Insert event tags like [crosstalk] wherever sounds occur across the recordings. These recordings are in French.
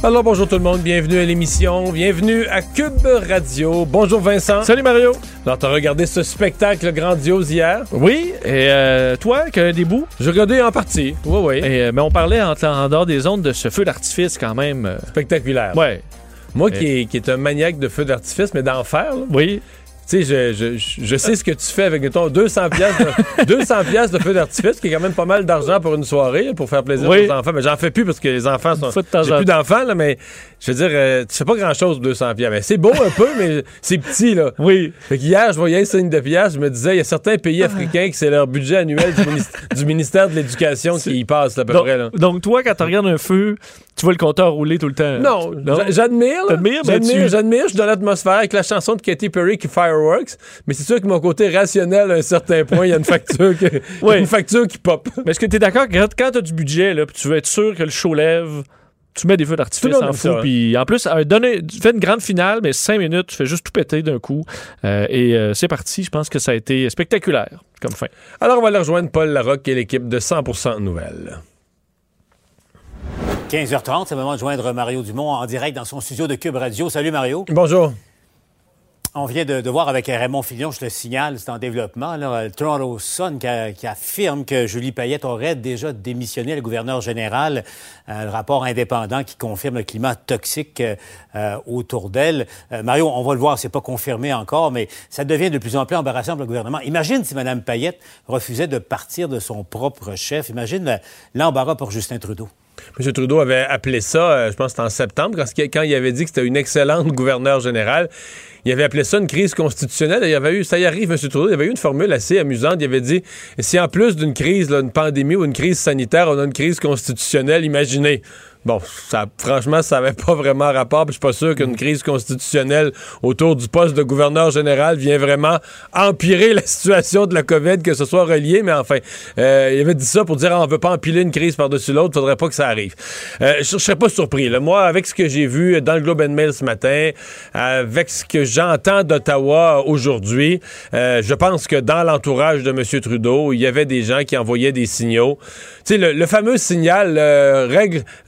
Alors bonjour tout le monde, bienvenue à l'émission, bienvenue à Cube Radio. Bonjour Vincent. Salut Mario. Alors t'as regardé ce spectacle grandiose hier? Oui, et euh, toi, qu'un des bouts? J'ai regardé en partie. Oui, oui. Et, euh, mais on parlait en, en dehors des ondes de ce feu d'artifice quand même. euh, Spectaculaire. ouais. Moi qui est, qui est un maniaque de feu d'artifice, mais d'enfer, là. Oui. Tu sais, je, je, je- sais ce que tu fais avec ton 200 piastres de, [laughs] 200 piastres de feu d'artifice, qui est quand même pas mal d'argent pour une soirée, pour faire plaisir Oui. aux enfants. Mais j'en fais plus parce que les enfants sont. J'ai plus d'enfants, là, mais je veux dire, euh, tu fais pas grand chose pour 200 piastres. Mais c'est beau un peu, mais c'est petit, là. Oui. Fait qu'hier, je voyais un signe de piastres, je me disais, il y a certains pays africains que c'est leur budget annuel du, ministère, [laughs] du ministère de l'Éducation qui y passe, à peu Donc, près, là. donc, toi, quand tu regardes un feu, tu vois le compteur rouler tout le temps. Non, j'a- j'admire. j'admire, tu- j'admire. Je suis dans l'atmosphère avec la chanson de Katy Perry qui Fireworks. Mais c'est sûr que mon côté rationnel, à un certain point, il y a une facture, que- [laughs] il y a Oui. une facture qui pop. Mais est-ce que tu es d'accord que quand- tu as du budget, là, puis tu veux être sûr que le show lève, tu mets des feux d'artifice en fou. Puis en plus, euh, donner, tu fais une grande finale, mais cinq minutes, tu fais juste tout péter d'un coup. Euh, et euh, c'est parti. Je pense que ça a été spectaculaire comme fin. Alors, on va aller rejoindre Paul Larocque et l'équipe de 100% Nouvelles. 15h30, c'est le moment de joindre Mario Dumont en direct dans son studio de Cube Radio. Salut Mario. Bonjour. On vient de, voir avec Raymond Filion, je le signale, c'est en développement, là, le Toronto Sun qui, affirme que Julie Payette aurait déjà démissionné, le gouverneur général. Euh, le rapport indépendant qui confirme le climat toxique euh, euh, autour d'elle. Euh, Mario, on va le voir, c'est pas confirmé encore, mais ça devient de plus en plus embarrassant pour le gouvernement. Imagine si Mme Payette refusait de partir de son propre chef. Imagine le- l'embarras pour Justin Trudeau. M. Trudeau avait appelé ça, euh, je pense que c'était en septembre, quand, il avait dit que c'était une excellente gouverneure générale. Il avait appelé ça une crise constitutionnelle. Il avait eu, ça y arrive, M. Trudeau, il avait eu une formule assez amusante. Il avait dit si en plus d'une crise, là, une pandémie ou une crise sanitaire, on a une crise constitutionnelle, imaginez. Bon, franchement, ça n'avait pas vraiment rapport. puis Je suis pas sûr qu'une crise constitutionnelle autour du poste de gouverneur général vient vraiment empirer la situation de la COVID, que ce soit relié, mais enfin, euh, il avait dit ça pour dire ah, on veut pas empiler une crise par-dessus l'autre, faudrait pas que ça arrive. Euh, je, je serais pas surpris. Moi, avec ce que j'ai vu dans le Globe and Mail ce matin, avec ce que j'entends d'Ottawa aujourd'hui, euh, je pense que dans l'entourage de M. Trudeau, il y avait des gens qui envoyaient des signaux. Tu sais, le, fameux signal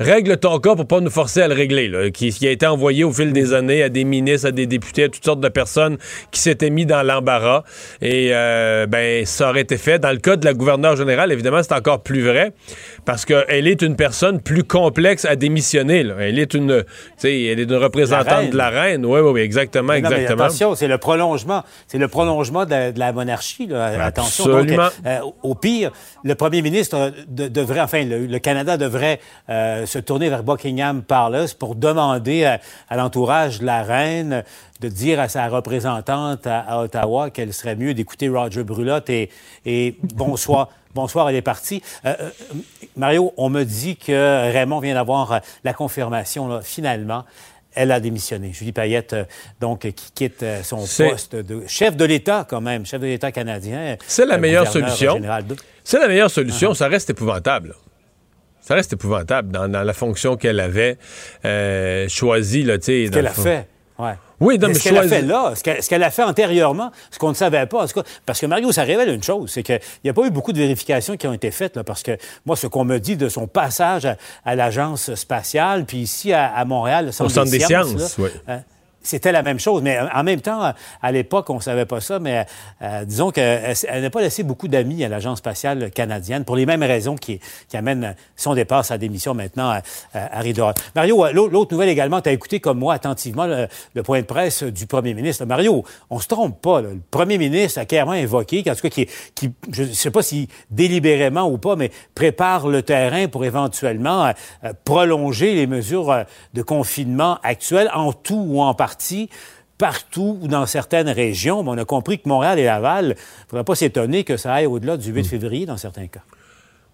règle, règle ton cas pour pas nous forcer à le régler, là, qui, qui a été envoyé au fil des années à des ministres, à des députés, à toutes sortes de personnes qui s'étaient mis dans l'embarras. Et euh, ben, ça aurait été fait. Dans le cas de la gouverneure générale, évidemment, c'est encore plus vrai parce qu'elle est une personne plus complexe à démissionner. là. Elle est une, elle est une représentante de la reine. Oui, oui, oui, exactement, Mais non, mais exactement. attention, c'est le prolongement. C'est le prolongement de la, de la monarchie. là. Attention. Donc, euh, au pire, le premier ministre de- devrait, enfin, le, le Canada devrait euh, se tourner vers Buckingham Palace pour demander à, à l'entourage de la reine de dire à sa représentante à, à Ottawa qu'elle serait mieux d'écouter Roger Brulotte et, et bonsoir. Bonsoir, elle est partie. Euh, euh, Mario, on me dit que Raymond vient d'avoir euh, la confirmation, là, finalement. Elle a démissionné. Julie Payette, donc, qui quitte son poste de chef de l'État, quand même, chef de l'État canadien. C'est la meilleure solution. C'est la meilleure solution. Ça reste épouvantable. là. Ça reste épouvantable dans, dans la fonction qu'elle avait euh, choisie. Là, Ce qu'elle le a fond. fait. Ouais. Oui, non, Mais ce qu'elle a fait là, ce qu'elle a fait antérieurement, ce qu'on ne savait pas, en tout cas, parce que Mario, ça révèle une chose, c'est qu'il n'y a pas eu beaucoup de vérifications qui ont été faites, là, parce que moi, ce qu'on me dit de son passage à, à l'agence spatiale, puis ici à, à Montréal, le centre, Centre des sciences, là, oui. hein, c'était la même chose. Mais en même temps, à l'époque, on savait pas ça, mais euh, disons qu'elle n'a pas laissé beaucoup d'amis à l'Agence spatiale canadienne pour les mêmes raisons qui, qui amènent son départ, sa démission maintenant à, à. Mario, euh, l'autre nouvelle également, tu as écouté comme moi attentivement le, point de presse du premier ministre. Mario, on se trompe pas. Là. Le premier ministre a clairement invoqué, en tout cas, qui, qui je ne sais pas si délibérément ou pas, mais prépare le terrain pour éventuellement euh, prolonger les mesures euh, de confinement actuelles en tout ou en partie partout ou dans certaines régions. Mais on a compris que Montréal et Laval, il ne faudrait pas s'étonner que ça aille au-delà du 8 février dans certains cas.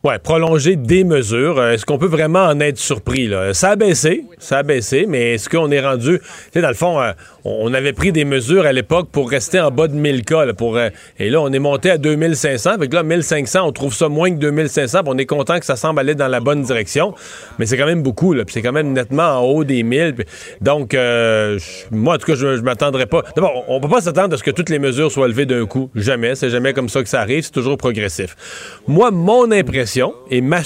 Oui, prolonger des mesures. Euh, est-ce qu'on peut vraiment en être surpris? Là? Ça a baissé, ça a baissé, mais est-ce qu'on est rendu... Tu sais, dans le fond, euh, on avait pris des mesures à l'époque pour rester en bas de 1000 cas. Là, pour, euh, et là, on est monté à 2500. Avec là, 1500, on trouve ça moins que 2500. on est content que ça semble aller dans la bonne direction. Mais c'est quand même beaucoup. Là, c'est quand même nettement en haut des 1000. donc, moi, en tout cas, je, ne m'attendrais pas... D'abord, on peut pas s'attendre à ce que toutes les mesures soient levées d'un coup. Jamais. C'est jamais comme ça que ça arrive. C'est toujours progressif. Moi, mon impression et ma,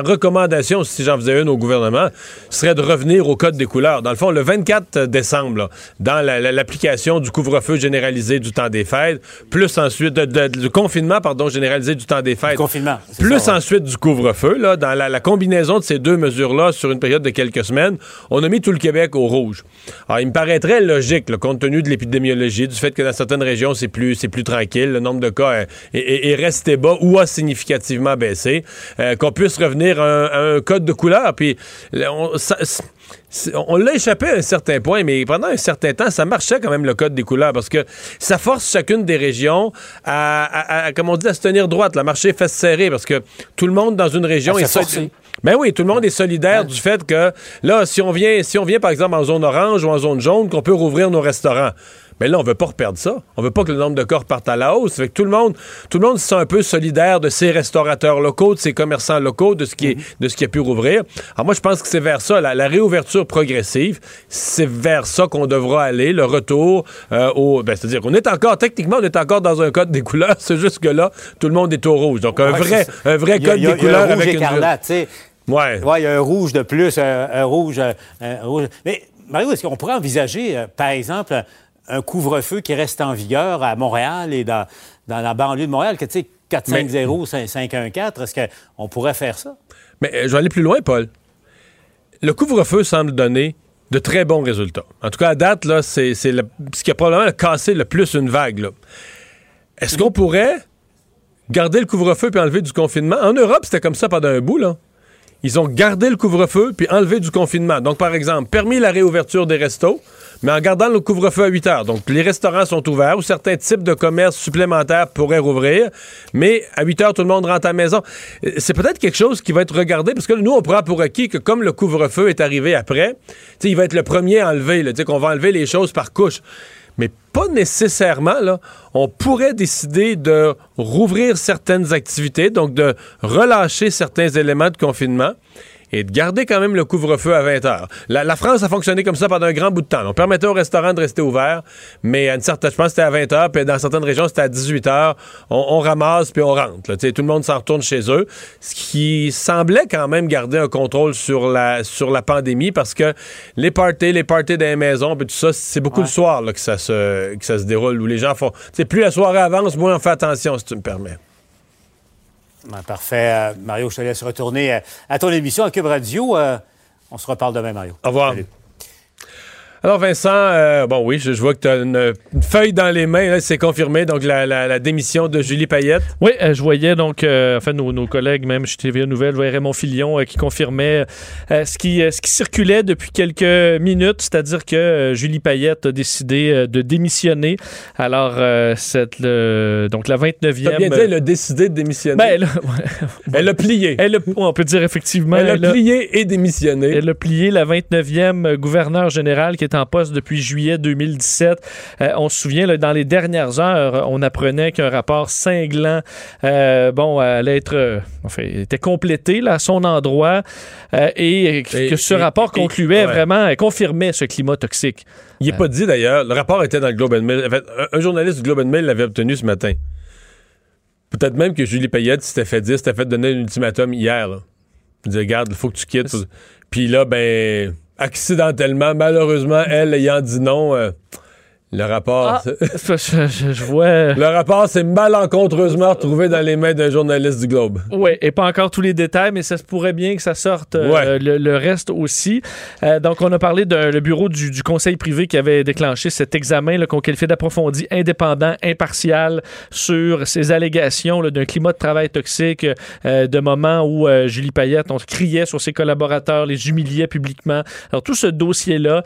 recommandation, si j'en faisais une au gouvernement, serait de revenir au code des couleurs. Dans le fond, le 24 décembre, dans l'application du couvre-feu généralisé du temps des fêtes, plus ensuite du confinement, pardon, généralisé du temps des fêtes. confinement. Plus ensuite du couvre-feu, là, dans la, combinaison de ces deux mesures-là sur une période de quelques semaines, on a mis tout le Québec au rouge. Alors, il me paraîtrait logique, compte tenu de l'épidémiologie, du fait que dans certaines régions, c'est plus, plus tranquille, le nombre de cas est, est resté bas ou a significativement baissé. Euh, qu'on puisse revenir à un, code de couleur. Puis on, l'a échappé à un certain point, mais pendant un certain temps, ça marchait quand même le code des couleurs parce que ça force chacune des régions à, comme on dit, à se tenir droite, la marcher fesse serrée parce que tout le monde dans une région est forcé. Ben oui, tout le monde est solidaire du fait que là, si on vient, si on vient par exemple en zone orange ou en zone jaune, qu'on peut rouvrir nos restaurants. Mais là, on veut pas reperdre ça. On veut pas que le nombre de corps parte à la hausse. Fait que tout le monde, tout le monde se sent un peu solidaire de ces restaurateurs locaux, de ces commerçants locaux, de ce qui, est, mhm. de ce qui a pu rouvrir. Alors moi, je pense que c'est vers ça, la, réouverture progressive, c'est vers ça qu'on devra aller, le retour euh, au... Ben, c'est-à-dire qu'on est encore, techniquement, on est encore dans un code des couleurs, [laughs] c'est juste que là, tout le monde est au rouge. Donc un vrai, un vrai code des couleurs rouge avec écarlate, une... Ouais. Ouais, il y a un rouge de plus, un, rouge, un rouge. Mais Mario, est-ce qu'on pourrait envisager, euh, par exemple, un couvre-feu qui reste en vigueur à Montréal et dans, dans la banlieue de Montréal, que tu sais, 450, 514, est-ce qu'on pourrait faire ça? Mais euh, je vais aller plus loin, Paul. Le couvre-feu semble donner de très bons résultats. En tout cas, à date, là, c'est, ce qui a probablement cassé le plus une vague. Est-ce qu'on pourrait garder le couvre-feu puis enlever du confinement? En Europe, c'était comme ça pendant un bout, là. Ils ont gardé le couvre-feu puis enlevé du confinement. Donc, par exemple, permis la réouverture des restos, mais en gardant le couvre-feu à 8 heures. Donc, les restaurants sont ouverts ou certains types de commerces supplémentaires pourraient rouvrir, mais à 8 heures, tout le monde rentre à la maison. Euh, c'est peut-être quelque chose qui va être regardé parce que nous, on prend pour acquis que comme le couvre-feu est arrivé après, il va être le premier à enlever, qu'on va enlever les choses par couche mais pas nécessairement. On pourrait décider de rouvrir certaines activités, donc de relâcher certains éléments de confinement et de garder quand même le couvre-feu à 20 heures. La, France a fonctionné comme ça pendant un grand bout de temps. On permettait aux restaurants de rester ouverts, mais à une certaine, je pense c'était à 20 heures, puis dans certaines régions, c'était à 18 heures. On, ramasse, puis on rentre. Tout le monde s'en retourne chez eux, ce qui semblait quand même garder un contrôle sur la, sur la pandémie, parce que les parties, les parties dans les maisons, puis tout ça, c'est beaucoup le soir là, que, ça se, que ça se déroule, où les gens font... Plus la soirée avance, moins on fait attention, si tu me permets. Ben, parfait. Euh, Mario, je te laisse retourner euh, à ton émission à Cube Radio. Euh, on se reparle demain, Mario. Au revoir. Alors, Vincent, euh, bon, oui, je, vois que tu as une, feuille dans les mains. C'est confirmé, donc la, démission de Julie Payette. Oui, euh, je voyais donc, euh, enfin, nos, collègues, même chez TVA Nouvelle, je voyais Raymond Filion qui confirmait ce, qui, ce qui circulait depuis quelques minutes, c'est-à-dire que Julie Payette a décidé de démissionner. Alors, cette, donc la 29e. T'as bien dit, elle a décidé de démissionner. Ben, elle, a, elle, a plié. Elle a, on peut dire effectivement. Elle, a plié et démissionné. Elle a plié la 29e gouverneur général qui est en poste depuis juillet 2017. Euh, on se souvient, dans les dernières heures, on apprenait qu'un rapport cinglant, euh, bon, allait être, euh, enfin, était complété là, à son endroit et, que ce rapport concluait vraiment, confirmait ce climat toxique. Il n'est pas dit d'ailleurs, le rapport était dans le Globe and Mail. un, journaliste du Globe and Mail l'avait obtenu ce matin. Peut-être même que Julie Payette s'était fait dire, s'était fait donner un ultimatum hier. Là. Il dit, regarde, il faut que tu quittes. Puis là, ben, accidentellement, malheureusement, elle ayant dit non. euh, le rapport, Ah, je, je- je vois. le rapport s'est malencontreusement retrouvé dans les mains d'un journaliste du Globe. Oui, et pas encore tous les détails, mais ça se pourrait bien que ça sorte euh, le, le reste aussi. Euh, donc, on a parlé d'un le bureau du, du conseil privé qui avait déclenché cet examen qu'on qualifiait d'approfondi, indépendant, impartial sur ces allégations d'un climat de travail toxique, euh, de moments où Julie Payette, on criait sur ses collaborateurs, les humiliait publiquement. Alors, tout ce dossier-là,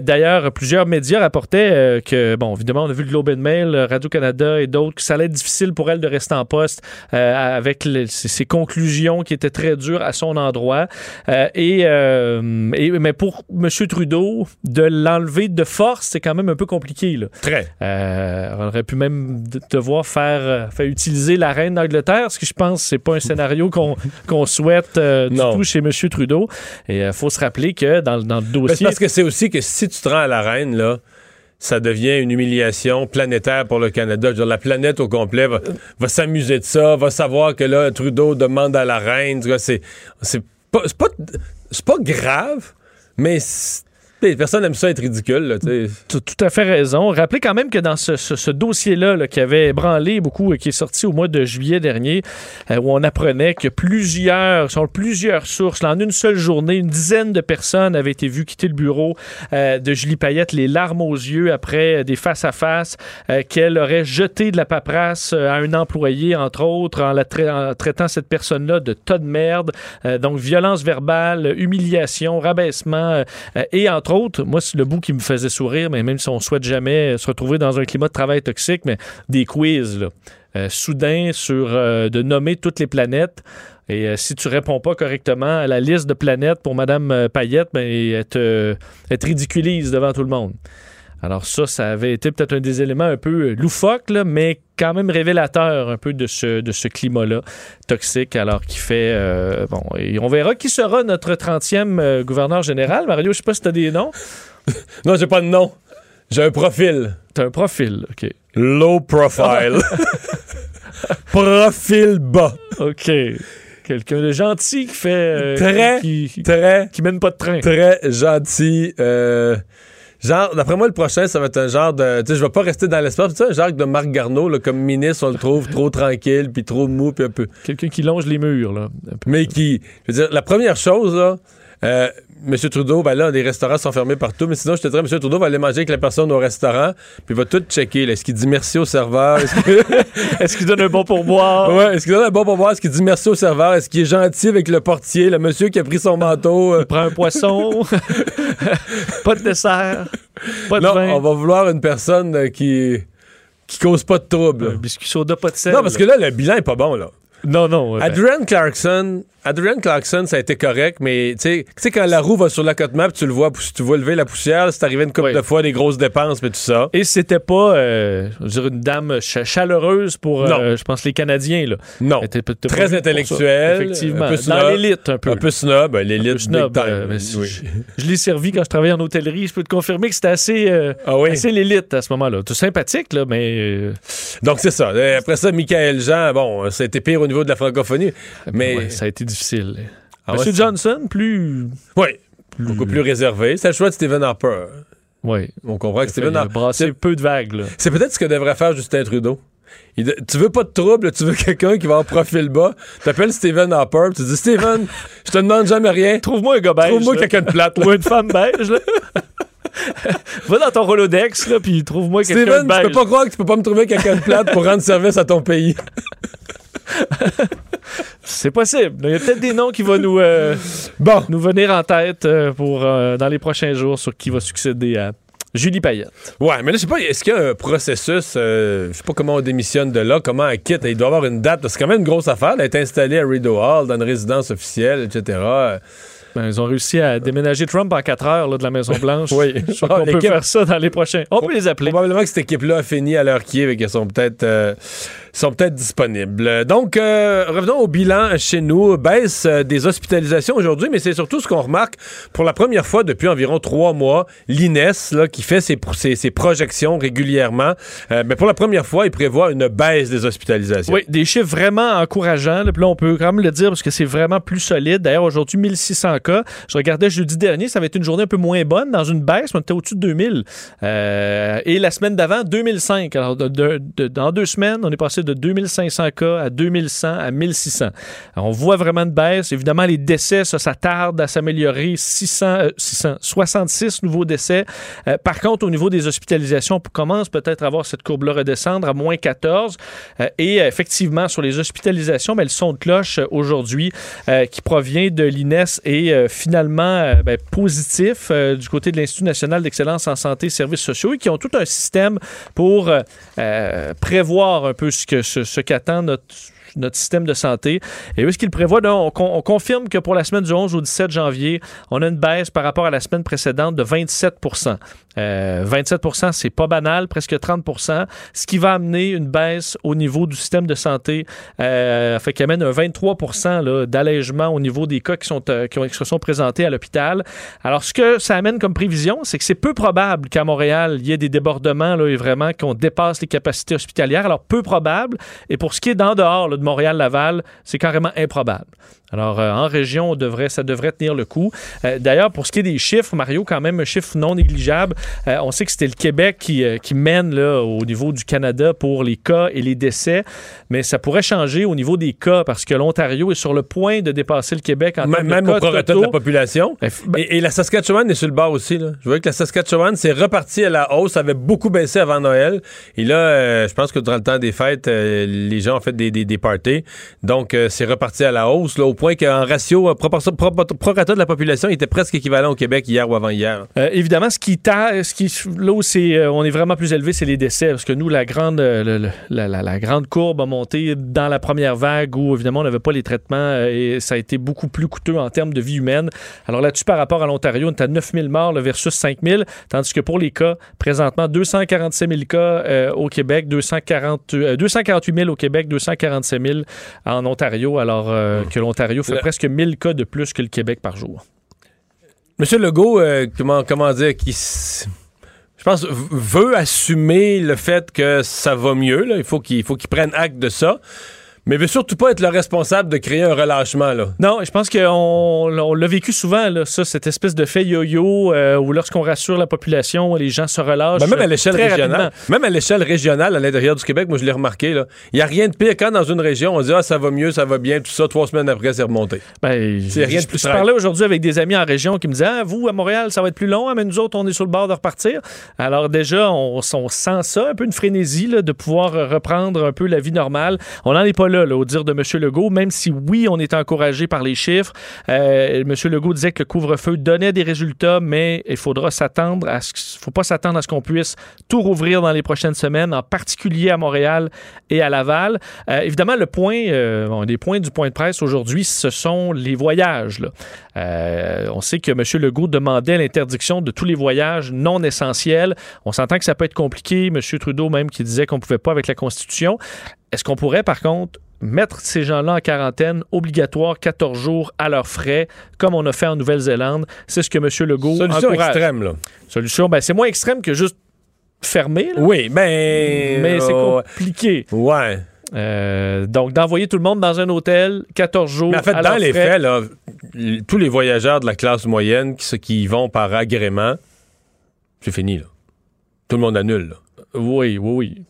d'ailleurs, plusieurs médias rapportaient que, bon, évidemment, on a vu le Globe and Mail, euh, Radio-Canada et d'autres, que ça allait être difficile pour elle de rester en poste euh, avec ses, conclusions qui étaient très dures à son endroit. Euh, et, et- mais pour M. Trudeau, de l'enlever de force, c'est quand même un peu compliqué. Là. Très. On aurait pu même de- devoir faire, faire utiliser la reine d'Angleterre, ce que je pense c'est pas un scénario qu'on souhaite du tout chez M. Trudeau. Et il faut se rappeler que dans, le- dans le dossier... parce que c'est aussi que si tu te rends à la reine, là, ça devient une humiliation planétaire pour le Canada. Dire, la planète au complet va, s'amuser de ça, va savoir que là, Trudeau demande à la reine. C'est pas, pas, pas grave, mais les personnes aiment ça être ridicule. Tu as tout à fait raison. Rappelez quand même que dans ce, dossier-là là, qui avait ébranlé beaucoup et qui est sorti au mois de juillet dernier, euh, où on apprenait que plusieurs, sur plusieurs sources, en une seule journée, une dizaine de personnes avaient été vues quitter le bureau euh, de Julie Payette, les larmes aux yeux après euh, des face-à-face, qu'elle aurait jeté de la paperasse à un employé, entre autres, en, traitant cette personne-là de tas de merde. Donc, violence verbale, humiliation, rabaissement et entre moi, c'est le bout qui me faisait sourire, mais même si on souhaite jamais se retrouver dans un climat de travail toxique, mais des quiz, là. Euh, soudain sur euh, de nommer toutes les planètes. Et euh, si tu réponds pas correctement à la liste de planètes pour Madame euh, Payette, ben, elle, te, elle te ridiculise devant tout le monde. Alors ça, ça avait été peut-être un des éléments un peu loufoques, là, mais quand même révélateur un peu de ce, de ce climat-là toxique, alors qui fait... euh, bon, et on verra qui sera notre 30e euh, gouverneur général. Mario, je sais pas si tu as des noms. [laughs] Non, j'ai pas de nom. J'ai un profil. T'as un profil, OK. Low profile. [laughs] profil bas. OK. Quelqu'un de gentil qui fait... euh, Très, Qui, qui, très, qui mène pas de train. très gentil. euh, genre, d'après moi, le prochain, ça va être un genre de. Tu sais, je vais pas rester dans l'espace. Tu sais, un genre de Marc Garneau, là, comme ministre, on le trouve trop tranquille, puis trop mou, puis un peu. Quelqu'un qui longe les murs, là. Un peu. Mais qui. Je veux dire, la première chose, là. Euh, M. Trudeau, ben là, les restaurants sont fermés partout, mais sinon, je te dirais, M. Trudeau va aller manger avec la personne au restaurant, puis il va tout checker. Est-ce qu'il dit merci au serveur? [laughs] Est-ce qu'il donne un bon pourboire? Ouais, est-ce qu'il donne un bon pourboire? Est-ce qu'il dit merci au serveur? Est-ce qu'il est gentil avec le portier, le monsieur qui a pris son manteau? euh? Il prend un poisson? [laughs] pas de dessert? Pas de Non, vin? on va vouloir une personne euh, qui qui cause pas de trouble. Un biscuit soda, pas de sel. Non, parce que là, le bilan est pas bon, là. Non, non. ouais, ben, Adrian Clarkson, Adrian Clarkson, ça a été correct, mais tu sais, quand la roue va sur la côte map, tu le vois, tu vois lever la poussière, c'est arrivé une couple Oui. de fois, des grosses dépenses, mais tout ça. Et c'était pas, euh, je veux dire, une dame ch- chaleureuse pour, euh, je pense, les Canadiens. Là. Non. Très vue pour intellectuel, ça. Effectivement. un peu Dans snob. l'élite, un peu. Un peu snob, ben, l'élite snob, euh, mais Oui. je, je l'ai servi quand je travaillais en hôtellerie. Je peux te confirmer que c'était assez, euh, Ah oui? assez l'élite à ce moment-là. Tout sympathique, là, mais euh, Donc c'est ça. Après ça, Michael Jean, bon, ça a été pire au niveau de la francophonie, mais ouais, ça a été difficile. Ah Monsieur c'est- Johnson, plus. oui, beaucoup plus réservé. C'est le choix de Stephen Harper. Oui. On comprend que Stephen Harper. brassé peu de vagues. C'est peut-être ce que devrait faire Justin Trudeau. Il tu veux pas de trouble, tu veux [laughs] quelqu'un qui va en profil bas. T'appelles Stephen Harper, tu dis Stephen, je te demande jamais rien. Trouve-moi un gars beige. Trouve-moi quelqu'un de plate. là. Ou une femme beige, là. [laughs] Va dans ton Rolodex, là, puis trouve-moi quelqu'un Steven, de beige. peux pas croire que tu peux pas me trouver quelqu'un de plate pour rendre service à ton pays. [laughs] [laughs] C'est possible. Il y a peut-être des noms qui vont nous, euh, Bon. nous venir en tête euh, pour, euh, dans les prochains jours sur qui va succéder à Julie Payette. Ouais, mais là, je sais pas, est-ce qu'il y a un processus, euh, je sais pas comment on démissionne de là, comment elle quitte, il doit y avoir une date, c'est quand même une grosse affaire d'être installé à Rideau Hall, dans une résidence officielle, etc. Ben, ils ont réussi à déménager Trump en 4 heures là, de la Maison-Blanche. [laughs] Oui. Je crois Ah, qu'on peut faire ça dans les prochains. On peut les appeler. Probablement que cette équipe-là a fini à l'heure qui est, et qu'elles sont peut-être euh, sont peut-être disponibles. Donc, euh, revenons au bilan chez nous. Baisse euh, des hospitalisations aujourd'hui, mais c'est surtout ce qu'on remarque pour la première fois depuis environ trois mois. L'INES, qui fait ses, ses, projections régulièrement, euh, mais pour la première fois, il prévoit une baisse des hospitalisations. Oui, des chiffres vraiment encourageants. Là, Puis là, on peut quand même le dire parce que c'est vraiment plus solide. D'ailleurs, aujourd'hui, 1600 cas. Je regardais jeudi dernier, ça va être une journée un peu moins bonne, dans une baisse, on était au-dessus de 2000. Euh, et la semaine d'avant, 2005. Alors, dans deux semaines, on est passé de 2500 cas à 2100 à 1600. Alors, on voit vraiment une baisse. Évidemment, les décès, ça, ça tarde à s'améliorer. 600, euh, 600, 66 nouveaux décès. Euh, par contre, au niveau des hospitalisations, on commence peut-être à voir cette courbe-là redescendre à moins 14. Euh, et effectivement, sur les hospitalisations, ben, le son de cloche euh, aujourd'hui qui provient de l'INES est finalement ben, positif du côté de l'Institut national d'excellence en santé et services sociaux et qui ont tout un système pour prévoir un peu ce ce, qu'attend notre système de santé. Et ce qu'il prévoit, on confirme que pour la semaine du 11 au 17 janvier, on a une baisse par rapport à la semaine précédente de 27 euh, 27% c'est pas banal, presque 30% ce qui va amener une baisse au niveau du système de santé, euh, fait qu'il amène un 23 là, d'allègement au niveau des cas qui, sont, euh, qui, ont- se sont présentés à l'hôpital. Alors, ce que ça amène comme prévision, c'est que c'est peu probable qu'à Montréal, il y ait des débordements là, et vraiment qu'on dépasse les capacités hospitalières. Alors, peu probable. Et pour ce qui est d'en dehors de Montréal-Laval, c'est carrément improbable. Alors, euh, en région, ça devrait tenir le coup. Euh, D'ailleurs, pour ce qui est des chiffres, Mario, quand même un chiffre non négligeable. Euh, on sait que c'était le Québec qui, euh, qui mène là, au niveau du Canada pour les cas et les décès, mais ça pourrait changer au niveau des cas parce que l'Ontario est sur le point de dépasser le Québec en Même, termes de même cas au prorata de la population. Ben, ben, Et, et la Saskatchewan est sur le bord aussi. Là. Je vois que la Saskatchewan s'est repartie à la hausse, avait beaucoup baissé avant Noël. Et là, euh, je pense que durant le temps des fêtes, euh, les gens ont fait des, des, des parties. Donc, euh, c'est reparti à la hausse, là, au point qu'en ratio, proportion- pro- prorata de la population, il était presque équivalent au Québec hier ou avant-hier. Évidemment, ce qui, ta- ce qui là où c'est, euh, on est vraiment plus élevé, c'est les décès, parce que nous, la grande, euh, le- la, la- la grande courbe a monté dans la première vague où évidemment on n'avait pas les traitements euh, et ça a été beaucoup plus coûteux en termes de vie humaine. Alors là-dessus, par rapport à l'Ontario, on est à 9000 morts là, versus 5000, tandis que pour les cas, présentement, 247 000 cas euh, au Québec, 240, euh, 248 000 au Québec, 247 000 en Ontario, alors euh, que l'Ontario fait Le- presque 1000 cas de plus que le Québec par jour. Monsieur Legault, euh, comment, dire, qui, je pense, veut assumer le fait que ça va mieux. Il faut qu'il prenne acte de ça. Mais veut surtout pas être le responsable de créer un relâchement. Là. Non, je pense qu'on on l'a vécu souvent, là, ça, cette espèce de fait yo-yo euh, où lorsqu'on rassure la population, les gens se relâchent. Ben, même à l'échelle régionale. rapidement. Même à l'échelle régionale à l'intérieur du Québec, moi je l'ai remarqué. là. Il n'y a rien de pire quand dans une région, on dit Ah, ça va mieux, ça va bien, tout ça, trois semaines après, c'est remonté. Ben, C'est rien de je, plus je parlais aujourd'hui avec des amis en région qui me disaient ah, Vous, à Montréal, ça va être plus long, hein, mais nous autres, on est sur le bord de repartir. Alors, déjà, on, on sent ça, un peu une frénésie là, de pouvoir reprendre un peu la vie normale. On n'en est pas là, au dire de M. Legault, même si oui, on est encouragé par les chiffres. Euh, M. Legault disait que le couvre-feu donnait des résultats, mais il faudra s'attendre à ce faut pas s'attendre à ce qu'on puisse tout rouvrir dans les prochaines semaines, en particulier à Montréal et à Laval. Euh, évidemment, le point, euh, des points du point de presse aujourd'hui, ce sont les voyages. on sait que M. Legault demandait l'interdiction de tous les voyages non essentiels. On s'entend que ça peut être compliqué. M. Trudeau même qui disait qu'on ne pouvait pas avec la Constitution. Est-ce qu'on pourrait, par contre, mettre ces gens-là en quarantaine obligatoire 14 jours à leurs frais, comme on a fait en Nouvelle-Zélande? C'est ce que M. Legault Solution encourage. extrême, là. Solution, ben, c'est moins extrême que juste fermer, là. Oui, ben. mais c'est euh, compliqué. Ouais. Euh, donc, d'envoyer tout le monde dans un hôtel 14 jours. Mais en fait, à dans leurs les frais. faits, là, tous les voyageurs de la classe moyenne qui, ceux qui y vont par agrément, c'est fini, là. Tout le monde annule, là. Oui, oui, oui.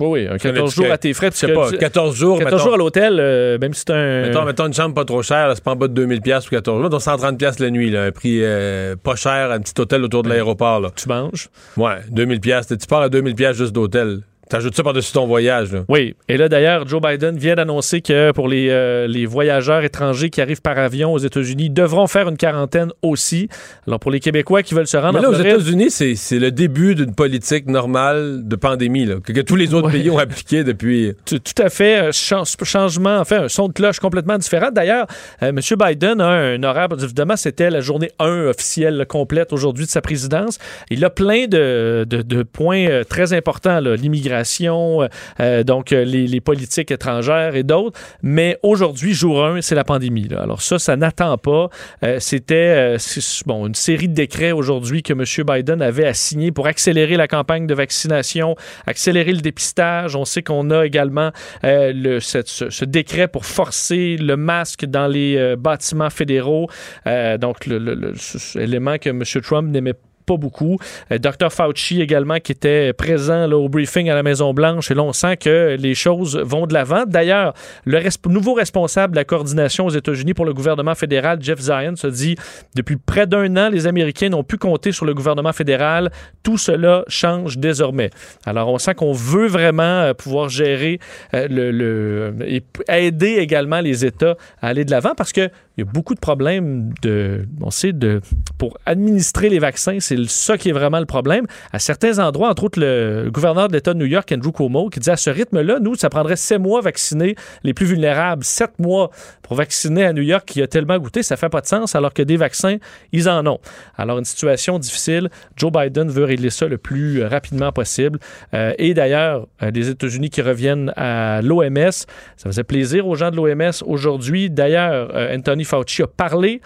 Oui, oui, un 14 Connais-tu jours à tes frais. Je sais pas, tu- 14 jours, 14 mettons, jours à l'hôtel, euh, même si c'est un. mettons, mettons une chambre pas trop chère, c'est pas en bas de 2000 pièces pour 14 jours, donc 130 pièces la nuit, là, un prix euh, pas cher, un petit hôtel autour de l'aéroport. Tu manges. Ouais, 2000 pièces, tu pars à 2000 pièces juste d'hôtel. T'ajoutes ça par-dessus ton voyage, là. Oui. Et là, d'ailleurs, Joe Biden vient d'annoncer que pour les, euh, les voyageurs étrangers qui arrivent par avion aux États-Unis, ils devront faire une quarantaine aussi. Alors, pour les Québécois qui veulent se rendre Mais là, en aux États-Unis, c'est le début d'une politique normale de pandémie, là, que, que tous les autres Ouais. pays ont appliqué depuis. [laughs] Tout, tout à fait. Un chan- changement, enfin, un son de cloche complètement différent. D'ailleurs, euh, M. Biden a un horaire, évidemment, c'était la journée 1 officielle complète aujourd'hui de sa présidence. Il a plein de, de- de points euh, très importants. L'immigration, l'immigration, euh, donc euh, les, politiques étrangères et d'autres. Mais aujourd'hui, jour 1, c'est la pandémie. Alors ça, ça n'attend pas. Euh, C'était euh, bon, une série de décrets aujourd'hui que M. Biden avait à signer pour accélérer la campagne de vaccination, accélérer le dépistage. On sait qu'on a également euh, le, ce, décret pour forcer le masque dans les euh, bâtiments fédéraux. Euh, donc, le, le- le- ce- ce élément que M. Trump n'aimait pas beaucoup. Euh, Dr. Fauci également qui était présent au briefing à la Maison-Blanche. Et là, on sent que les choses vont de l'avant. D'ailleurs, le nouveau responsable de la coordination aux États-Unis pour le gouvernement fédéral, Jeff Zion, se dit depuis près d'un an, les Américains n'ont pu compter sur le gouvernement fédéral. Tout cela change désormais. Alors, on sent qu'on veut vraiment euh, pouvoir gérer euh, le, et aider également les États à aller de l'avant parce que il y a beaucoup de problèmes de, on sait, de, pour administrer les vaccins, c'est ça qui est vraiment le problème. À certains endroits, entre autres le gouverneur de l'État de New York, Andrew Cuomo, qui dit à ce rythme-là, nous, ça prendrait sept mois vacciner les plus vulnérables, sept mois pour vacciner à New York qui a tellement goûté, ça fait pas de sens, alors que des vaccins, ils en ont. Alors, une situation difficile. Joe Biden veut régler ça le plus rapidement possible. Euh, et d'ailleurs, euh, les États-Unis qui reviennent à l'OMS, ça faisait plaisir aux gens de l'OMS aujourd'hui. D'ailleurs, euh, Anthony Fauci a parlé.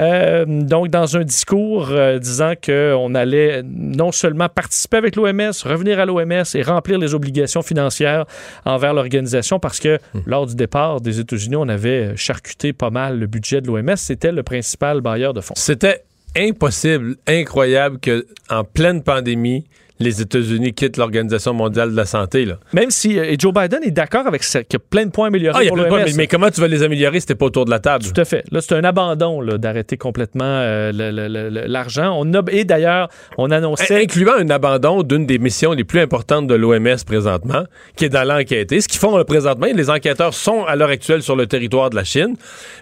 euh, donc, dans un discours euh, disant qu'on allait non seulement participer avec l'OMS, revenir à l'OMS et remplir les obligations financières envers l'organisation, parce que lors du départ des États-Unis, on avait charcuté pas mal le budget de l'OMS. C'était le principal bailleur de fonds. C'était impossible, incroyable que en pleine pandémie, les États-Unis quittent l'Organisation mondiale de la santé. Là. Même si euh, et Joe Biden est d'accord avec ça, qu'il y a plein de points améliorés Ah, il y a pour plein de l'OMS. points, mais, mais comment tu vas les améliorer si t'es pas autour de la table? Tout à fait. Là, c'est un abandon d'arrêter complètement euh, l'argent. On a, et d'ailleurs, on annonçait. Incluant un abandon d'une des missions les plus importantes de l'OMS présentement, qui est d'aller enquêter. Ce qu'ils font présentement, les enquêteurs sont à l'heure actuelle sur le territoire de la Chine.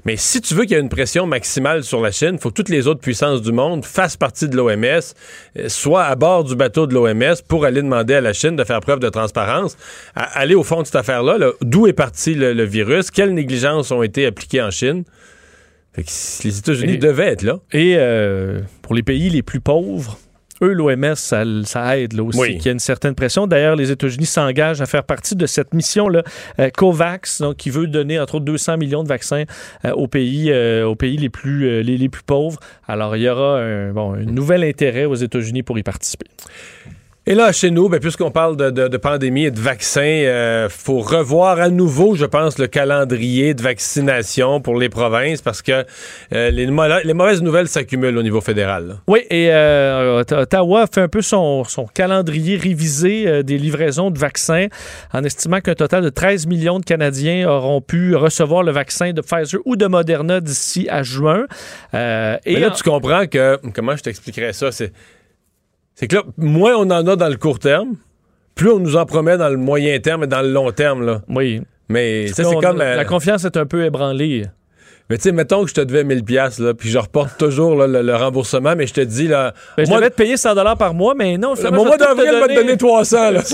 Mais si tu veux qu'il y ait une pression maximale sur la Chine, il faut que toutes les autres puissances du monde fassent partie de l'OMS, euh, soient à bord du bateau de l'OMS pour aller demander à la Chine de faire preuve de transparence, à aller au fond de cette affaire-là, là, d'où est parti le, le virus, quelles négligences ont été appliquées en Chine. Fait que les États-Unis Et- devaient être là. Et euh, pour les pays les plus pauvres, eux, l'OMS, ça, ça aide là aussi, Oui. qu'il y a une certaine pression. D'ailleurs, les États-Unis s'engagent à faire partie de cette mission-là, euh, COVAX, donc, qui veut donner entre autres 200 millions de vaccins euh, aux pays, euh, aux pays les, plus, les, les plus pauvres. Alors, il y aura un, bon, un nouvel intérêt aux États-Unis pour y participer. Et là, chez nous, ben, puisqu'on parle de, de- de pandémie et de vaccins, il faut revoir à nouveau, je pense, le calendrier de vaccination pour les provinces parce que euh, les, mauvaises nouvelles s'accumulent au niveau fédéral. là. Oui, et euh, Ot- Ottawa fait un peu son, son calendrier révisé euh, des livraisons de vaccins en estimant qu'un total de 13 millions de Canadiens auront pu recevoir le vaccin de Pfizer ou de Moderna d'ici à juin. Euh, et Mais là, en- tu comprends que, comment je t'expliquerais ça, c'est, c'est que là, moins on en a dans le court terme, plus on nous en promet dans le moyen terme et dans le long terme. Là. oui, Mais ça, c'est comme... euh, la confiance est un peu ébranlée. Mais tu sais, mettons que je te devais 1000 pièces là, puis je reporte toujours là, le, le remboursement, mais je te dis, là... Ben, je moi, devais te payer 100 par mois, mais non, le finalement, mois d'avril, va te donner 300. Là. [laughs]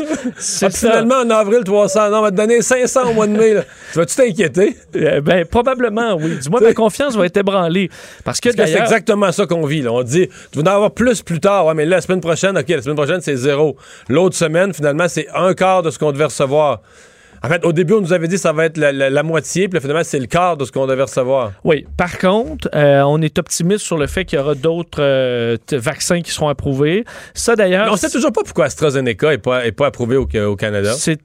Ah, finalement, en avril, 300. Non, on va te donner 500 au mois de mai. Là. Tu vas-tu t'inquiéter? Euh, ben, probablement, oui. Du moins, ma confiance va être ébranlée. Parce que, c'est exactement ça qu'on vit. Là. On dit, tu vas en avoir plus plus tard. Ouais, mais là, la semaine prochaine, OK, la semaine prochaine, c'est zéro. L'autre semaine, finalement, c'est un quart de ce qu'on devait recevoir. En fait, au début, on nous avait dit que ça va être la, la- la moitié, puis là, finalement, c'est le quart de ce qu'on devait recevoir. Oui. Par contre, euh, on est optimiste sur le fait qu'il y aura d'autres euh, vaccins qui seront approuvés. Ça, d'ailleurs, on sait toujours pas pourquoi AstraZeneca n'est pas, est pas approuvé au, au Canada. c'est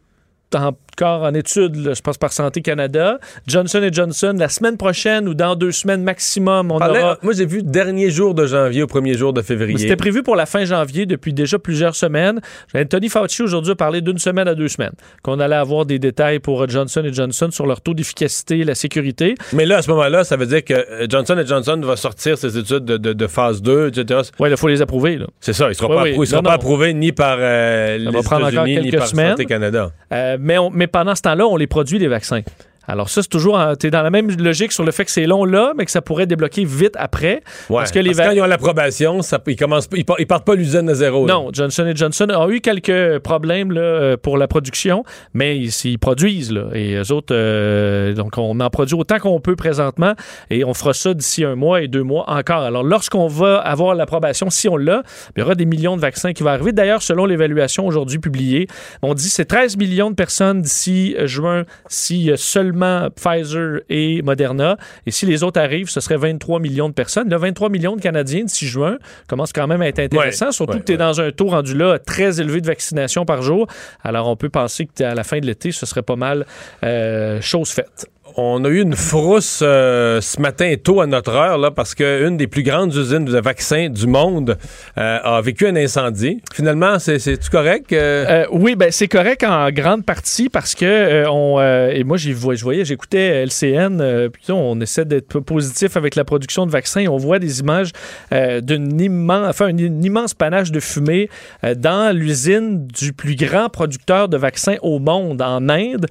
encore en étude, là, je pense, par Santé Canada. Johnson Johnson, la semaine prochaine ou dans deux semaines maximum, on aura... Moi, j'ai vu dernier jour de janvier au premier jour de février. C'était prévu pour la fin janvier depuis déjà plusieurs semaines. Anthony Fauci aujourd'hui a parlé d'une semaine à deux semaines, qu'on allait avoir des détails pour euh, Johnson Johnson sur leur taux d'efficacité la sécurité. Mais là, à ce moment-là, ça veut dire que euh, Johnson Johnson va sortir ses études de, de- de phase 2, etc. Oui, il faut les approuver. C'est ça, il ne sera, Oui, pas, oui. approuvé, il sera Non, pas non. approuvé ni par euh, les États-Unis ni par semaines. Santé Canada. Euh, mais, on- mais pendant ce temps-là, on les produit, les vaccins. Alors ça, c'est toujours, tu es dans la même logique sur le fait que c'est long là, mais que ça pourrait débloquer vite après. Ouais, parce que les quand ils ont l'approbation, ils, commencent, ils, par- ils partent pas l'usine à zéro. là. non, Johnson Johnson a eu quelques problèmes là, euh, pour la production, mais ils, ils produisent. Là, et eux autres, euh, donc on en produit autant qu'on peut présentement et on fera ça d'ici un mois et deux mois encore. Alors lorsqu'on va avoir l'approbation, si on l'a, il y aura des millions de vaccins qui vont arriver. D'ailleurs, selon l'évaluation aujourd'hui publiée, on dit que c'est 13 millions de personnes d'ici euh, juin y a seulement Pfizer et Moderna. Et si les autres arrivent, ce serait 23 millions de personnes. Là, 23 millions de Canadiens d'ici juin commence quand même à être intéressant, Ouais, surtout ouais, que tu es ouais. dans un taux rendu là très élevé de vaccination par jour. Alors, on peut penser que à la fin de l'été, ce serait pas mal euh, chose faite. On a eu une frousse euh, ce matin tôt à notre heure, là, parce qu'une des plus grandes usines de vaccins du monde euh, a vécu un incendie. Finalement, c'est- c'est-tu correct? euh? Oui, ben c'est correct en grande partie parce que on et moi j'ai je voyais j'écoutais LCN puis on essaie d'être positif avec la production de vaccins on voit des images d'une immense enfin un, un immense panache de fumée dans l'usine du plus grand producteur de vaccins au monde en Inde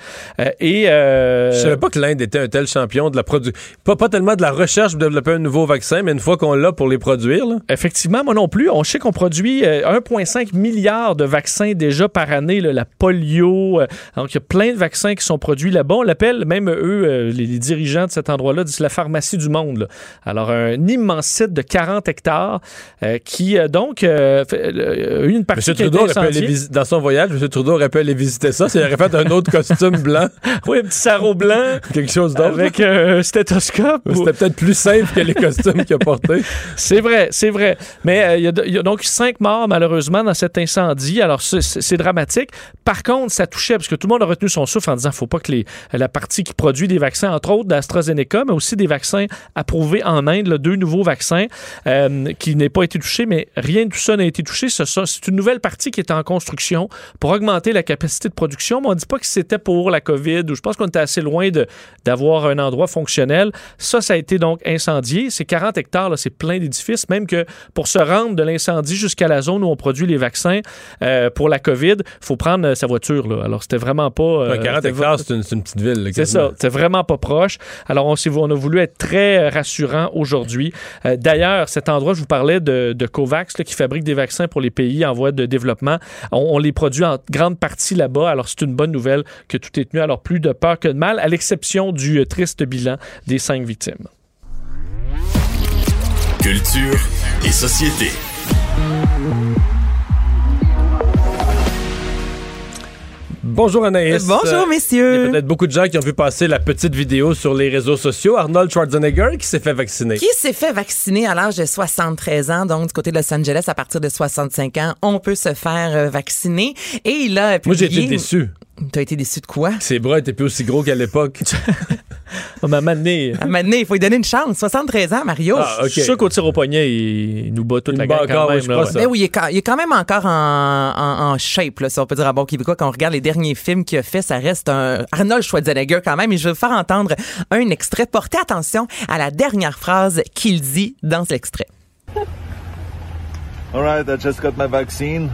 et Je savais pas que l'Inde était un tel champion de la production. Pas, pas tellement de la recherche pour développer un nouveau vaccin, mais une fois qu'on l'a pour les produire, là. Effectivement, moi non plus. On sait qu'on produit euh, 1,5 milliard de vaccins déjà par année, là, la polio. euh, donc, il y a plein de vaccins qui sont produits là-bas. On l'appelle, même eux, euh, les, les dirigeants de cet endroit-là, disent la pharmacie du monde. là. Alors, un immense site de 40 hectares euh, qui, euh, donc, euh, euh, une partie M. été Trudeau aurait pu aller incendiée. visi- dans son voyage, M. Trudeau aurait pu aller visiter ça. S'il aurait fait un autre costume blanc, [laughs] Oui, un petit sarrau blanc [laughs] quelque chose d'autre. avec euh, un stéthoscope. ou- C'était peut-être plus simple que les [laughs] costumes qu'il a portés. C'est vrai, c'est vrai. Mais euh, il y a y, donc cinq morts, malheureusement, dans cet incendie. Alors, c'est- dramatique. Par contre, ça touchait, parce que tout le monde a retenu son souffle en disant faut pas que les, la partie qui produit des vaccins, entre autres d'AstraZeneca, mais aussi des vaccins approuvés en Inde, là, deux nouveaux vaccins euh, qui n'aient pas été touchés, mais rien de tout ça n'a été touché. C'est une nouvelle partie qui est en construction pour augmenter la capacité de production. Mais on ne dit pas que c'était pour la COVID, ou je pense qu'on était assez loin de- d'avoir un endroit fonctionnel. Ça, ça a été donc incendié. C'est 40 hectares, c'est plein d'édifices. Même que pour se rendre de l'incendie jusqu'à la zone où on produit les vaccins euh, pour la COVID, il faut prendre euh, sa voiture. Là. Alors, c'était vraiment pas... euh, Ouais, 40 c'était hectares, c'est une, petite ville. c'est ça, c'est vraiment pas proche. Alors, on, on a voulu être très euh, rassurant aujourd'hui. Euh, D'ailleurs, cet endroit, je vous parlais de, de COVAX, là, qui fabrique des vaccins pour les pays en voie de développement. On, on les produit en grande partie là-bas. Alors, c'est une bonne nouvelle que tout est tenu. Alors, plus de peur que de mal, à l'exception du euh, triste bilan des cinq victimes. Culture et société. Bonjour Anaïs. Bonjour, Euh, Il y a messieurs. peut-être beaucoup de gens qui ont vu passer la petite vidéo sur les réseaux sociaux. Arnold Schwarzenegger qui s'est fait vacciner. Qui s'est fait vacciner à l'âge de 73 ans, donc du côté de Los Angeles, à partir de 65 ans, on peut se faire euh, vacciner. Et il a Moi, j'ai publié... été déçu. T'as été déçu de quoi? Ses bras étaient plus aussi gros qu'à l'époque. [laughs] On m'a amené. À un moment donné, il faut lui donner une chance. 73 ans, Mario. Ah, ok. Je suis sûr qu'au tir au poignet, il, il nous bat toute Il la gang quand même. oui, là, ouais. Mais oui, il est, quand, il est quand même encore en, en, en shape, là, si on peut dire à bon québécois. Quand on regarde les derniers films qu'il a fait, ça reste un Arnold Schwarzenegger quand même. Et je vais vous faire entendre un extrait. Portez attention à la dernière phrase qu'il dit dans l'extrait. All right, I just got my vaccine,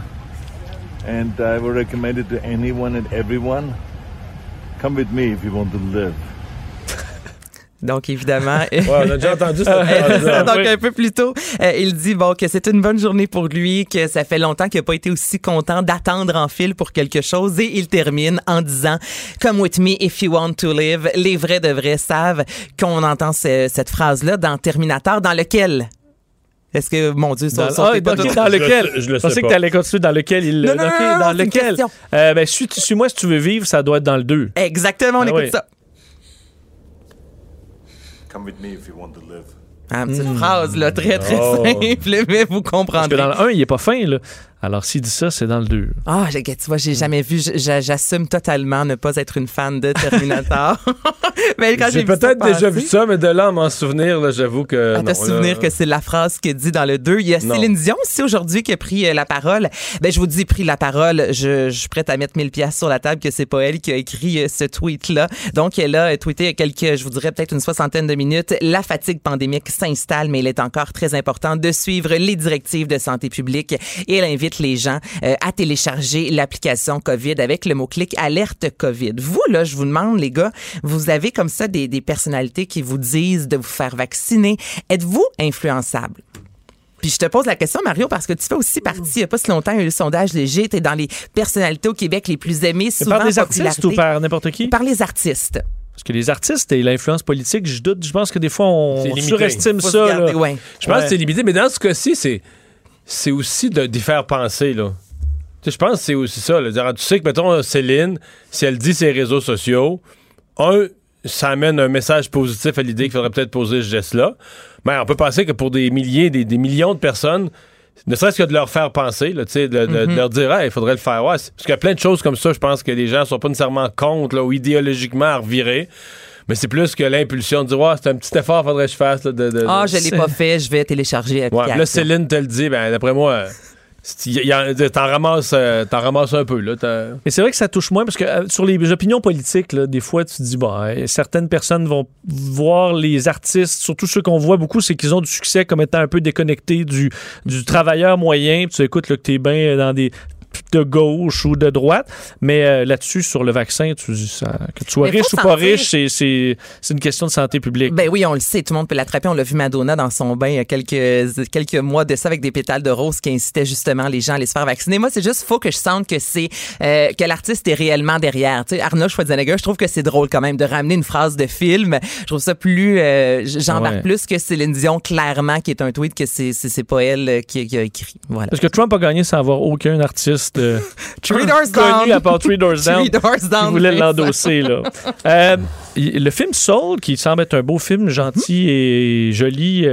and I will recommend it to anyone and everyone. Come with me if you want to live. Donc, évidemment... [laughs] Ouais, on a déjà entendu cette [laughs] phrase-là. Donc, Oui. un peu plus tôt, euh, il dit bon que c'est une bonne journée pour lui, que ça fait longtemps qu'il n'a pas été aussi content d'attendre en file pour quelque chose. Et il termine en disant Come with me if you want to live. Les vrais de vrais savent qu'on entend ce- cette phrase-là dans Terminator, dans lequel? Est-ce que, mon Dieu, Dans, ça, ça, ah, pas dans Je le lequel? sais- je le sais pensais que pas. tu allais continuer dans lequel il. Non, non, non, non, dans lequel? Euh, ben, suis, suis-moi si tu veux vivre, ça doit être dans le 2. Exactement, on Ah écoute oui. ça. Come with me if you want to live. Ah, une petite phrase, là, très, très Oh. simple, [laughs] mais vous Parce que comprendrez. dans le 1, il est pas fin, là. Alors, s'il dit ça, c'est dans le 2. Ah, j'ai- tu vois, j'ai jamais vu. J'assume totalement ne pas être une fan de Terminator. [laughs] mais quand j'ai J'ai vu ça peut-être déjà vu ça, mais de là à m'en souvenir, là, j'avoue que. À te non, souvenir là- que c'est la phrase que dit dans le 2. Il y a Non. Céline Dion aussi aujourd'hui qui a pris euh, la parole. Ben, je vous dis, pris la parole. Je, je suis prête à mettre 1000 pièces sur la table que c'est pas elle qui a écrit euh, ce tweet-là. Donc, elle a tweeté il y a quelques, je vous dirais peut-être une soixantaine de minutes. La fatigue pandémique s'installe, mais il est encore très important de suivre les directives de santé publique et elle invite invite les gens euh, à télécharger l'application COVID avec le mot-clic alerte COVID. Vous, là, je vous demande, les gars, vous avez comme ça des, des personnalités qui vous disent de vous faire vacciner. Êtes-vous influençable? Puis je te pose la question, Mario, parce que tu fais aussi partie, il n'y a pas si longtemps, il y a eu le sondage léger, tu es dans les personnalités au Québec les plus aimées, Mais souvent par des artistes ou par n'importe qui? Par les artistes. Parce que les artistes et l'influence politique, je doute. Je pense que des fois, on surestime ça. garder, là. ouais. Je pense Ouais. que c'est limité, mais dans ce cas-ci, c'est, c'est aussi de, d'y faire penser, là. Je pense que c'est aussi ça. là. Tu sais que, mettons, Céline, si elle dit ses réseaux sociaux, un, ça amène un message positif à l'idée qu'il faudrait peut-être poser ce geste-là. Mais on peut penser que pour des milliers, des, des millions de personnes, ne serait-ce que de leur faire penser, là, de, de- de leur dire, Ah, il faudrait le faire. Ouais, parce qu'il y a plein de choses comme ça, je pense que les gens sont pas nécessairement contre là, ou idéologiquement à revirer. Mais c'est plus que l'impulsion de dire, c'est un petit effort, faudrait que je fasse. là, de, de- Ah, je l'ai pas fait, je vais télécharger Ouais, là, Céline te le dit, ben, d'après moi, euh, t'en ramasses, euh, t'en ramasses un peu, là. Mais c'est vrai que ça touche moins parce que euh, sur les opinions politiques, là, des fois, tu te dis, bon, euh, certaines personnes vont voir les artistes, surtout ceux qu'on voit beaucoup, c'est qu'ils ont du succès comme étant un peu déconnectés du, du travailleur moyen. Puis tu écoutes là, que t'es bien dans des de gauche ou de droite, mais euh, là-dessus, sur le vaccin, tu ça, que tu sois riche ou pas riche, c'est- c'est c'est une question de santé publique. Ben oui, on le sait, tout le monde peut l'attraper. On l'a vu Madonna dans son bain il y a quelques, quelques mois de ça avec des pétales de rose qui incitaient justement les gens à aller se faire vacciner. Moi, c'est juste, faut que je sente que c'est, euh, que l'artiste est réellement derrière. Tu sais, Arnaud Schwarzenegger, je trouve que c'est drôle quand même de ramener une phrase de film. Je trouve ça plus, euh, j'embarque Ouais. plus que Céline Dion, clairement, qui est un tweet que c'est, c'est, c'est pas elle euh, qui, qui a écrit. Voilà. Parce que Trump a gagné sans avoir aucun artiste euh, [laughs] Three Doors connu Down. à part Three Doors [laughs] Down Three Doors qui Down, voulait c'est l'endosser. là. [laughs] Euh, y- le film Soul, qui semble être un beau film gentil et joli, euh,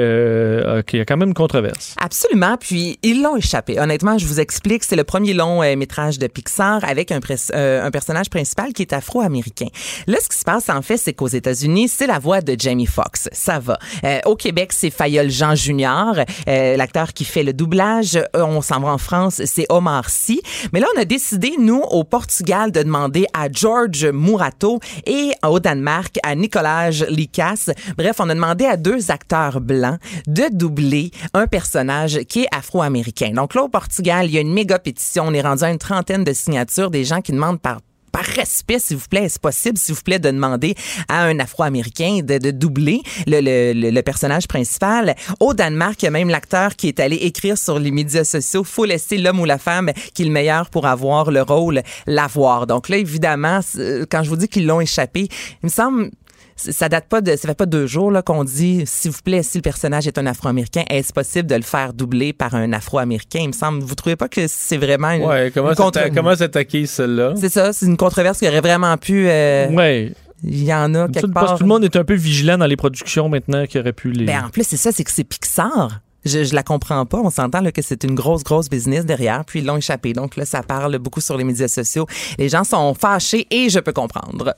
euh, qui a quand même une controverse. Absolument. Puis ils l'ont échappé. Honnêtement, je vous explique, c'est le premier long euh, métrage de Pixar avec un, pres- euh, un personnage principal qui est afro-américain. Là, ce qui se passe en fait, c'est qu'aux États-Unis, c'est la voix de Jamie Foxx. Ça va. Euh, au Québec, c'est Fayol Jean Junior, l'acteur qui fait le doublage. Euh, on s'en va en France, c'est Omar Sy. Mais là, on a décidé, nous, au Portugal, de demander à George Murato et au Danemark à Nicolas Likas. Bref, on a demandé à deux acteurs blancs de doubler un personnage qui est afro-américain. Donc là, au Portugal, il y a une méga pétition. On est rendu à une trentaine de signatures des gens qui demandent par par respect, s'il vous plaît, est-ce possible, s'il vous plaît, de demander à un Afro-Américain de, de doubler le, le- le- personnage principal? Au Danemark, il y a même l'acteur qui est allé écrire sur les médias sociaux, faut laisser l'homme ou la femme qui est le meilleur pour avoir le rôle, l'avoir. Donc là, évidemment, c'est- quand je vous dis qu'ils l'ont échappé, il me semble ça date pas de ça fait pas deux jours là qu'on dit s'il vous plaît si le personnage est un afro-américain est-ce possible de le faire doubler par un afro-américain? Il me semble vous trouvez pas que c'est vraiment une, Ouais, comment une contre- comment c'est attaqué, celle-là? c'est ça c'est une controverse qui aurait vraiment pu euh, Ouais. il y en a quelque parce part que tout le monde est un peu vigilant dans les productions maintenant qui aurait pu les. ben, en plus c'est ça c'est que c'est Pixar je, je la comprends pas. On s'entend là, que c'est une grosse, grosse business derrière, puis ils l'ont échappé. Donc là, ça parle beaucoup sur les médias sociaux. Les gens sont fâchés et je peux comprendre.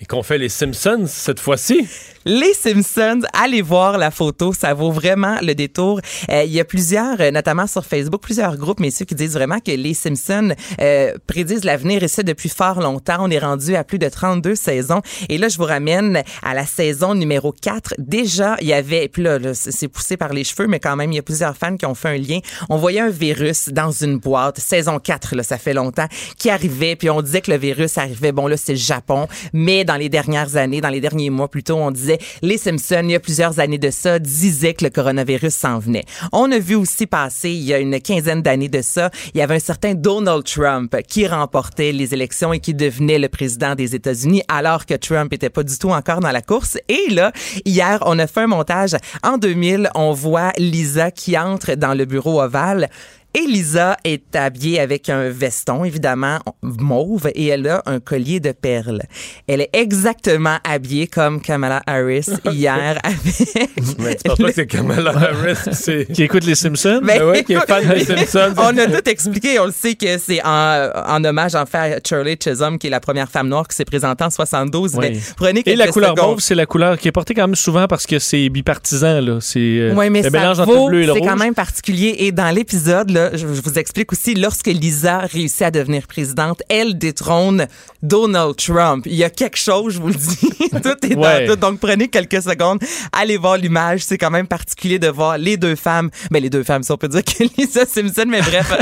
Et qu'on fait les Simpsons cette fois-ci? Les Simpsons, allez voir la photo, ça vaut vraiment le détour. Euh, il y a plusieurs, euh, notamment sur Facebook, plusieurs groupes, messieurs, qui disent vraiment que les Simpsons euh, prédisent l'avenir et ça depuis fort longtemps. On est rendu à plus de 32 saisons. Et là, je vous ramène à la saison numéro 4. Déjà, il y avait, puis là, c'est poussé par les cheveux, mais quand même, il y a plusieurs fans qui ont fait un lien. On voyait un virus dans une boîte, saison 4, là, ça fait longtemps, qui arrivait, puis on disait que le virus arrivait, bon là, c'est le Japon, mais dans les dernières années, dans les derniers mois plutôt, on disait les Simpsons, il y a plusieurs années de ça, disaient que le coronavirus s'en venait. On a vu aussi passer, il y a une quinzaine d'années de ça, il y avait un certain Donald Trump qui remportait les élections et qui devenait le président des États-Unis alors que Trump était pas du tout encore dans la course. Et là, hier, on a fait un montage. En 2000, on voit Lisa qui entre dans le bureau ovale. Et Lisa est habillée avec un veston, évidemment, mauve, et elle a un collier de perles. Elle est exactement habillée comme Kamala Harris [laughs] hier avec... Mais tu penses pas que c'est Kamala [laughs] Harris qui c'est. Qui écoute les Simpsons? Ben, Ben ouais, qui est fan des [laughs] Simpsons. On a tout expliqué. On le sait que c'est en, en hommage en fait à Shirley Chisholm, qui est la première femme noire qui s'est présentée en 72. Oui. Mais prenez Et la couleur secondes. mauve, c'est la couleur qui est portée quand même souvent parce que c'est bipartisan. Là. C'est euh, Oui, mais le ça mélange entre vaut, le bleu et le c'est rouge. quand même particulier. Et dans l'épisode, là, là, je, vous explique aussi, lorsque Lisa réussit à devenir présidente, elle détrône Donald Trump. Il y a quelque chose, je vous le dis. [laughs] tout est Ouais. dans tout. Donc, prenez quelques secondes, allez voir l'image. C'est quand même particulier de voir les deux femmes. Ben, les deux femmes, si on peut dire que [laughs] Lisa Simpson, mais bref.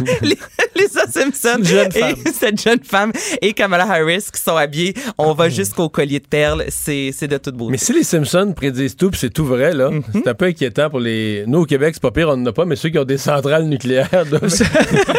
[laughs] Lisa Simpson Une jeune et femme. cette jeune femme et Kamala Harris qui sont habillés. On va jusqu'au collier de perles. C'est de toute beauté. Mais si les Simpsons prédisent tout, c'est tout vrai, là, Mhm. c'est un peu inquiétant pour les. Nous, au Québec, c'est pas pire, on n'en a pas, mais ceux qui ont des centrales nucléaires doivent. [laughs]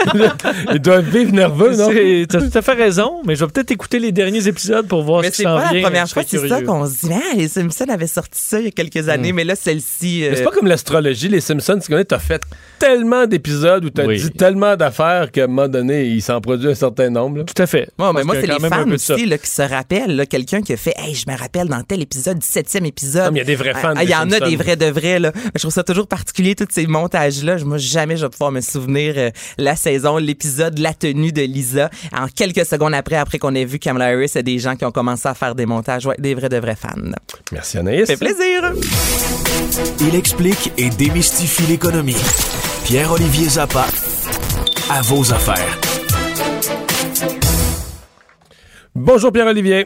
[laughs] Ils doivent vivre nerveux, non? C'est- T'as tout à fait raison, mais je vais peut-être écouter les derniers épisodes pour voir Mais ce qui c'est s'en pas vient. la première Je fois, c'est ça qu'on se dit. Ah, les Simpsons avaient sorti ça il y a quelques années, mais là, celle-ci. Hmm. Mais euh, c'est pas comme l'astrologie, les Simpsons, tu connais, t'as fait tellement d'épisodes où t'as Oui. dit tellement d'affaires qu'à un moment donné, il s'en produit un certain nombre. là. Tout à fait. Bon, mais Parce moi, c'est les fans ça. aussi là, qui se rappellent. là, Quelqu'un qui a fait Hey, je me rappelle dans tel épisode, 17e épisode. Non, mais il y a des vrais fans Ah, Il y en a des vrais de vrais. Là. Je trouve ça toujours particulier, tous ces montages-là. Je- Moi, jamais je vais pouvoir me souvenir euh, la saison, l'épisode, la tenue de Lisa. En quelques secondes après, après qu'on ait vu Kamala Harris, il y a des gens qui ont commencé à faire des montages. Ouais, des vrais de vrais fans. Merci Anaïs. Ça fait plaisir. Il explique et démystifie l'économie. Pierre-Olivier Zappa, à vos affaires. Bonjour Pierre-Olivier.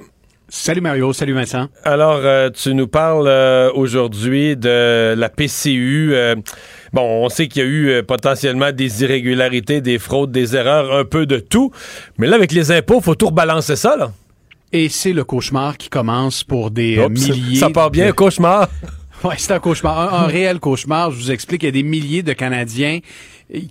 Salut Mario, salut Vincent. Alors, euh, tu nous parles euh, aujourd'hui de la PCU. Euh, bon, on sait qu'il y a eu euh, potentiellement des irrégularités, des fraudes, des erreurs, un peu de tout. Mais là, avec les impôts, faut tout rebalancer ça, là. Et c'est le cauchemar qui commence pour des Oups, milliers. Ça part bien, de- cauchemar. [laughs] Ouais, c'est un cauchemar, un, un réel cauchemar. Je vous explique, il y a des milliers de Canadiens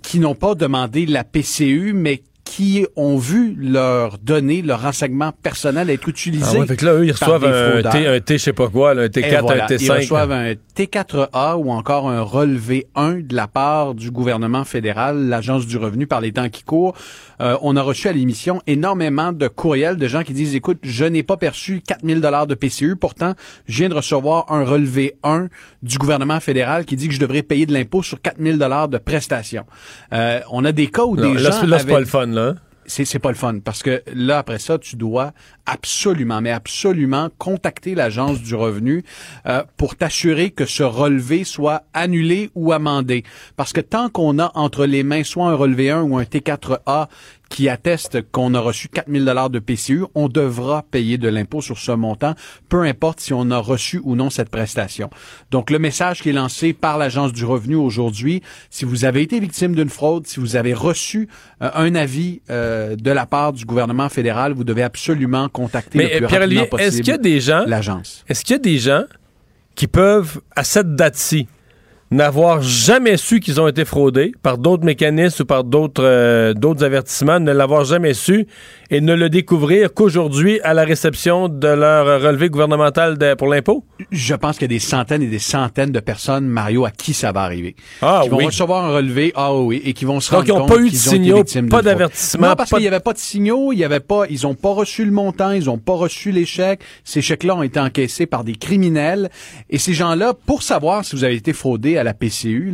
qui n'ont pas demandé la PCU, mais qui ont vu leurs données, leurs renseignements personnels être utilisés. Ah ouais, fait que là, eux, ils reçoivent un. T, un T, je sais pas quoi, là, un Et T4, voilà, un Ils T5. reçoivent un T4A ou encore un relevé 1 de la part du gouvernement fédéral, l'Agence du revenu par les temps qui courent. Euh, on a reçu à l'émission énormément de courriels de gens qui disent, écoute, je n'ai pas perçu 4000 dollars de PCU, pourtant, je viens de recevoir un relevé 1 du gouvernement fédéral qui dit que je devrais payer de l'impôt sur 4000 dollars de prestations. Euh, on a des cas où Non, des là, gens là, c'est pas le fun, là. Hein? c'est pas le fun parce que là après ça tu dois absolument mais absolument contacter l'agence du revenu euh, pour t'assurer que ce relevé soit annulé ou amendé parce que tant qu'on a entre les mains soit un relevé 1 ou un T4A qui atteste qu'on a reçu 4000 dollars de PCU, on devra payer de l'impôt sur ce montant, peu importe si on a reçu ou non cette prestation. Donc le message qui est lancé par l'agence du revenu aujourd'hui, si vous avez été victime d'une fraude, si vous avez reçu euh, un avis euh, de la part du gouvernement fédéral, vous devez absolument contacter Mais le plus euh, rapidement possible est-ce qu'il y a des gens, l'agence. est-ce qu'il y a des gens qui peuvent, à cette date-ci, n'avoir jamais su qu'ils ont été fraudés par d'autres mécanismes ou par d'autres euh, d'autres avertissements, ne l'avoir jamais su et ne le découvrir qu'aujourd'hui à la réception de leur relevé gouvernemental de- pour l'impôt? Je pense qu'il y a des centaines et des centaines de personnes, Mario, à qui ça va arriver. Ah qui vont oui. recevoir un relevé, ah oui, et qui vont se Donc, rendre ils n'ont compte pas eu de qu'ils signaux, pas d'avertissement, Non, parce pas qu'il n'y avait pas de signaux, il y avait pas, ils ont pas reçu le montant, ils ont pas reçu les chèques. Ces chèques-là ont été encaissés par des criminels. Et ces gens-là, pour savoir si vous avez été fraudé à la PCU,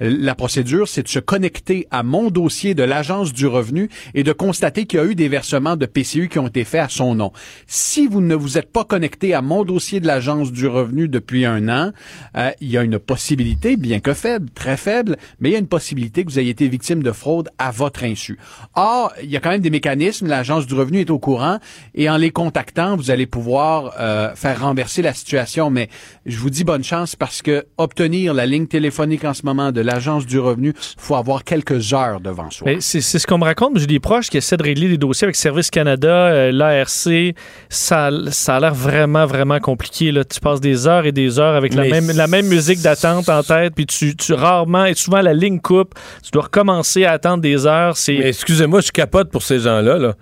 la procédure, c'est de se connecter à mon dossier de l'Agence du revenu et de constater qu'il y a eu des versements de PCU qui ont été faits à son nom. Si vous ne vous êtes pas connecté à mon dossier de l'Agence du revenu depuis un an, euh, il y a une possibilité, bien que faible, très faible, mais il y a une possibilité que vous ayez été victime de fraude à votre insu. Or, il y a quand même des mécanismes, l'Agence du revenu est au courant, et en les contactant, vous allez pouvoir euh, faire renverser la situation. Mais je vous dis bonne chance parce que obtenir la ligne téléphonique en ce moment de l'Agence du revenu, faut avoir quelques heures devant soi. C'est c'est ce qu'on me raconte. J'ai des proches qui essaient de régler des dossiers avec Service Canada, euh, l'ARC. Ça, ça a l'air vraiment, vraiment compliqué. Là. Tu passes des heures et des heures avec la même, la même musique d'attente en tête, puis tu, tu rarement, et souvent la ligne coupe. Tu dois recommencer à attendre des heures. C'est Mais excusez-moi, je capote pour ces gens-là. Là.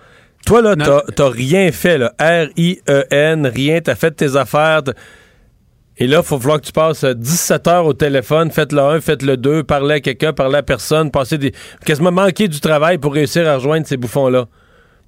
Toi, là, t'as t'as rien fait, là. R-I-E-N, rien, t'as fait tes affaires. Et là, il faut falloir que tu passes euh, 17 heures au téléphone, faites le 1, faites le 2, parler à quelqu'un, parler à personne, passer des. quasiment manquer du travail pour réussir à rejoindre ces bouffons-là.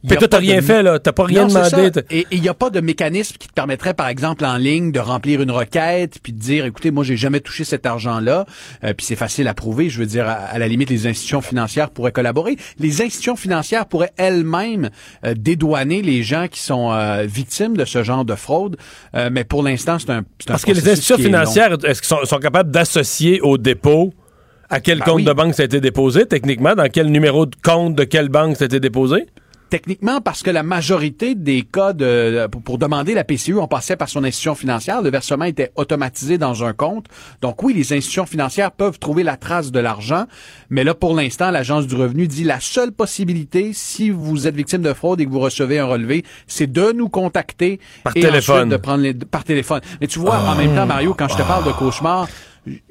Puis toi, t'as de- rien fait, là. T'as pas rien Non, demandé. Et il n'y a pas de mécanisme qui te permettrait, par exemple, en ligne, de remplir une requête, puis de dire, écoutez, moi, j'ai jamais touché cet argent-là, euh, puis c'est facile à prouver. Je veux dire, à, à la limite, les institutions financières pourraient collaborer. Les institutions financières pourraient elles-mêmes euh, dédouaner les gens qui sont euh, victimes de ce genre de fraude. Euh, mais pour l'instant, c'est un, c'est un Parce que les institutions financières, est-ce qu'ils sont, sont capables d'associer au dépôt? À quel Ben compte oui. de banque ça a été déposé, techniquement? Dans quel numéro de compte de quelle banque ça a été déposé? Techniquement, parce que la majorité des cas de, pour, pour demander la PCU, on passait par son institution financière. Le versement était automatisé dans un compte. Donc oui, les institutions financières peuvent trouver la trace de l'argent. Mais là, pour l'instant, l'Agence du revenu dit la seule possibilité, si vous êtes victime de fraude et que vous recevez un relevé, c'est de nous contacter. Par et téléphone. ensuite de prendre les, par téléphone. Mais tu vois, en même temps, Mario, quand je te parle de cauchemar,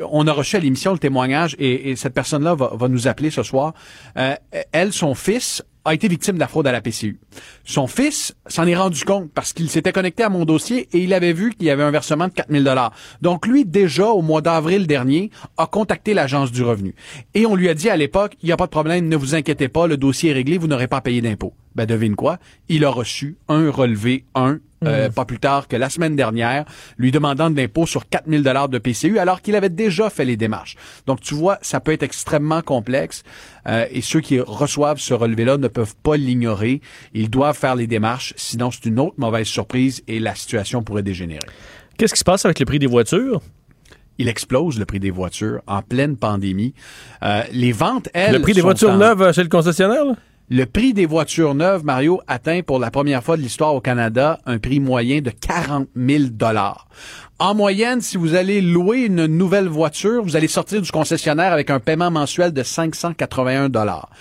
on a reçu à l'émission le témoignage et, et cette personne-là va, va nous appeler ce soir. Euh, elle, son fils a été victime de la fraude à la PCU. Son fils s'en est rendu compte parce qu'il s'était connecté à mon dossier et il avait vu qu'il y avait un versement de 4000 dollars. Donc lui déjà au mois d'avril dernier a contacté l'agence du revenu et on lui a dit à l'époque il n'y a pas de problème, ne vous inquiétez pas, le dossier est réglé, vous n'aurez pas à payer d'impôts. Ben devine quoi, il a reçu un relevé 1 euh, pas plus tard que la semaine dernière, lui demandant de l'impôt sur 4000 dollars de PCU alors qu'il avait déjà fait les démarches. Donc tu vois, ça peut être extrêmement complexe euh, et ceux qui reçoivent ce relevé-là ne peuvent pas l'ignorer. Ils doivent faire les démarches, sinon c'est une autre mauvaise surprise et la situation pourrait dégénérer. Qu'est-ce qui se passe avec le prix des voitures? Il explose le prix des voitures en pleine pandémie. Euh, les ventes, elles, le prix des voitures en- neuves chez le concessionnaire? là? Le prix des voitures neuves, Mario, atteint pour la première fois de l'histoire au Canada un prix moyen de 40 000 dollars. En moyenne, si vous allez louer une nouvelle voiture, vous allez sortir du concessionnaire avec un paiement mensuel de 581 dollars.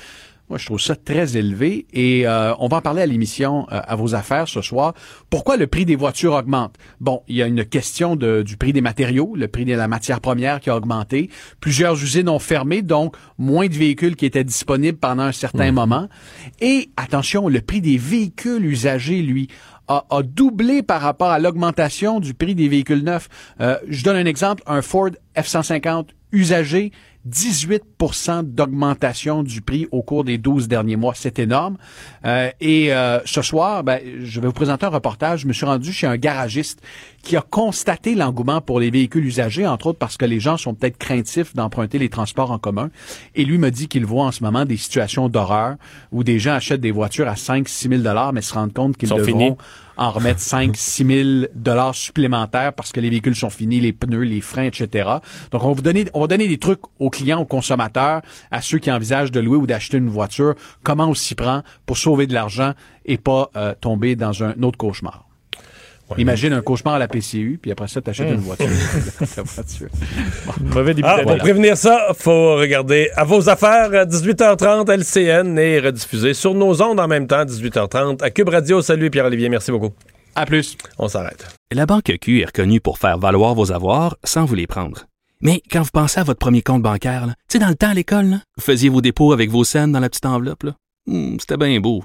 Moi, je trouve ça très élevé et euh, on va en parler à l'émission euh, à vos affaires ce soir. Pourquoi le prix des voitures augmente? Bon, il y a une question de- du prix des matériaux, le prix de la matière première qui a augmenté. Plusieurs usines ont fermé, donc moins de véhicules qui étaient disponibles pendant un certain moment. Et attention, le prix des véhicules usagés, lui, a, a doublé par rapport à l'augmentation du prix des véhicules neufs. Euh, je donne un exemple, un Ford F-150 usagé, 18% d'augmentation du prix au cours des 12 derniers mois. C'est énorme. Euh, et euh, ce soir, ben, je vais vous présenter un reportage. Je me suis rendu chez un garagiste qui a constaté l'engouement pour les véhicules usagés, entre autres parce que les gens sont peut-être craintifs d'emprunter les transports en commun. Et lui me dit qu'il voit en ce moment des situations d'horreur où des gens achètent des voitures à 5-6 000 dollars, mais se rendent compte qu'ils devront finis. en remettre 5 6 000 dollars supplémentaires parce que les véhicules sont finis, les pneus, les freins, etc. Donc, on va vous donner, on va donner des trucs aux clients, aux consommateurs, à ceux qui envisagent de louer ou d'acheter une voiture, comment on s'y prend pour sauver de l'argent et pas euh, tomber dans un autre cauchemar? Imagine un cauchemar à la PCU, puis après ça, tu achètes Hum. une voiture. [laughs] La voiture. Mauvais début Ah, pour prévenir ça, faut regarder à vos affaires à 18h30 LCN et rediffuser sur nos ondes en même temps 18h30 à Cube Radio. Salut Pierre-Olivier, merci beaucoup. À plus. On s'arrête. La Banque Q est reconnue pour faire valoir vos avoirs sans vous les prendre. Mais quand vous pensez à votre premier compte bancaire, tu sais, dans le temps à l'école, là, vous faisiez vos dépôts avec vos scènes dans la petite enveloppe. Hmm, C'était bien beau.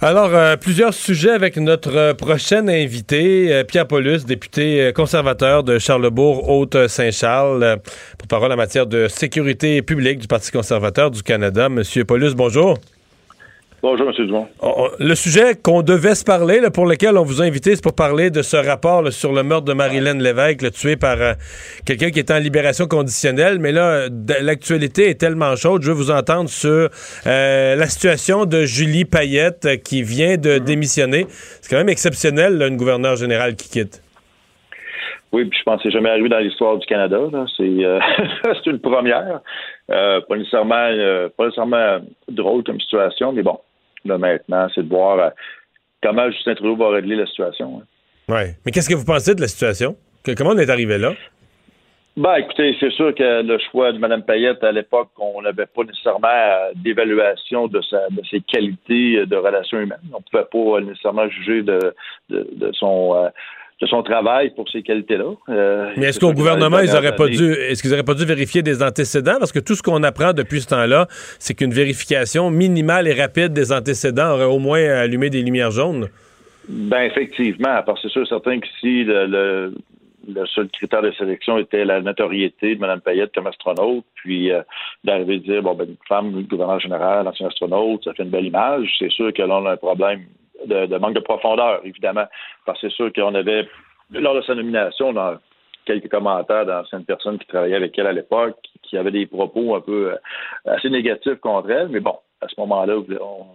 Alors, euh, plusieurs sujets avec notre euh, prochain invité, euh, Pierre Paulus, député euh, conservateur de Charlebourg, Haute-Saint-Charles, pour parole en matière de sécurité publique du Parti conservateur du Canada. Monsieur Paulus, bonjour. Bonjour, M. Dumont. On- on- le sujet qu'on devait se parler, là, pour lequel on vous a invité, c'est pour parler de ce rapport là, sur le meurtre de Marilyn Lévesque, là, tué par euh, quelqu'un qui était en libération conditionnelle. Mais là, l'actualité est tellement chaude. Je veux vous entendre sur euh, la situation de Julie Payette euh, qui vient de démissionner. C'est quand même exceptionnel, une gouverneure générale qui quitte. Oui, puis je pense que c'est jamais arrivé dans l'histoire du Canada. C'est euh, [laughs] une première. Euh, pas nécessairement euh, pas nécessairement drôle comme situation, mais bon, là maintenant, c'est de voir euh, comment Justin Trudeau va régler la situation. hein. Ouais. Mais qu'est-ce que vous pensez de la situation? Que- comment on est arrivé là? Ben, écoutez, c'est sûr que le choix de Mme Payette, à l'époque, on n'avait pas nécessairement euh, d'évaluation de, sa, de ses qualités euh, de relations humaines. On ne pouvait pas nécessairement juger de, de, de son, de son travail pour ces qualités-là. Euh, Mais est-ce qu'au gouvernement, ils auraient pas dû, est-ce qu'ils auraient pas dû vérifier des antécédents? Parce que tout ce qu'on apprend depuis ce temps-là, c'est qu'une vérification minimale et rapide des antécédents aurait au moins allumé des lumières jaunes. Ben effectivement, parce que c'est sûr certain que si le, le- le seul critère de sélection était la notoriété de Mme Payette comme astronaute, puis euh, d'arriver à dire, bon, ben, une femme, gouverneur général, ancien astronaute, ça fait une belle image. C'est sûr que là, on a un problème de, manque de profondeur, évidemment, parce que c'est sûr qu'on avait, lors de sa nomination, dans quelques commentaires d'anciennes personnes qui travaillaient avec elle à l'époque, qui avaient des propos un peu euh, assez négatifs contre elle, mais bon, à ce moment-là, on,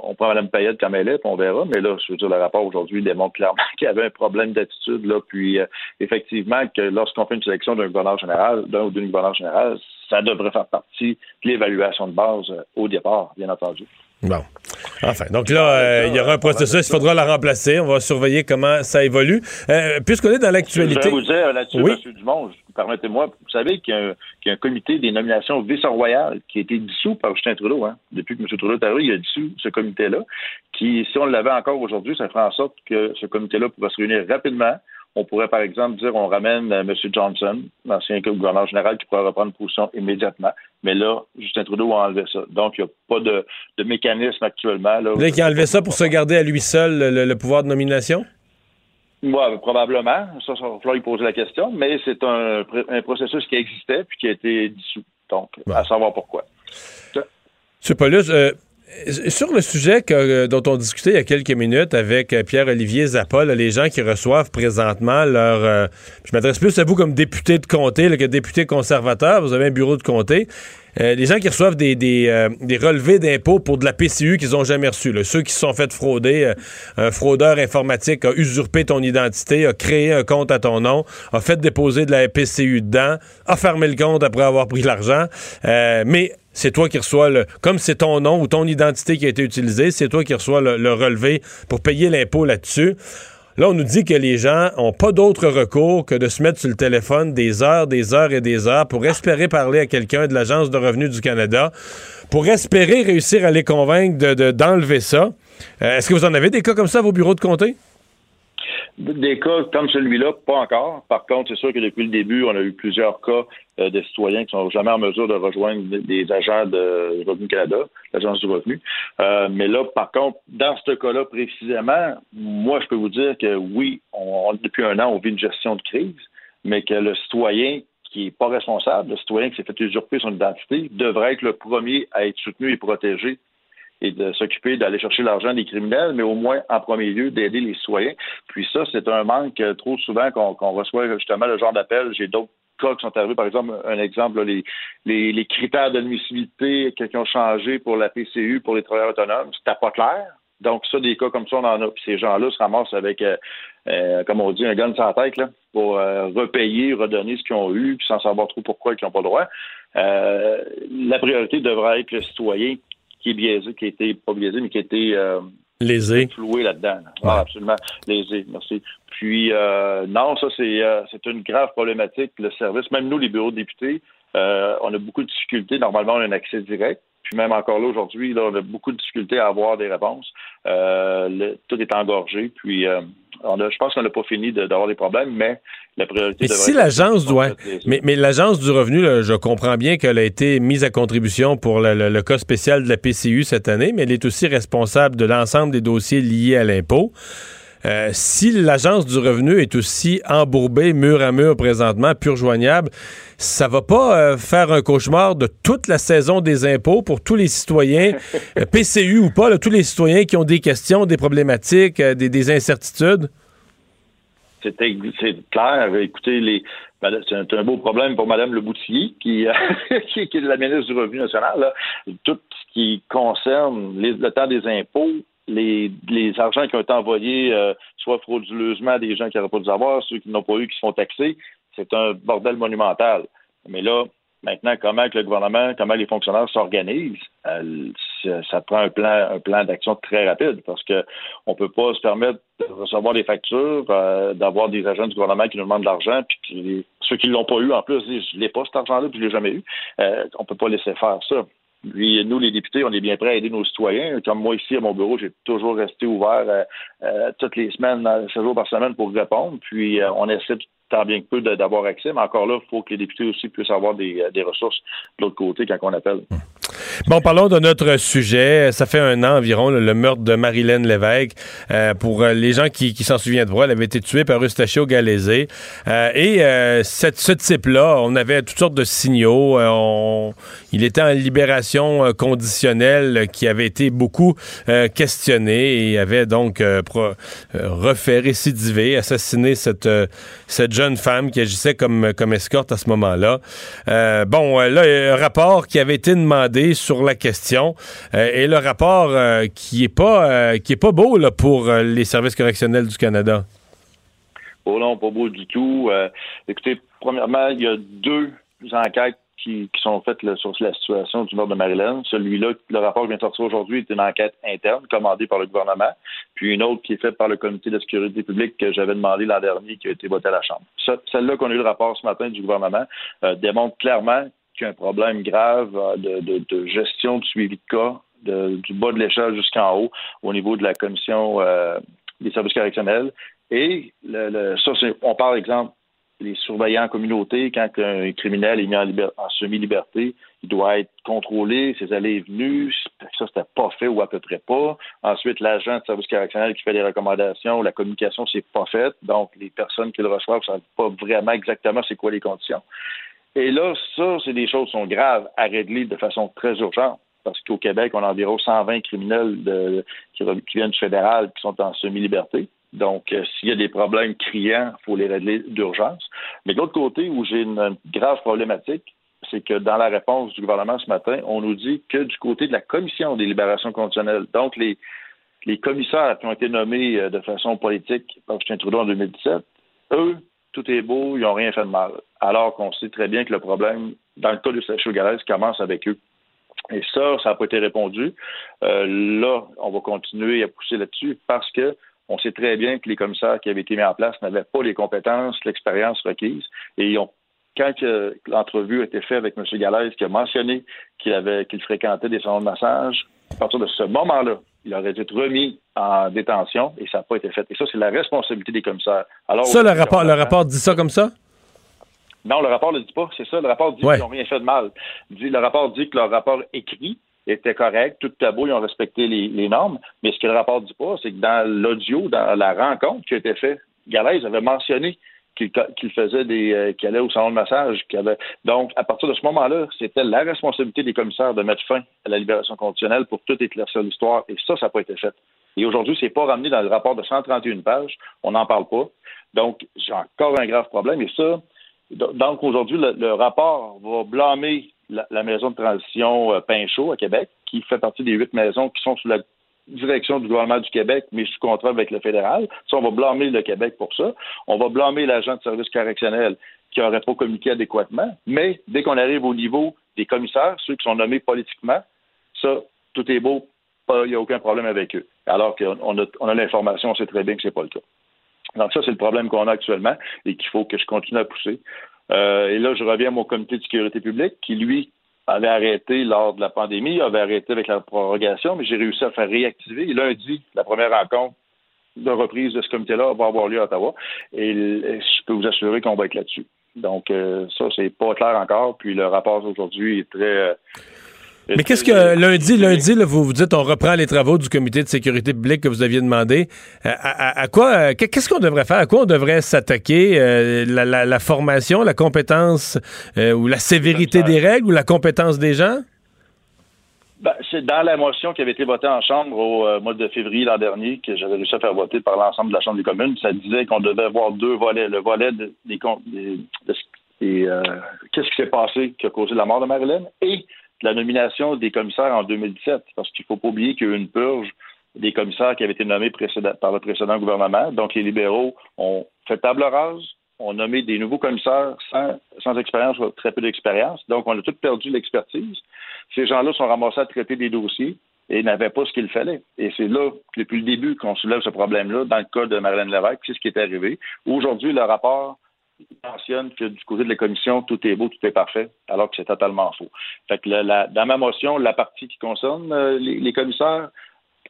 on prend Mme Payette comme elle est, puis on verra. Mais là, je veux dire, le rapport aujourd'hui démontre clairement qu'il y avait un problème d'attitude. Là, puis euh, effectivement, que lorsqu'on fait une sélection d'un gouverneur général, d'un ou d'une gouverneur générale, ça devrait faire partie de l'évaluation de base euh, au départ, bien entendu. Bon. Enfin, donc là, euh, il y aura un processus, il faudra la remplacer. On va surveiller comment ça évolue. Euh, Puisqu'on est dans l'actualité. Je vais vous dire là-dessus, oui. M. Dumont, permettez-moi, vous savez qu'il y, y, a un comité des nominations vice-royales qui a été dissous par Justin Trudeau. Hein. Depuis que M. Trudeau est arrivé, il a dissous ce comité-là, qui, si on l'avait encore aujourd'hui, ça ferait en sorte que ce comité-là pourrait se réunir rapidement on pourrait, par exemple, dire on ramène euh, M. Johnson, l'ancien gouverneur général, qui pourrait reprendre position immédiatement. Mais là, Justin Trudeau a enlevé ça. Donc, il n'y a pas de, de, mécanisme actuellement. Là, là qui a enlevé ça pour se garder à lui seul le, le pouvoir de nomination? Oui, probablement. Ça, ça va falloir lui poser la question. Mais c'est un, un, processus qui existait puis qui a été dissous. Donc, à savoir pourquoi. M. Paulus, euh, sur le sujet euh, dont on discutait il y a quelques minutes avec euh, Pierre-Olivier Zappa, les gens qui reçoivent présentement leur... Euh, je m'adresse plus à vous comme député de comté que député conservateur, vous avez un bureau de comté. Euh, les gens qui reçoivent des, des, euh, des relevés d'impôts pour de la PCU qu'ils n'ont jamais reçu, là, ceux qui se sont fait frauder, euh, un fraudeur informatique a usurpé ton identité, a créé un compte à ton nom, a fait déposer de la PCU dedans, a fermé le compte après avoir pris l'argent, mais c'est toi qui reçois le. Comme c'est ton nom ou ton identité qui a été utilisée, c'est toi qui reçois le relevé pour payer l'impôt là-dessus. Là, on nous dit que les gens n'ont pas d'autre recours que de se mettre sur le téléphone des heures, des heures et des heures pour espérer parler à quelqu'un de l'Agence de revenus du Canada, pour espérer réussir à les convaincre d'enlever de, ça. Euh, Est-ce que vous en avez des cas comme ça à vos bureaux de comté? Des cas comme celui-là, pas encore. Par contre, c'est sûr que depuis le début, on a eu plusieurs cas euh, de citoyens qui sont jamais en mesure de rejoindre des agents de Revenu Canada, l'Agence du revenu. Euh, mais là, par contre, dans ce cas-là précisément, moi, je peux vous dire que oui, on, depuis un an, on vit une gestion de crise, mais que le citoyen qui n'est pas responsable, le citoyen qui s'est fait usurper son identité, devrait être le premier à être soutenu et protégé et de s'occuper d'aller chercher l'argent des criminels, mais au moins, en premier lieu, d'aider les citoyens. Puis ça, c'est un manque euh, trop souvent qu'on qu reçoit justement le genre d'appel. J'ai d'autres cas qui sont arrivés, par exemple, un exemple, là, les, les, les, critères d'admissibilité qui ont changé pour la PCU, pour les travailleurs autonomes, c'était pas clair. Donc, ça, des cas comme ça, on en a. Puis ces gens-là se ramassent avec, euh, euh, comme on dit, un gun la tête, là, pour euh, repayer, redonner ce qu'ils ont eu, puis sans savoir trop pourquoi ils n'ont pas le droit. la priorité devrait être le citoyen qui est biaisé, qui a été, pas biaisé, mais qui a été lésé. floué là-dedans. Ouais. Ah, absolument. Lésé, merci. Puis, euh, non, ça, c'est euh, une grave problématique. Le service, même nous, les bureaux de députés, euh, on a beaucoup de difficultés. Normalement, on a un accès direct. Puis même encore là, aujourd'hui, là, on a beaucoup de difficultés à avoir des réponses. Le, tout est engorgé. Puis, on a, je pense qu'on n'a pas fini d'avoir de, des problèmes, mais la priorité mais si l'agence doit, mais, mais l'agence du revenu, là, je comprends bien qu'elle a été mise à contribution pour le, le, le, cas spécial de la PCU cette année, mais elle est aussi responsable de l'ensemble des dossiers liés à l'impôt. Euh, si l'agence du revenu est aussi embourbée mur à mur présentement, pur joignable, ça va pas euh, faire un cauchemar de toute la saison des impôts pour tous les citoyens, [laughs] euh, PCU ou pas, là, tous les citoyens qui ont des questions, des problématiques, des, des, incertitudes? C'est clair. Écoutez, les, c'est un, beau problème pour Mme Le Boutillier, qui, [laughs] qui, qui, est la ministre du Revenu national. Là. Tout ce qui concerne les, le temps des impôts, les, les argents qui ont été envoyés, euh, soit frauduleusement à des gens qui n'auraient pas dû avoir, ceux qui n'ont pas eu, qui se font taxer, c'est un bordel monumental. Mais là, maintenant, comment que le gouvernement, comment les fonctionnaires s'organisent, euh, ça prend un plan, un plan d'action très rapide parce que on peut pas se permettre de recevoir des factures, euh, d'avoir des agents du gouvernement qui nous demandent de l'argent, puis ceux qui l'ont pas eu en plus disent je l'ai pas cet argent-là, puis je l'ai jamais eu. Euh, on peut pas laisser faire ça. Puis nous, les députés, on est bien prêts à aider nos citoyens. Comme moi ici à mon bureau, j'ai toujours resté ouvert euh, euh, toutes les semaines, sept jours par semaine pour répondre. Puis euh, on essaie tant bien que peu d'avoir accès, mais encore là, il faut que les députés aussi puissent avoir des, des ressources de l'autre côté quand on appelle. Bon, parlons de notre sujet. Ça fait un an environ, le, meurtre de Marilyn Lévesque. Euh, pour euh, les gens qui, qui s'en souviennent elle avait été tuée par Eustachio Galézé. Euh, et euh, cette, ce type-là, on avait toutes sortes de signaux. Euh, on- il était en libération euh, conditionnelle qui avait été beaucoup euh, questionné et avait donc euh, pro- euh, refait récidiver, assassiné cette, euh, cette jeune femme qui agissait comme, comme escorte à ce moment-là. Euh, bon, euh, là, il y a un rapport qui avait été demandé sur la question euh, et le rapport euh, qui est pas euh, qui est pas beau là, pour euh, les services correctionnels du Canada. Oh non, pas beau du tout. Écoutez, premièrement, il y a deux enquêtes qui, qui sont faites là, sur la situation du nord de Maryland. Celui-là, le rapport qui vient de sortir aujourd'hui, est une enquête interne commandée par le gouvernement, puis une autre qui est faite par le comité de sécurité publique que j'avais demandé l'an dernier, qui a été votée à la Chambre. Ce- Celle-là qu'on a eu le rapport ce matin du gouvernement euh, démontre clairement qu'il y a un problème grave euh, de, de- de gestion de suivi de cas, de- du bas de l'échelle jusqu'en haut, au niveau de la commission euh, des services correctionnels. Et le, le- ça, on parle, exemple, les surveillants en communauté, quand un criminel est mis en, liber- en semi-liberté, il doit être contrôlé, ses allées et venues. Ça, c'était pas fait ou à peu près pas. Ensuite, l'agent de service correctionnel qui fait les recommandations, la communication, c'est pas faite. Donc, les personnes qui le reçoivent ne savent pas vraiment exactement c'est quoi les conditions. Et là, ça, c'est des choses qui sont graves à régler de façon très urgente. Parce qu'au Québec, on a environ 120 criminels qui, qui viennent du fédéral qui sont en semi-liberté. Donc, euh, s'il y a des problèmes criants, il faut les régler d'urgence. Mais de l'autre côté, où j'ai une, grave problématique, c'est que dans la réponse du gouvernement ce matin, on nous dit que du côté de la Commission des libérations conditionnelles, donc les, les commissaires qui ont été nommés euh, de façon politique par Justin Trudeau en 2017, eux, tout est beau, ils n'ont rien fait de mal. Alors qu'on sait très bien que le problème, dans le cas de Sacha Galès, commence avec eux. Et ça, ça n'a pas été répondu. Euh, là, on va continuer à pousser là-dessus parce que on sait très bien que les commissaires qui avaient été mis en place n'avaient pas les compétences, l'expérience requise. Et ils ont, quand l'entrevue a été faite avec M. Galaise, qui a mentionné qu'il avait qu'il fréquentait des salons de massage, à partir de ce moment-là, il aurait dû être remis en détention et ça n'a pas été fait. Et ça, c'est la responsabilité des commissaires. Alors, Ça, le rapport, le rapport dit ça comme ça? non, le rapport ne le dit pas. C'est ça. Le rapport dit Ouais. qu'ils n'ont rien fait de mal. Le rapport dit que leur rapport écrit était correct, tout était beau, ils ont respecté les, normes. Mais ce que le rapport ne dit pas, c'est que dans l'audio, dans la rencontre qui a été faite, Galaise avait mentionné qu'il faisait des euh, qu'il allait au salon de massage, avait donc à partir de ce moment-là, c'était la responsabilité des commissaires de mettre fin à la libération conditionnelle pour tout éclaircir l'histoire et ça ça n'a pas été fait. Et aujourd'hui, c'est pas ramené dans le rapport de 131 pages, on n'en parle pas. Donc, j'ai encore un grave problème et ça donc aujourd'hui, le rapport va blâmer la, maison de transition euh, Pinchot à Québec, qui fait partie des huit maisons qui sont sous la direction du gouvernement du Québec, mais sous contrat avec le fédéral. Ça, on va blâmer le Québec pour ça. On va blâmer l'agent de service correctionnel qui n'aurait pas communiqué adéquatement. Mais dès qu'on arrive au niveau des commissaires, ceux qui sont nommés politiquement, ça, tout est beau, il n'y a aucun problème avec eux. Alors qu'on on a, a l'information, on sait très bien que c'est pas le cas. Donc ça, c'est le problème qu'on a actuellement et qu'il faut que je continue à pousser. Euh, et là, je reviens à mon comité de sécurité publique qui, lui, avait arrêté lors de la pandémie, avait arrêté avec la prorogation, mais j'ai réussi à faire réactiver. Et lundi, la première rencontre de reprise de ce comité-là va avoir lieu à Ottawa. Et je peux vous assurer qu'on va être là-dessus. Donc, euh, ça, c'est pas clair encore. Puis le rapport aujourd'hui est très... euh, Mais qu'est-ce que lundi, lundi, là, vous vous dites on reprend les travaux du comité de sécurité publique que vous aviez demandé. Euh, à, à- à quoi euh, qu'est-ce qu'on devrait faire? À quoi on devrait s'attaquer? Euh, la, la- la formation, la compétence euh, ou la sévérité des règles ou la compétence des gens? Ben, c'est dans la motion qui avait été votée en Chambre au euh, mois de février l'an dernier, que j'avais réussi à faire voter par l'ensemble de la Chambre des communes. Ça disait qu'on devait avoir deux volets. Le volet de- des, de euh, qu'est-ce qui s'est passé qui a causé la mort de Marilyn et la nomination des commissaires en 2017. Parce qu'il ne faut pas oublier qu'il y a eu une purge des commissaires qui avaient été nommés par le précédent gouvernement. Donc, les libéraux ont fait table rase, ont nommé des nouveaux commissaires sans, expérience ou très peu d'expérience. Donc, on a tous perdu l'expertise. Ces gens-là sont ramassés à traiter des dossiers et n'avaient pas ce qu'il fallait. Et c'est là, depuis le début, qu'on soulève ce problème-là. Dans le cas de Marlène Lévesque, c'est ce qui est arrivé. Aujourd'hui, le rapport mentionne que du côté de la commission, tout est beau, tout est parfait, alors que c'est totalement faux. Fait que dans ma motion, la partie qui concerne euh, les, commissaires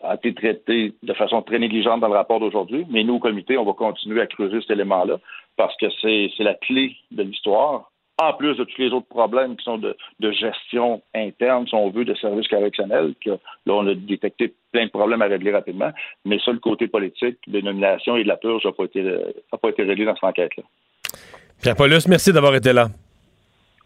a été traitée de façon très négligente dans le rapport d'aujourd'hui, mais nous, au comité, on va continuer à creuser cet élément-là parce que c'est la clé de l'histoire en plus de tous les autres problèmes qui sont de, gestion interne, si on veut, de services correctionnels, que là, on a détecté plein de problèmes à régler rapidement. Mais ça, le côté politique, des nominations et de la purge n'a pas, pas été réglé dans cette enquête-là. Pierre Paulus, merci d'avoir été là.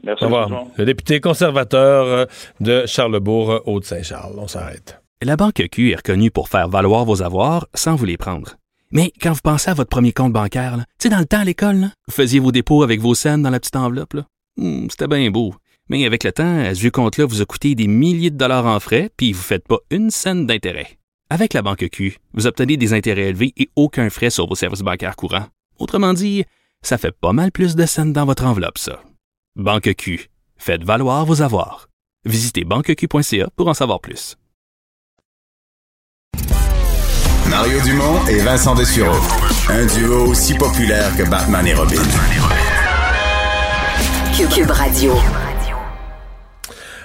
Merci. Au revoir. Le député conservateur euh, de Charlebourg, Haute-Saint-Charles. On s'arrête. La Banque Q est reconnue pour faire valoir vos avoirs sans vous les prendre. Mais quand vous pensez à votre premier compte bancaire, tu sais, dans le temps à l'école, vous faisiez vos dépôts avec vos scènes dans la petite enveloppe. Hmm, C'était bien beau. Mais avec le temps, à ce vieux compte-là vous a coûté des milliers de dollars en frais, puis vous ne faites pas une scène d'intérêt. Avec la Banque Q, vous obtenez des intérêts élevés et aucun frais sur vos services bancaires courants. Autrement dit, ça fait pas mal plus de scènes dans votre enveloppe, ça. Banque Q. Faites valoir vos avoirs. Visitez banqueq.ca pour en savoir plus. Mario Dumont et Vincent Dessureau. Un duo aussi populaire que Batman et Robin. Cube Radio.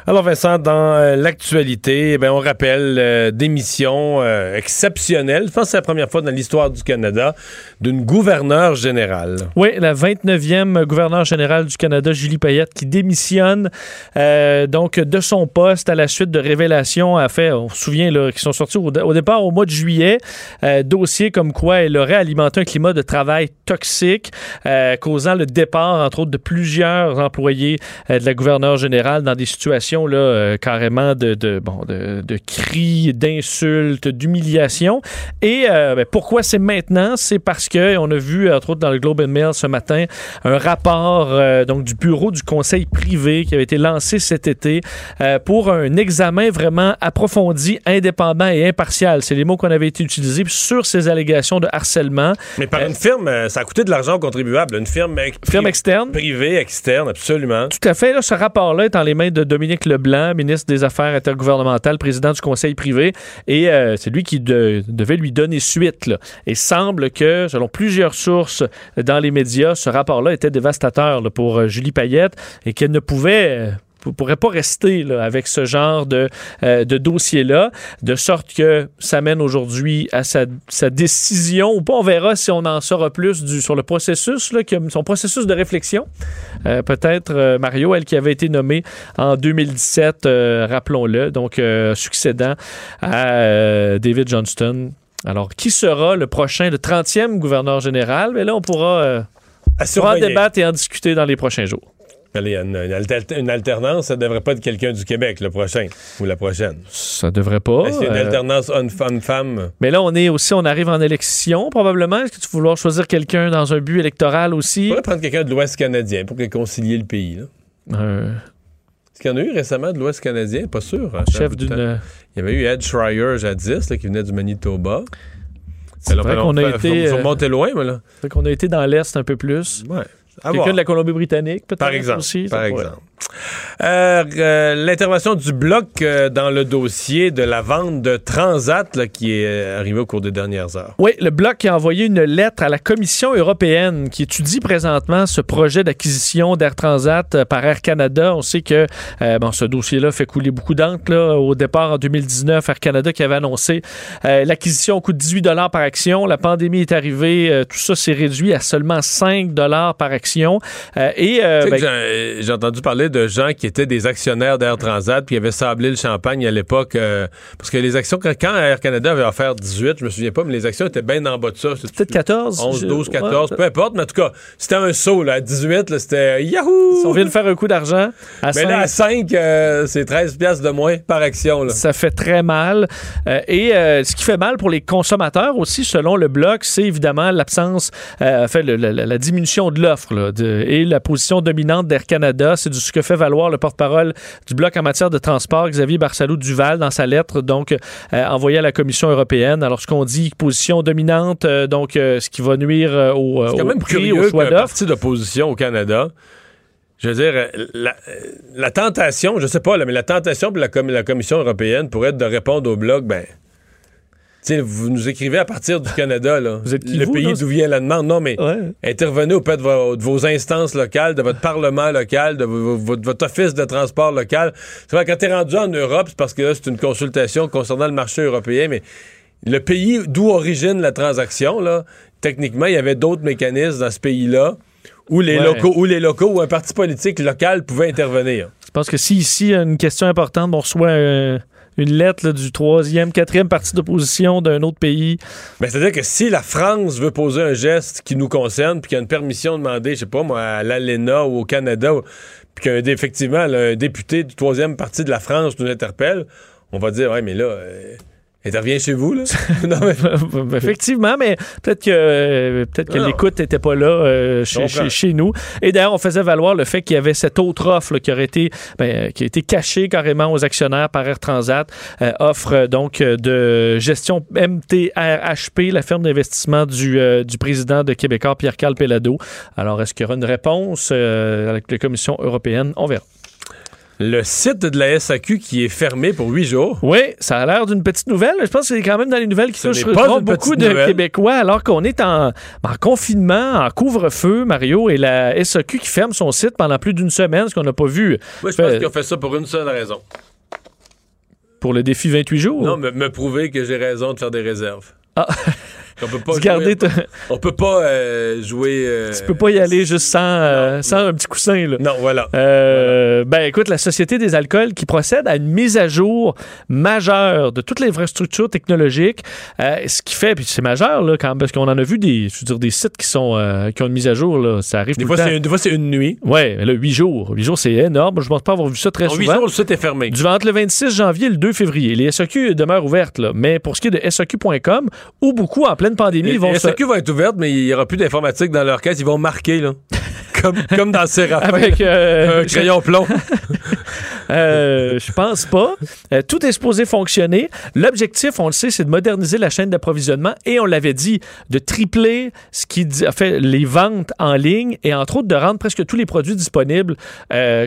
Alors Vincent, dans euh, l'actualité, eh ben, on rappelle euh, démission euh, exceptionnelle, je pense que c'est la première fois dans l'histoire du Canada, d'une gouverneure générale. Oui, la 29e gouverneure générale du Canada, Julie Payette, qui démissionne euh, donc de son poste à la suite de révélations à fait, on se souvient, qui sont sorties au, au départ au mois de juillet, euh, dossier comme quoi elle aurait alimenté un climat de travail toxique, euh, causant le départ, entre autres, de plusieurs employés euh, de la gouverneure générale dans des situations là, euh, carrément de, de, bon, de, de cris, d'insultes, d'humiliation. Et euh, ben, pourquoi c'est maintenant? C'est parce que on a vu, entre autres, dans le Globe and Mail ce matin, un rapport euh, donc du bureau du conseil privé qui avait été lancé cet été pour un examen vraiment approfondi, indépendant et impartial. C'est les mots qu'on avait été utilisés sur ces allégations de harcèlement. Mais par une firme, ça a coûté de l'argent aux contribuables, une firme, ex- Firme externe. privée, externe, absolument. Tout à fait. Là, ce rapport-là est en les mains de Dominique Leblanc, ministre des Affaires intergouvernementales, président du Conseil privé, et euh, c'est lui qui de- devait lui donner suite. là. Et semble que, selon plusieurs sources dans les médias, ce rapport-là était dévastateur pour euh, Julie Payette et qu'elle ne pouvait... ne pourrait pas rester là, avec ce genre de, euh, de dossier-là, de sorte que ça mène aujourd'hui à sa, sa décision, ou pas, on verra si on en saura plus du, sur le processus, là, son processus de réflexion. Euh, Peut-être euh, Mario, elle qui avait été nommée en 2017, euh, rappelons-le, donc succédant à David Johnston. Alors, qui sera le prochain, le 30e gouverneur général? Mais là, on pourra, en débattre et en discuter dans les prochains jours. Il y a une, une alter- une alternance, ça ne devrait pas être quelqu'un du Québec le prochain ou la prochaine. Ça devrait pas. Est-ce qu'il y a une euh, alternance homme-femme? Mais là, on est aussi, on arrive en élection, probablement. Est-ce que tu vas vouloir choisir quelqu'un dans un but électoral On aussi? pourrait prendre quelqu'un de l'Ouest canadien pour réconcilier le pays. là. Un Est-ce qu'il y en a eu récemment de l'Ouest canadien? Pas sûr. hein, chef d'une. Il y avait eu Ed Schreier jadis, là, qui venait du Manitoba. C'est vrai qu'on a été. Faut, euh, monter loin, mais là. fait qu'on a été dans l'Est un peu plus. Ouais. Quelqu'un de la Colombie-Britannique, peut-être Par exemple. aussi. par exemple. Euh, euh, L'intervention du bloc euh, dans le dossier de la vente de Transat là, qui est arrivée au cours des dernières heures. Oui, le Bloc a envoyé une lettre à la Commission européenne qui étudie présentement ce projet d'acquisition d'Air Transat par Air Canada. On sait que bon, ce dossier-là fait couler beaucoup d'encre. Au départ, en 2019, Air Canada qui avait annoncé l'acquisition au coût de 18 par action. La pandémie est arrivée, tout ça s'est réduit à seulement 5 par action. Euh, et euh, ben, j'ai- entendu parler de gens qui étaient des actionnaires d'Air Transat puis avaient sablé le champagne à l'époque euh, parce que les actions, quand, Air Canada avait offert 18, je me souviens pas, mais les actions étaient bien en bas de ça. Peut-être 14. 11, je- 12, 14, ouais. peu importe, mais en tout cas, c'était un saut. Là, à 18, là, c'était Yahoo! On vient de faire un coup d'argent. Mais là, à 5, c'est 13 piastres de moins par action. Là. Ça fait très mal. Euh, et euh, ce qui fait mal pour les consommateurs aussi, selon le bloc, c'est évidemment l'absence, enfin, le- le- la diminution de l'offre là, de- et la position dominante d'Air Canada. C'est du- ce que fait valoir le porte-parole du bloc en matière de transport, Xavier Barsalou-Duval, dans sa lettre donc euh, envoyée à la Commission européenne. Alors, ce qu'on dit, position dominante, euh, donc euh, ce qui va nuire au, quand au même prix, curieux au choix d'offre. parti d'opposition au Canada, je veux dire, la, la tentation, je sais pas, là, mais la tentation pour la, la Commission européenne pourrait être de répondre au bloc, ben, vous nous écrivez à partir du Canada, là, Vous êtes qui, le vous, pays d'où vient la demande. Non, mais Ouais. intervenez auprès de vos, de vos instances locales, de votre parlement local, de vo- vo- de votre office de transport local. C'est vrai, quand tu es rendu en Europe, c'est parce que là, c'est une consultation concernant le marché européen, mais le pays d'où origine la transaction, là, techniquement, il y avait d'autres mécanismes dans ce pays-là où les Ouais. locaux, où les locaux ou un parti politique local pouvait intervenir. Je pense que si ici, il y a une question importante, on reçoit euh, une lettre du troisième, quatrième parti d'opposition d'un autre pays. Ben, c'est-à-dire que si la France veut poser un geste qui nous concerne, puis qu'il y a une permission demandée, je sais pas moi, à l'ALENA ou au Canada, puis qu'effectivement, un député du troisième parti de la France nous interpelle, on va dire, ouais, mais là, euh, intervient chez vous, là? [laughs] [laughs] non, mais [laughs] Effectivement, mais peut-être que, euh, peut-être que l'écoute n'était pas là euh, chez, comprends. chez- chez nous. Et d'ailleurs, on faisait valoir le fait qu'il y avait cette autre offre là, qui aurait été, ben, qui a été cachée carrément aux actionnaires par Air Transat, euh, offre euh, donc euh, de gestion MTRHP, la firme d'investissement du, euh, du président de Québécois, Pierre-Carl Pellado. Alors, est-ce qu'il y aura une réponse euh, avec la Commission européenne? On verra. Le site de la SAQ qui est fermé pour huit jours. Oui, ça a l'air d'une petite nouvelle. Je pense que c'est quand même dans les nouvelles qui touchent beaucoup de nouvelle. Québécois alors qu'on est en, en confinement, en couvre-feu, Mario, et la SAQ qui ferme son site pendant plus d'une semaine, ce qu'on n'a pas vu Moi, je pense qu'ils ont fait ça pour une seule raison. pour le défi 28 jours? Non, me, me prouver que j'ai raison de faire des réserves. Ah. [laughs] On peut pas garder ta- on peut pas euh, jouer. euh, Tu peux pas y aller juste sans, euh, sans un petit coussin. Là. Non, voilà. Euh, Ben écoute, la Société des alcools qui procède à une mise à jour majeure de toute l'infrastructure technologique, ce qui fait, puis c'est majeur là, quand, parce qu'on en a vu des, je veux dire, des sites qui sont qui ont une mise à jour, là, ça arrive Des tout fois, le temps. une, des fois, c'est une nuit. Ouais, là, huit jours. Huit jours, c'est énorme. Je ne pense pas avoir vu ça très En huit souvent. jours, le site est fermé. Du entre le 26 janvier et le 2 février. Les SAQ demeurent ouvertes, là. mais pour ce qui est de SAQ.com, où beaucoup, en pleine pandémie, Les, ils vont se... SAQ vont être ouvertes, mais il n'y aura plus d'informatique dans leur caisse. Ils vont marquer, là. [laughs] comme, comme dans Séraphin. [laughs] Avec, euh, un crayon plomb. [laughs] Euh, je pense pas. Euh, tout est supposé fonctionner. L'objectif, on le sait, c'est de moderniser la chaîne d'approvisionnement et on l'avait dit, de tripler ce qui dit- fait les ventes en ligne et entre autres de rendre presque tous les produits disponibles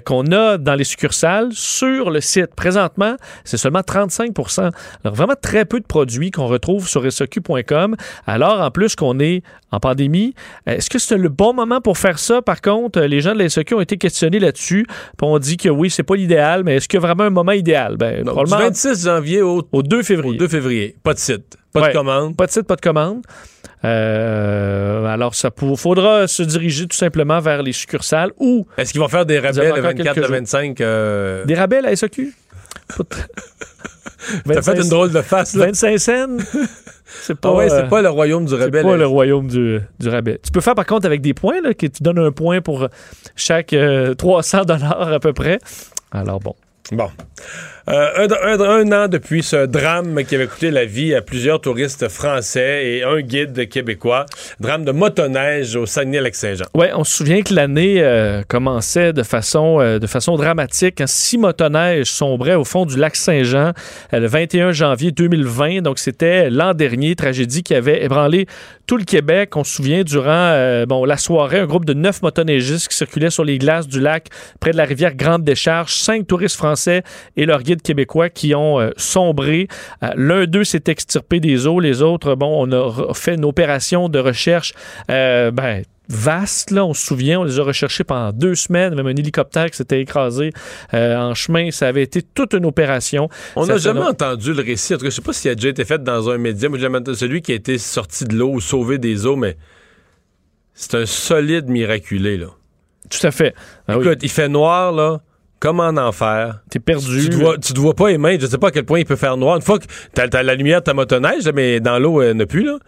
qu'on a dans les succursales sur le site. Présentement, c'est seulement 35% Alors vraiment très peu de produits qu'on retrouve sur SOQ.com. Alors en plus qu'on est en pandémie, est-ce que c'est le bon moment pour faire ça? Par contre, euh, les gens de la SOQ ont été questionnés là-dessus. On dit que oui, c'est pas l'idéal, mais est-ce qu'il y a vraiment un moment idéal? Ben, du probablement 26 janvier au, au 2 février. 2 février. Pas de site. Pas Ouais. de commande. Pas de site, pas de commande. Euh, alors, ça pour- faudra se diriger tout simplement vers les succursales ou Est-ce qu'ils vont faire des rabais le encore 24, quelques le jours. 25? euh, des rabais à la SOQ. [laughs] T'as fait une drôle de face, là. 25 cents? [laughs] C'est pas, Ah ouais, euh, c'est pas le royaume du C'est rabais. pas là. le royaume du, du rabais. Tu peux faire par contre avec des points, là, que tu donnes un point pour chaque euh, 300 dollars à peu près. Alors bon. Bon. Euh, un, an depuis ce drame qui avait coûté la vie à plusieurs touristes français et un guide québécois. Drame de motoneige au Saguenay-Lac-Saint-Jean. Ouais, on se souvient que l'année euh, commençait de façon, euh, de façon dramatique. Quand six motoneiges sombraient au fond du lac Saint-Jean euh, le 21 janvier 2020. Donc, c'était l'an dernier, tragédie qui avait ébranlé tout le Québec. On se souvient, durant bon, la soirée, un groupe de neuf motoneigistes qui circulaient sur les glaces du lac près de la rivière Grande-Décharge. Cinq touristes français et leur guide québécois qui ont euh, sombré. Euh, L'un d'eux s'est extirpé des eaux. Les autres, bon, on a fait une opération de recherche, euh, ben, vaste, là, on se souvient, on les a recherchés pendant deux semaines, même un hélicoptère qui s'était écrasé euh, en chemin, ça avait été toute une opération. On n'a jamais entendu le récit. En tout cas, je sais pas s'il a déjà été fait dans un média. Moi, jamais entendu celui qui a été sorti de l'eau ou sauvé des eaux, mais c'est un solide miraculé, là. Tout à fait. Ah oui. Écoute, il fait noir, là, comme en enfer. T'es perdu. Tu te, vois, tu te vois pas mains. Je sais pas à quel point il peut faire noir. Une fois que t'as as la lumière de ta motoneige, mais dans l'eau, elle n'a plus, là.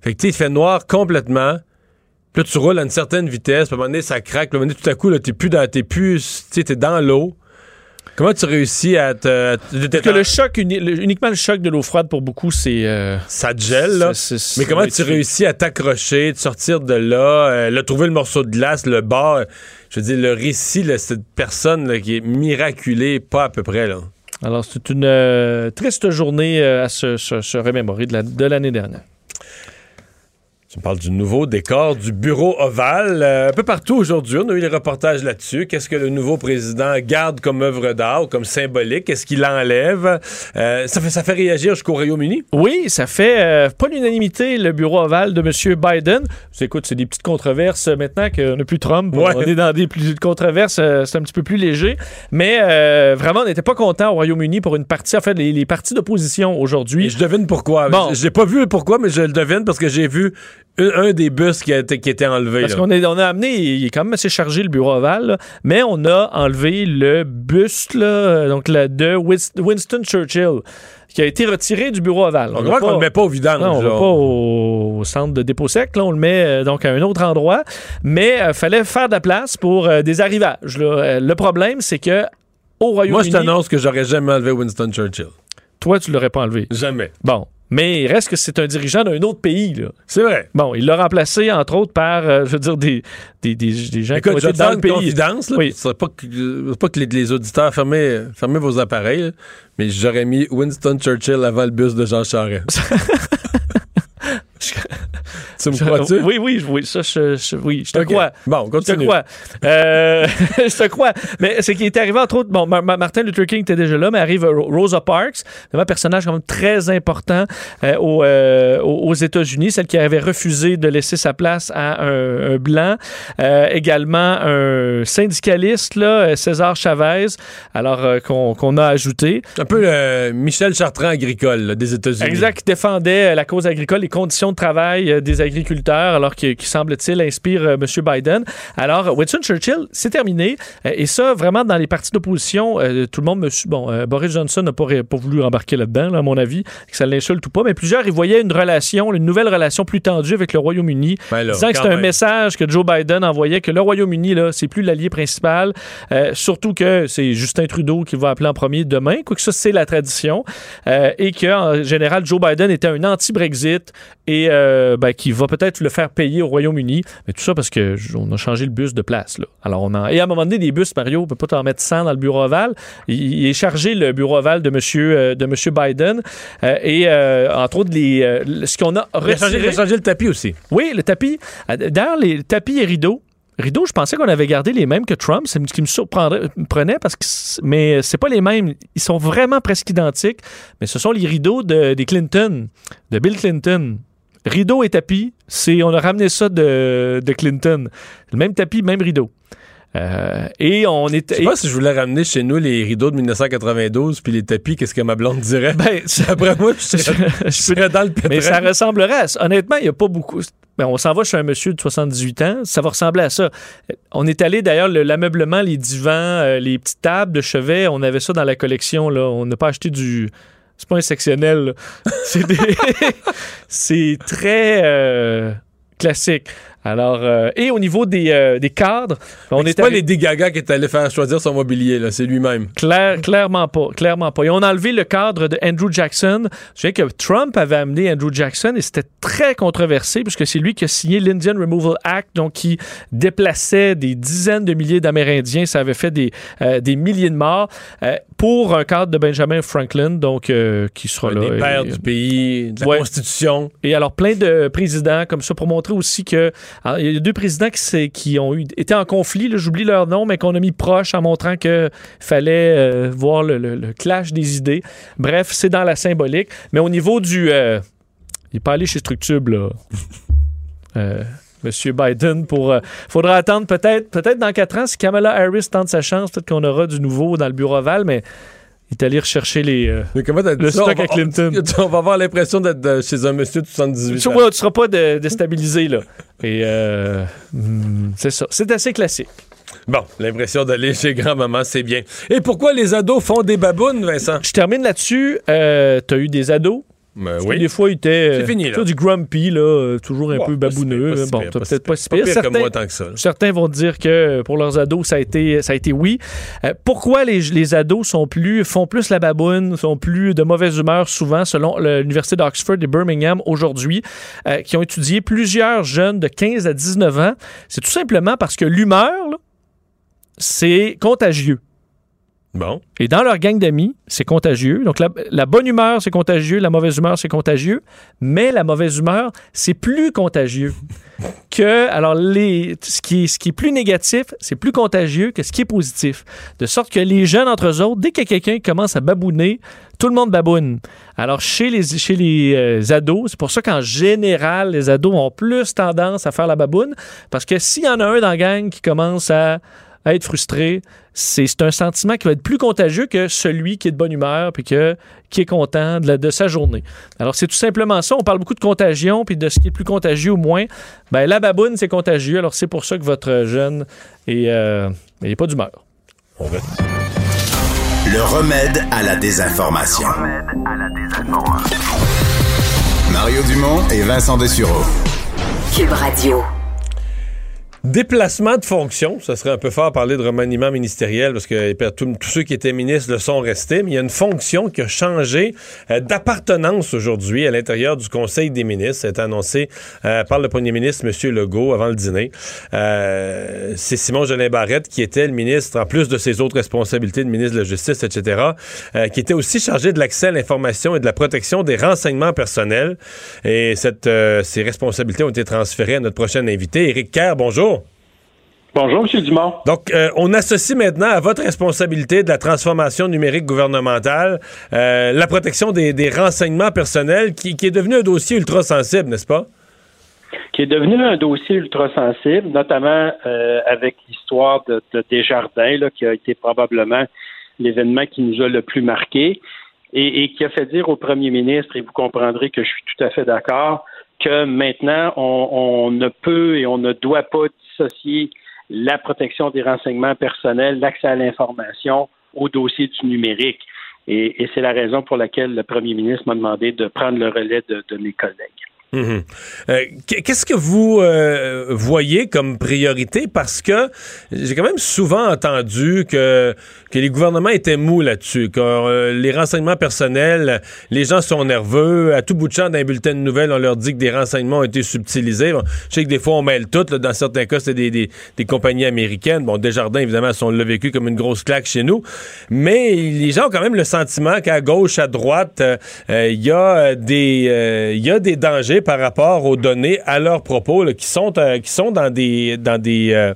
Fait que, tu sais, il fait noir complètement. Puis là, tu roules à une certaine vitesse. Puis à un moment donné, ça craque. Puis à un moment donné, tout à coup, là, t'es plus dans, t'es plus, tu sais, t'es dans l'eau. Comment tu réussis à te... t'es Parce que le choc, uni- le- uniquement le choc de l'eau froide pour beaucoup, c'est. euh, ça te gèle, là. Mais comment tu réussis à t'accrocher, de sortir de là, euh, là, trouver le morceau de glace, le bar? euh, je veux dire, le récit de cette personne là, qui est miraculée, pas à peu près, là. Alors, c'est une euh, triste journée euh, à se, se- se remémorer de la- de l'année dernière. Tu parles du nouveau décor du bureau ovale. Euh, un peu partout aujourd'hui, on a eu les reportages là-dessus. Qu'est-ce que le nouveau président garde comme œuvre d'art ou comme symbolique? Qu'est-ce qu'il enlève? Euh, ça, fait, ça fait réagir jusqu'au Royaume-Uni? Oui, ça fait euh, pas l'unanimité, le bureau ovale de M. Biden. Écoute, c'est des petites controverses maintenant qu'on n'a plus Trump. Ouais. On est dans des plus controverses, euh, c'est un petit peu plus léger. Mais vraiment, on n'était pas content au Royaume-Uni pour une partie, en fait, les, les partis d'opposition aujourd'hui. je devine pourquoi. Bon. L'ai pas vu pourquoi, mais je le devine parce que j'ai vu un, des bus qui, a été- qui était enlevé. Parce là. qu'on on a amené, il est quand même assez chargé le bureau ovale, là, mais on a enlevé le buste là, euh, donc le, de Wins- Winston Churchill qui a été retiré du bureau ovale. On voit qu'on le met pas au vidange. Non, on là. va pas au, centre de dépôt sec. Là, on le met euh, donc à un autre endroit. Mais il fallait faire de la place pour euh, des arrivages. là. Euh, le problème, c'est que au Moi, Royaume-Uni, je t'annonce que j'aurais jamais enlevé Winston Churchill. toi, tu l'aurais pas enlevé. Jamais. Bon. Mais il reste que c'est un dirigeant d'un autre pays. C'est vrai. Bon, il l'a remplacé, entre autres, par, euh, je veux dire, des, des, des, des gens Écoute, qui je ont vais été te dans le pays. confidence. Là, Oui. Ce serait pas que, pas que les, les auditeurs fermez, fermez vos appareils, là, mais j'aurais mis Winston Churchill avant le bus de Jean Charest. [laughs] [laughs] tu me crois-tu? Oui, oui, oui, ça, je, je- oui, je te crois. Bon, Je te continue. crois. Euh, [laughs] je te crois. Mais c'est qu'il est arrivé, entre autres, bon, Ma- Ma- Martin Luther King était déjà là, mais arrive Ro- Rosa Parks, un personnage quand même très important euh, aux, euh, aux États-Unis, celle qui avait refusé de laisser sa place à un, un blanc. Euh, également un syndicaliste, là, euh, César Chavez, alors euh, qu'on a ajouté. Un peu le Michel Chartrand agricole là, des États-Unis. Exact, qui défendait euh, la cause agricole, les conditions de travail euh, des agriculteurs, alors qui, qui semble-t-il inspire euh, M. Biden. Alors, Winston Churchill, c'est terminé. Euh, et ça, vraiment, dans les partis d'opposition, tout le monde me... Bon, Boris Johnson n'a pas, pas voulu embarquer là-dedans, là, à mon avis, que ça l'insulte ou pas, mais plusieurs, ils voyaient une relation, une nouvelle relation plus tendue avec le Royaume-Uni, Ben disant que c'était un message que Joe Biden envoyait, que le Royaume-Uni, là, c'est plus l'allié principal, euh, surtout que c'est Justin Trudeau qui va appeler en premier demain, quoique ça, c'est la tradition, euh, et qu'en général, Joe Biden était un anti-Brexit et euh, ben, qui va peut-être le faire payer au Royaume-Uni. Mais tout ça parce que j- on a changé le bus de place. Là. Alors on. Et à un moment donné, des bus, Mario, on peut pas t'en mettre 100 dans le bureau ovale. Il, est chargé, le bureau ovale de monsieur, euh, de monsieur Biden. Euh, et euh, entre autres, les, le- ce qu'on a Il a, changé, il a retiré... changé le tapis aussi. Oui, le tapis. D'ailleurs, les tapis et rideaux. Rideaux, je pensais qu'on avait gardé les mêmes que Trump, c'est ce qui me surprendrait- me prenait parce que mais c'est pas les mêmes, ils sont vraiment presque identiques, mais ce sont les rideaux de, des Clinton, de Bill Clinton. Rideaux et tapis, c'est on a ramené ça de, de Clinton. Le même tapis, même rideau. Euh, et on est Je sais pas si je voulais ramener chez nous les rideaux de 1992 puis les tapis, qu'est-ce que ma blonde dirait? Ben, [laughs] Après moi, je serais, je serais dans le pétrin. [laughs] Mais ça ressemblerait à ça. Honnêtement, il n'y a pas beaucoup. Ben, on s'en va chez un monsieur de 78 ans, ça va ressembler à ça. On est allé d'ailleurs, le- l'ameublement, les divans, euh, les petites tables de chevet, on avait ça dans la collection. Là. On n'a pas acheté du. C'est pas un sectionnel. [laughs] C'est des- [laughs] très euh, classique. Alors, euh, et au niveau des, euh, des cadres, on C'est est pas allé- les dégagas qui est allé faire choisir son mobilier, là, c'est lui-même. Claire- clairement pas, clairement pas. Ils ont enlevé le cadre de Andrew Jackson. Je sais que Trump avait amené Andrew Jackson et c'était très controversé puisque c'est lui qui a signé l'Indian Removal Act, donc qui déplaçait des dizaines de milliers d'Amérindiens. Ça avait fait des, euh, des milliers de morts euh, pour un cadre de Benjamin Franklin, donc euh, qui sera Un là. des pères Et- du pays, de la Ouais. Constitution. et alors, plein de présidents comme ça pour montrer aussi que. Alors, il y a deux présidents qui, ont été en conflit, j'oublie leur nom, mais qu'on a mis proche en montrant qu'il fallait euh, voir le, clash des idées. Bref, c'est dans la symbolique. Mais au niveau du. euh, il n'est pas allé chez Structube, là. Euh, Monsieur Biden, pour. faudra attendre peut-être peut-être dans quatre ans, si Kamala Harris tente sa chance, peut-être qu'on aura du nouveau dans le bureau ovale, mais est allé rechercher les. euh, Mais comment t'as dit Le ça? stock On va- à Clinton. On, [laughs] on va avoir l'impression d'être chez un monsieur de 78 Tu ans. tu seras pas déstabilisé, là. Et euh, hmm, c'est ça. C'est assez classique. Bon, l'impression d'aller chez grand-maman, c'est bien. Et pourquoi les ados font des babounes, Vincent? Je termine là-dessus. Euh, T'as eu des ados? Ben oui. Des fois, ils étaient. C'est fini, là. du grumpy, là, euh, toujours un Bon, peu pas si babouneux. pas si bon, pas si peut-être pas si Pas pire. pire Certains, que moi tant que ça. certains vont dire que pour leurs ados, ça a été, ça a été oui. Euh, pourquoi les, les ados sont plus, font plus la baboune, sont plus de mauvaise humeur souvent, selon l'Université d'Oxford et Birmingham aujourd'hui, euh, qui ont étudié plusieurs jeunes de 15 à 19 ans? C'est tout simplement parce que l'humeur, c'est contagieux. Et dans leur gang d'amis, c'est contagieux. Donc, la, bonne humeur, c'est contagieux. La mauvaise humeur, c'est contagieux. Mais la mauvaise humeur, c'est plus contagieux [laughs] que. Alors, les, ce, qui est, plus négatif, c'est plus contagieux que ce qui est positif. De sorte que les jeunes entre eux dès que quelqu'un commence à babouner, tout le monde baboune. Alors, chez les, chez les euh, ados, c'est pour ça qu'en général, les ados ont plus tendance à faire la baboune. Parce que s'il y en a un dans la gang qui commence à être frustré, c'est c'est un sentiment qui va être plus contagieux que celui qui est de bonne humeur puis que, qui est content de, la- de sa journée. Alors, c'est tout simplement ça. On parle beaucoup de contagion puis de ce qui est plus contagieux ou moins. Ben, la baboune, c'est contagieux. Alors, c'est pour ça que votre jeune est, euh, est pas d'humeur. On va- Le remède à la désinformation. Mario Dumont et Vincent Dessureau. Cube Radio. Déplacement de fonction, ça serait un peu fort parler de remaniement ministériel parce que tous ceux qui étaient ministres le sont restés, mais il y a une fonction qui a changé euh, d'appartenance aujourd'hui à l'intérieur du Conseil des ministres. Été annoncé euh, par le premier ministre, M. Legault, avant le dîner. Euh, C'est Simon Jolin Barrette qui était le ministre, en plus de ses autres responsabilités de ministre de la Justice, etc., euh, qui était aussi chargé de l'accès à l'information et de la protection des renseignements personnels. Et cette, euh, ces responsabilités ont été transférées à notre prochain invité, Éric Kerr. Bonjour. Bonjour, M. Dumont. Donc, euh, on associe maintenant à votre responsabilité de la transformation numérique gouvernementale euh, la protection des, des renseignements personnels qui, qui est devenu un dossier ultra sensible, n'est-ce pas? Qui est devenu un dossier ultra sensible, notamment euh, avec l'histoire de, de Desjardins, là, qui a été probablement l'événement qui nous a le plus marqué et, et qui a fait dire au premier ministre, et vous comprendrez que je suis tout à fait d'accord, que maintenant, on, on ne peut et on ne doit pas dissocier la protection des renseignements personnels, l'accès à l'information au dossier du numérique. Et, c'est la raison pour laquelle le premier ministre m'a demandé de prendre le relais de mes collègues. Mhm. Euh, qu- Qu'est-ce que vous euh, voyez comme priorité? Parce que j'ai quand même souvent entendu que, que les gouvernements étaient mous là-dessus, que euh, les renseignements personnels, les gens sont nerveux. À tout bout de champ, dans un bulletin de nouvelles, on leur dit que des renseignements ont été subtilisés. Je sais que des fois, on mêle tout. dans certains cas, c'était des, des, des compagnies américaines. Bon, Desjardins, évidemment, on l'a vécu comme une grosse claque chez nous. Mais les gens ont quand même le sentiment qu'à gauche, à droite, euh, il y, a des, y a des dangers par rapport aux données à leurs propos qui, sont, euh, qui sont dans des, dans des, euh,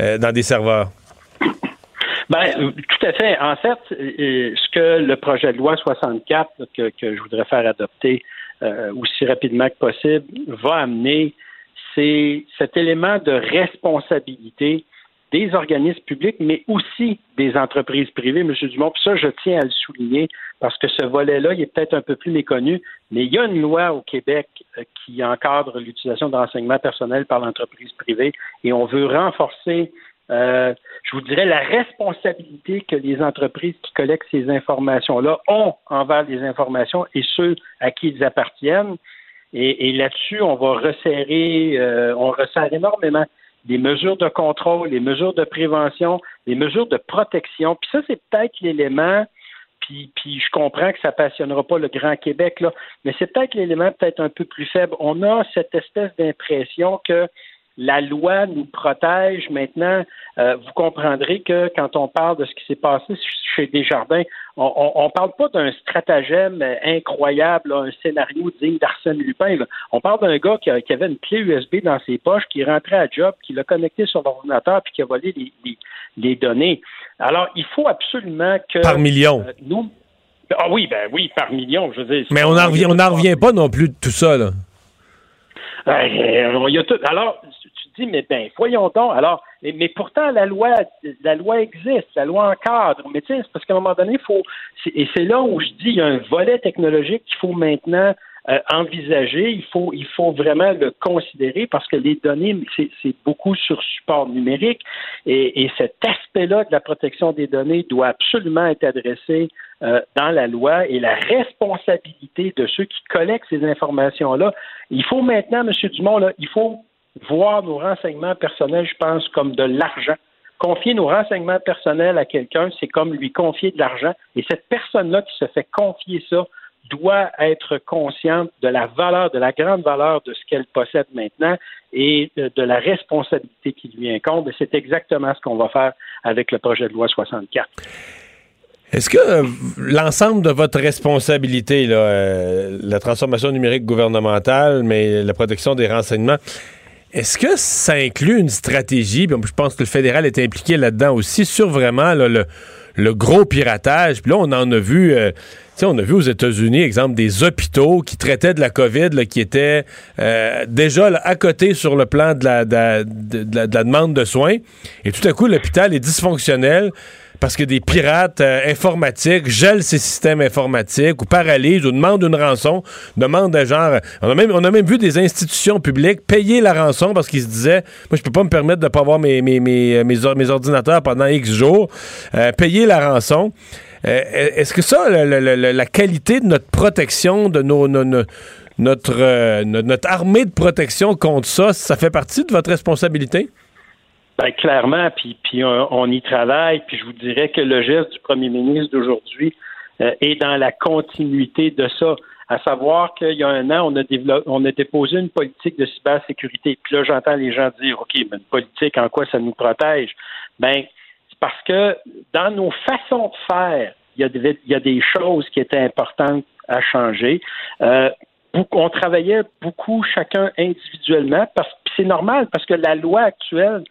euh, dans des serveurs? Ben, tout à fait. En fait, ce que le projet de loi 64 là, que, que je voudrais faire adopter aussi rapidement que possible va amener, c'est cet élément de responsabilité des organismes publics, mais aussi des entreprises privées, M. Dumont. Puis ça, je tiens à le souligner parce que ce volet-là, il est peut-être un peu plus méconnu, mais il y a une loi au Québec euh, qui encadre l'utilisation de renseignements personnels par l'entreprise privée et on veut renforcer euh, je vous dirais, la responsabilité que les entreprises qui collectent ces informations-là ont envers les informations et ceux à qui ils appartiennent. Et, là-dessus, on va resserrer, euh, on resserre énormément des mesures de contrôle, les mesures de prévention, les mesures de protection. Puis ça, c'est peut-être l'élément, puis, puis je comprends que ça passionnera pas le Grand Québec, là, mais c'est peut-être l'élément peut-être un peu plus faible. On a cette espèce d'impression que la loi nous protège. Maintenant, euh, vous comprendrez que quand on parle de ce qui s'est passé chez Desjardins, on ne parle pas d'un stratagème euh, incroyable, là, un scénario digne d'Arsène Lupin. là. On parle d'un gars qui, a- qui avait une clé USB dans ses poches, qui rentrait à job, qui l'a connecté sur l'ordinateur, puis qui a volé les, les- les données. Alors, il faut absolument que... Par million. euh, nous... Ah oui, ben oui, par million, je veux dire. Mais on n'en revient, on n'en revient pas non plus de tout ça. Là. Euh, il y a tout. Alors, mais ben, voyons donc. Alors, mais, pourtant, la loi, la loi existe, la loi encadre. Mais sais, c'est parce qu'à un moment donné, il faut. Et c'est là où je dis, il y a un volet technologique qu'il faut maintenant euh, envisager. Il faut, il faut vraiment le considérer parce que les données, c'est beaucoup sur support numérique. Et, et cet aspect-là de la protection des données doit absolument être adressé euh, dans la loi et la responsabilité de ceux qui collectent ces informations-là. Il faut maintenant, M. Dumont, là, il faut voir nos renseignements personnels, je pense, comme de l'argent. Confier nos renseignements personnels à quelqu'un, c'est comme lui confier de l'argent. Et cette personne-là qui se fait confier ça doit être consciente de la valeur, de la grande valeur de ce qu'elle possède maintenant et de, la responsabilité qui lui incombe. Et c'est exactement ce qu'on va faire avec le projet de loi 64. Est-ce que euh, l'ensemble de votre responsabilité, euh, la transformation numérique gouvernementale, mais la protection des renseignements, est-ce que ça inclut une stratégie, je pense que le fédéral est impliqué là-dedans aussi, sur vraiment le, gros piratage? Puis là, on en a vu, euh, on a vu aux États-Unis, exemple, des hôpitaux qui traitaient de la COVID, qui étaient euh, déjà à côté sur le plan de la, de, la- de la- de la demande de soins. Et tout à coup, l'hôpital est dysfonctionnel parce que des pirates euh, informatiques gèlent ces systèmes informatiques ou paralysent ou demandent une rançon, demandent de genre... On a même, on a même vu des institutions publiques payer la rançon parce qu'ils se disaient, moi, je peux pas me permettre de pas avoir mes, mes, mes, mes ordinateurs pendant X jours. Euh, payer la rançon. Euh, Est-ce que ça, la qualité de notre protection, de nos, euh, notre, notre armée de protection contre ça, ça fait partie de votre responsabilité? Ben, clairement, puis, puis on, on y travaille, puis je vous dirais que le geste du premier ministre d'aujourd'hui euh, est dans la continuité de ça. À savoir qu'il y a un an, on a, on a déposé une politique de cybersécurité. Puis là, j'entends les gens dire, OK, mais une politique, en quoi ça nous protège? Ben, c'est parce que dans nos façons de faire, il y a des, il y a des choses qui étaient importantes à changer. Euh, on travaillait beaucoup chacun individuellement, parce c'est normal parce que la loi actuelle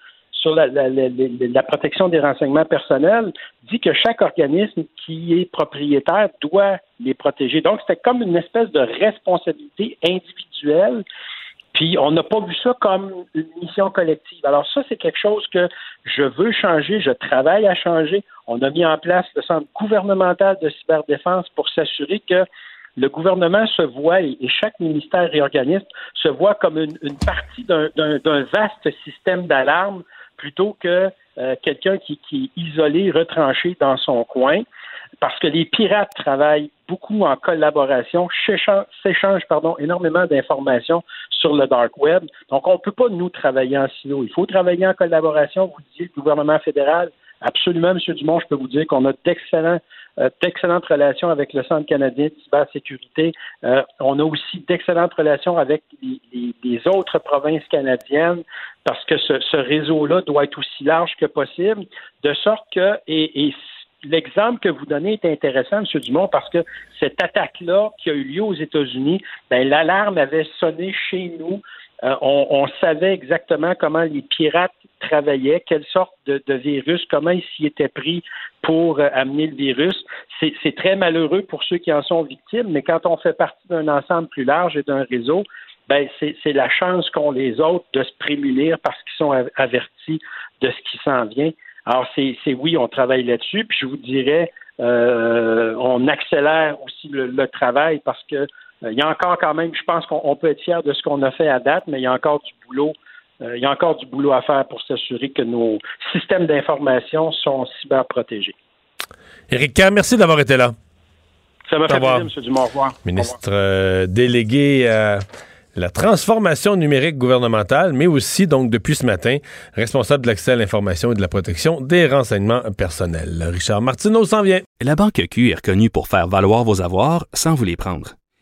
sur la, la- la- protection des renseignements personnels dit que chaque organisme qui est propriétaire doit les protéger. Donc, c'était comme une espèce de responsabilité individuelle. Puis, on n'a pas vu ça comme une mission collective. Alors, ça, c'est quelque chose que je veux changer, je travaille à changer. On a mis en place le Centre gouvernemental de cyberdéfense pour s'assurer que le gouvernement se voit, et chaque ministère et organisme se voit comme une, partie d'un vaste système d'alarme plutôt que euh, quelqu'un qui, qui est isolé, retranché dans son coin, parce que les pirates travaillent beaucoup en collaboration, s'échangent pardon, énormément d'informations sur le dark web. Donc, on ne peut pas, nous, travailler en silo. Il faut travailler en collaboration. Vous disiez le gouvernement fédéral. Absolument, M. Dumont, je peux vous dire qu'on a d'excellents d'excellentes relations avec le Centre canadien de cybersécurité. Euh, on a aussi d'excellentes relations avec les, les- les autres provinces canadiennes parce que ce, ce réseau-là doit être aussi large que possible, de sorte que, et, et l'exemple que vous donnez est intéressant, M. Dumont, parce que cette attaque-là qui a eu lieu aux États-Unis, ben, l'alarme avait sonné chez nous. Euh, on, savait exactement comment les pirates travaillaient, quelle sorte de, virus, comment ils s'y étaient pris pour euh, amener le virus. C'est très malheureux pour ceux qui en sont victimes, mais quand on fait partie d'un ensemble plus large et d'un réseau, ben c'est la chance qu'ont les autres de se prémunir parce qu'ils sont av- avertis de ce qui s'en vient. Alors c'est oui, on travaille là-dessus, puis je vous dirais, euh, on accélère aussi le, travail parce que il y a encore quand même, je pense qu'on on peut être fier de ce qu'on a fait à date, mais il y a encore du boulot. euh, il y a encore du boulot à faire pour s'assurer que nos systèmes d'information sont cyberprotégés. Éric Kerr, merci d'avoir été là. Ça m'a fait plaisir, M. Dumont. Au revoir. Ministre euh, délégué à la transformation numérique gouvernementale, mais aussi, donc, depuis ce matin, responsable de l'accès à l'information et de la protection des renseignements personnels. Richard Martineau s'en vient. La Banque Q est reconnue pour faire valoir vos avoirs sans vous les prendre.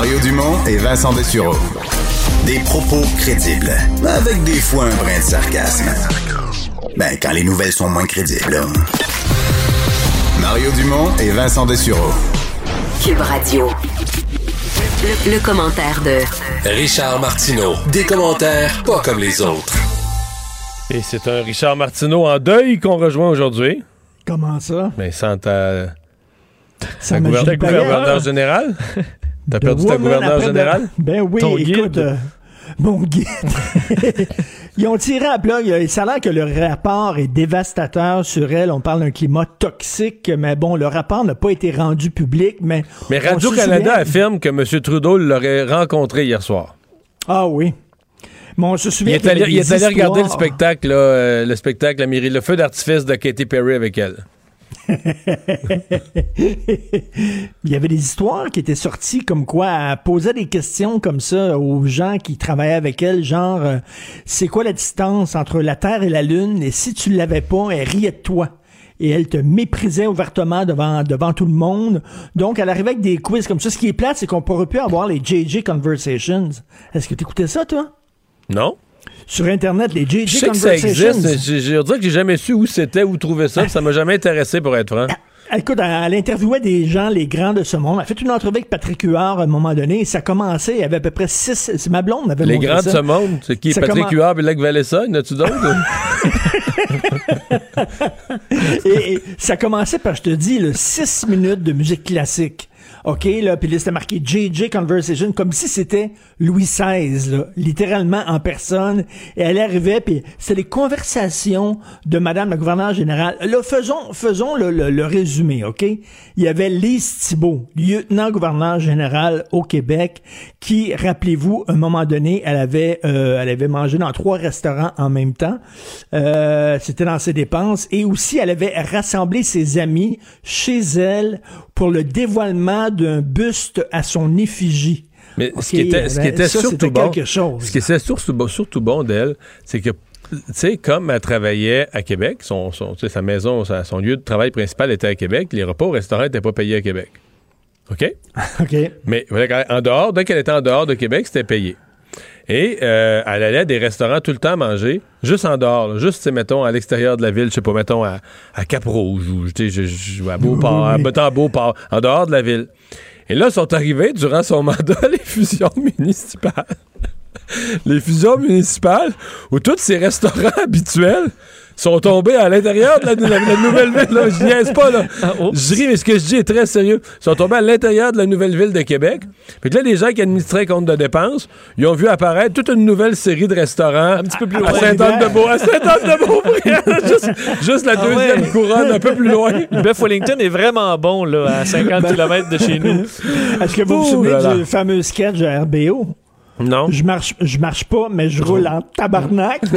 Mario Dumont et Vincent Dessureau. Des propos crédibles, avec des fois un brin de sarcasme. Ben, quand les nouvelles sont moins crédibles. Mario Dumont et Vincent Dessureau. Cube Radio. Le, le commentaire de Richard Martineau. Des commentaires pas comme les autres. Et c'est un Richard Martineau en deuil qu'on rejoint aujourd'hui. Comment ça? Mais sans ta, Ça gouverneur général? [laughs] T'as perdu ta gouverneur après général? de- Ben oui, Ton écoute, guide? euh, mon guide. [laughs] Ils ont tiré à plat. Ça a l'air que le rapport est dévastateur sur elle. On parle d'un climat toxique, mais bon, le rapport n'a pas été rendu public, mais... Mais Radio-Canada souvient- affirme que M. Trudeau l'aurait rencontré hier soir. Ah oui. Mais on se Il souvient est qu'il y allé, il est allé regarder le spectacle, là, euh, le spectacle, la mairie, le feu d'artifice de Katy Perry avec elle. [laughs] Il y avait des histoires qui étaient sorties comme quoi elle posait des questions comme ça aux gens qui travaillaient avec elle, genre euh, c'est quoi la distance entre la Terre et la Lune? Et si tu l'avais pas, elle riait de toi. et elle te méprisait ouvertement devant, devant tout le monde. Donc, elle arrivait avec des quiz comme ça. Ce qui est plate, c'est qu'on pourrait plus avoir les JJ Conversations. Est-ce que tu écoutais ça, toi? Non. Sur Internet, les JJ Je sais que ça existe. Je, je veux dire que j'ai jamais su où c'était, où trouver ça. puis Ça m'a jamais intéressé, pour être franc. Écoute, elle, interviewait des gens, les grands de ce monde. Elle a fait une entrevue avec Patrick Huard à un moment donné. Et ça commençait, il y avait à peu près six... C'est ma blonde m'avait Les grands de ce monde, c'est qui? Ça Patrick Huard et Lac Valessa, y en a-tu d'autres? [laughs] et, et ça commençait par, je te dis, là, six minutes de musique classique. OK, là, puis là, c'était marqué JJ Conversation, comme si c'était Louis XVI, littéralement en personne. Et elle arrivait, puis c'est les conversations de Madame la gouverneure générale. Là, faisons, faisons le, le- le résumé, OK? Il y avait Lise Thibault, lieutenant-gouverneur général au Québec, qui, rappelez-vous, à un moment donné, elle avait, euh, elle avait mangé dans trois restaurants en même temps. Euh, c'était dans ses dépenses. Et aussi, elle avait rassemblé ses amis chez elle pour le dévoilement d'un buste à son effigie. Mais ce qui était, ce qui ben, était ça, surtout bon, chose. ce qui était surtout, surtout bon d'elle, c'est que, tu sais, comme elle travaillait à Québec, son, sa maison, sa- son lieu de travail principal était à Québec, les repas au restaurant n'étaient pas payés à Québec. OK? [laughs] OK. Mais en dehors, dès qu'elle était en dehors de Québec, c'était payé. Et euh, elle allait à des restaurants tout le temps manger, juste en dehors, là, juste, mettons, à l'extérieur de la ville, je sais pas, mettons, à, à Cap-Rouge ou, à Beauport, à mettons, à Beauport, en dehors de la ville. Et là, sont arrivés, durant son mandat, [laughs] les fusions municipales. les fusions municipales, où tous ces restaurants habituels sont tombés à l'intérieur de la, de la- de la nouvelle ville. Là. Je niaise pas, là. Je ris, mais ce que je dis est très sérieux. Ils sont tombés à l'intérieur de la nouvelle ville de Québec. Que là, les gens qui administraient compte de dépenses, ils ont vu apparaître toute une nouvelle série de restaurants. Un petit peu plus loin. À Saint-Anne-de-Beau. À Saint-Anne-de-Beaupré. [laughs] juste, juste la Ah deuxième ouais. couronne, un peu plus loin. Le bœuf Wellington est vraiment bon, là, à 50 km de chez nous. [laughs] Est-ce que vous vous souvenez là là. du fameux sketch de RBO? Non. Je marche, je marche pas, mais je roule en tabarnak. [laughs]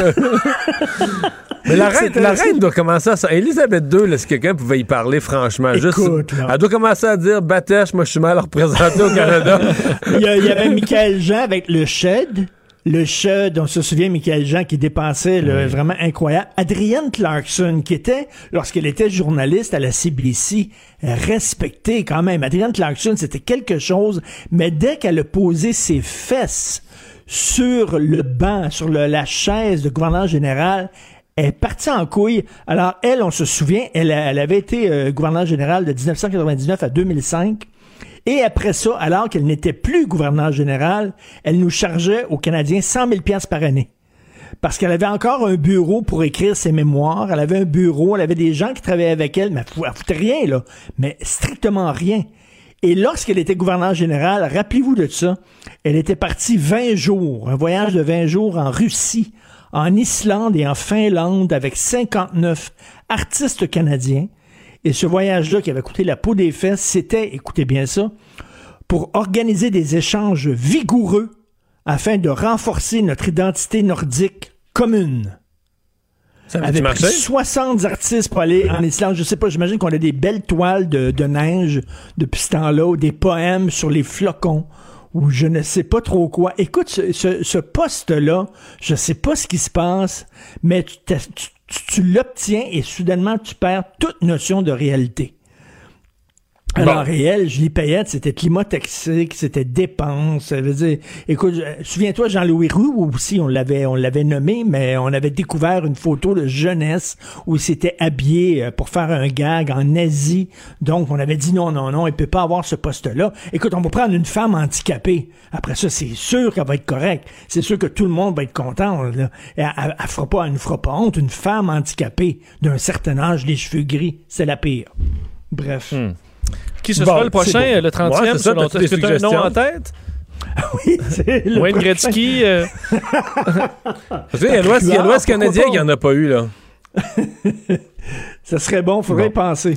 Mais la reine, la reine doit commencer à... ça. Elisabeth II, là, si quelqu'un pouvait y parler franchement, juste, là. elle doit commencer à dire « Batèche, moi je suis mal représenté au Canada. [laughs] » il, y a- il y avait Michael Jean avec le Shed. Le Shed, on se souvient, Michael Jean qui dépensait là, vraiment incroyable. Adrienne Clarkson, qui était, lorsqu'elle était journaliste à la CBC, respectée quand même. Adrienne Clarkson, c'était quelque chose, mais dès qu'elle a posé ses fesses sur le banc, sur le- la chaise de gouverneur général, elle est partie en couille. Alors, elle, on se souvient, elle avait été euh, gouverneur général de 1999 à 2005. Et après ça, alors qu'elle n'était plus gouverneur général, elle nous chargeait aux Canadiens 100 000 piastres par année. Parce qu'elle avait encore un bureau pour écrire ses mémoires. Elle avait un bureau, elle avait des gens qui travaillaient avec elle, mais elle foutait rien, là. Mais strictement rien. Et lorsqu'elle était gouverneur général, rappelez-vous de ça, elle était partie 20 jours, un voyage de 20 jours en Russie, en Islande et en Finlande avec 59 artistes canadiens. Et ce voyage-là qui avait coûté la peau des fesses, c'était, écoutez bien ça, pour organiser des échanges vigoureux afin de renforcer notre identité nordique commune. Ça avait pris marché? 60 artistes pour aller en Islande. Je sais pas, j'imagine qu'on a des belles toiles de, de neige depuis ce temps-là, ou des poèmes sur les flocons, ou je ne sais pas trop quoi. Écoute, ce, ce- ce poste-là, je sais pas ce qui se passe, mais tu, tu- tu- l'obtiens et soudainement tu perds toute notion de réalité. Alors, en réel, Julie Payette, c'était climat toxique, c'était dépenses. Ça veut dire, écoute, souviens-toi, Jean-Louis Roux aussi, on l'avait, on l'avait nommé, mais on avait découvert une photo de jeunesse où il s'était habillé euh, pour faire un gag en Asie. Donc, on avait dit non, non, non, il peut pas avoir ce poste-là. Écoute, on va prendre une femme handicapée. Après ça, c'est sûr qu'elle va être correcte. C'est sûr que tout le monde va être content. là. Elle, elle, elle fera pas, elle nous fera pas honte. Une femme handicapée d'un certain âge, les cheveux gris, c'est la pire. Bref. Qui ce Bon, sera le prochain, c'est bon. le 30e, Ouais, c'est ça, selon t'as-tu toi? des Est-ce que tu as un nom en tête? [laughs] Oui, c'est le Wayne prochain. Gretzky. euh, [laughs] qu'il l'Ouest il y a l'Ouest canadien pas? qui en a pas eu, là? [laughs] Ça serait bon, faudrait Bon. y penser.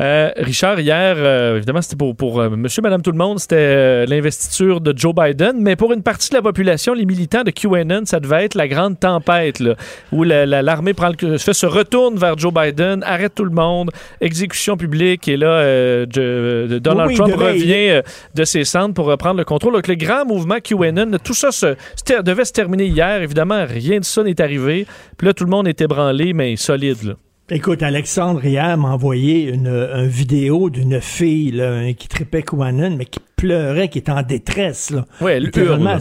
Euh, Richard, hier, euh, évidemment, c'était pour, pour euh, monsieur, madame, tout le monde, c'était l'investiture de Joe Biden, mais pour une partie de la population, les militants de QAnon, ça devait être la grande tempête, là, où la- la- l'armée prend le, fait, se retourne vers Joe Biden, arrête tout le monde, exécution publique, et là, Donald Oui, Trump devait- revient de ses centres pour reprendre le contrôle. Donc, le grand mouvement QAnon, tout ça se, se devait se terminer hier. Évidemment, rien de ça n'est arrivé. Puis là, tout le monde est ébranlé, mais solide, là. Écoute, Alexandre hier m'a envoyé une, une vidéo d'une fille là, qui tripait Kouanen, mais qui pleurait, qui était en détresse. Là. Oui, elle hurle.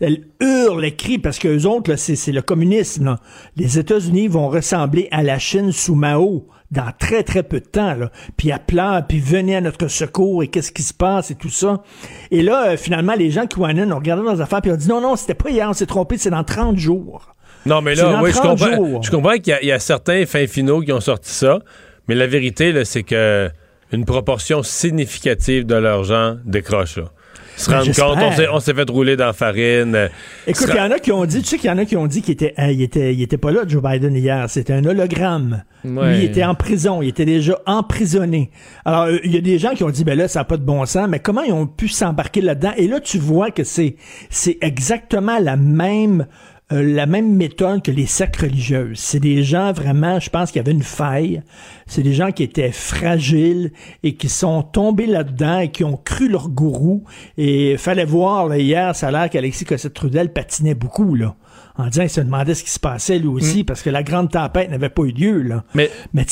elle hurle, elle crie, parce qu'eux autres, là, c'est, c'est le communisme. là. Les États-Unis vont ressembler à la Chine sous Mao dans très, très peu de temps. Là. Puis elle pleure, puis venez à notre secours, et qu'est-ce qui se passe, et tout ça. Et là, euh, finalement, les gens Kouanen ont regardé leurs affaires, puis ont dit, non, non, c'était pas hier, on s'est trompé, c'est dans 30 jours. Non, mais là, oui, je 30 comprends, jours. je comprends qu'il y a- il y, a certains fins finaux qui ont sorti ça, mais la vérité, là, c'est que une proportion significative de leurs gens décroche. Là. Ils se Ben, rendent j'espère. compte, on s'est, fait rouler dans la farine. euh, Écoute, il y en a qui ont dit, tu sais qu'il y en a qui ont dit qu'il était, euh, il était, il était pas là, Joe Biden, hier. C'était un hologramme. Ouais. Lui, il était en prison. Il était déjà emprisonné. Alors, euh, il y a des gens qui ont dit, ben là, ça n'a pas de bon sens, mais comment ils ont pu s'embarquer là-dedans? Et là, tu vois que c'est, c'est exactement la même, euh, la même méthode que les sectes religieuses. C'est des gens vraiment, je pense qu'il y avait une faille. C'est des gens qui étaient fragiles et qui sont tombés là-dedans et qui ont cru leur gourou. Et fallait voir, là, hier, ça a l'air qu'Alexis Cossette-Trudel patinait beaucoup, là. En disant, il se demandait ce qui se passait lui aussi, parce que la grande tempête n'avait pas eu lieu, là. Mais, Mais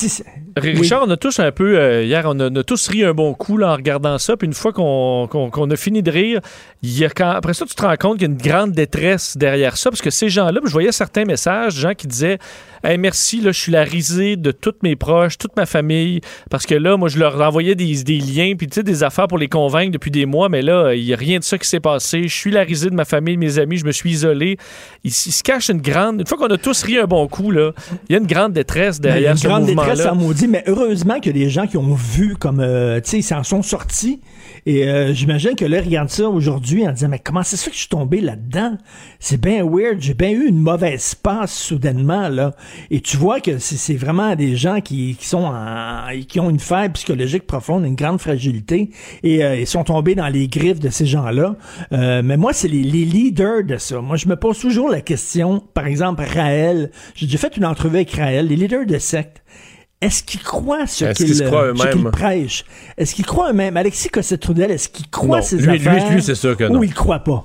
Richard, on a tous un peu, euh, hier, on a, on a tous ri un bon coup là, en regardant ça. Puis une fois qu'on a fini de rire, il y a quand, après ça, tu te rends compte qu'il y a une grande détresse derrière ça. Parce que ces gens-là, je voyais certains messages gens qui disaient Hey, merci, là, je suis la risée de tous mes proches, toute ma famille. Parce que là, moi, je leur envoyais des, des liens, puis tu sais, des affaires pour les convaincre depuis des mois. Mais là, il n'y a rien de ça qui s'est passé. Je suis la risée de ma famille, de mes amis, je me suis isolé. Il, se cache une grande. Une fois qu'on a tous ri un bon coup, là, il y a une grande détresse Ben, il y a derrière une ce grande mouvement-là. détresse en maudit, mais heureusement qu'il y a des gens qui ont vu comme, euh, tu sais, ils s'en sont sortis. Et euh, j'imagine que là, ils regardent ça aujourd'hui en disant, mais comment ça se fait que je suis tombé là-dedans? C'est bien weird, j'ai bien eu une mauvaise passe soudainement, là. Et tu vois que c'est c'est vraiment des gens qui, qui sont en- qui ont une faille psychologique profonde, une grande fragilité, et euh, ils sont tombés dans les griffes de ces gens-là. Euh, mais moi, c'est les, les leaders de ça. Moi, je me pose toujours la question, par exemple, Raël, j'ai déjà fait une entrevue avec Raël, les leaders de secte, est-ce qu'ils croient ce qu'ils euh, prêchent? Est-ce qu'ils croient eux-mêmes? Alexis Cossette-Trudel, est-ce qu'il croit Non, ces lui- lui- affaires? lui, c'est sûr que non. Ou il croit pas?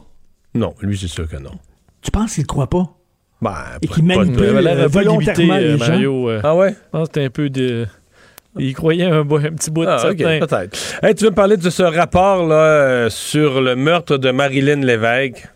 Non, lui, c'est sûr que non. Tu penses qu'il croit pas? Ben, Et pas- qu'il pas de- manipule avait l'air euh, un peu volontairement euh, les gens? Mario. euh, Ah ouais? Je pense que c'était un peu de. Il croyait un, petit bout de Ah, peut-être. Hey, tu veux me parler de ce rapport là, euh, sur le meurtre de Marilyn Lévesque?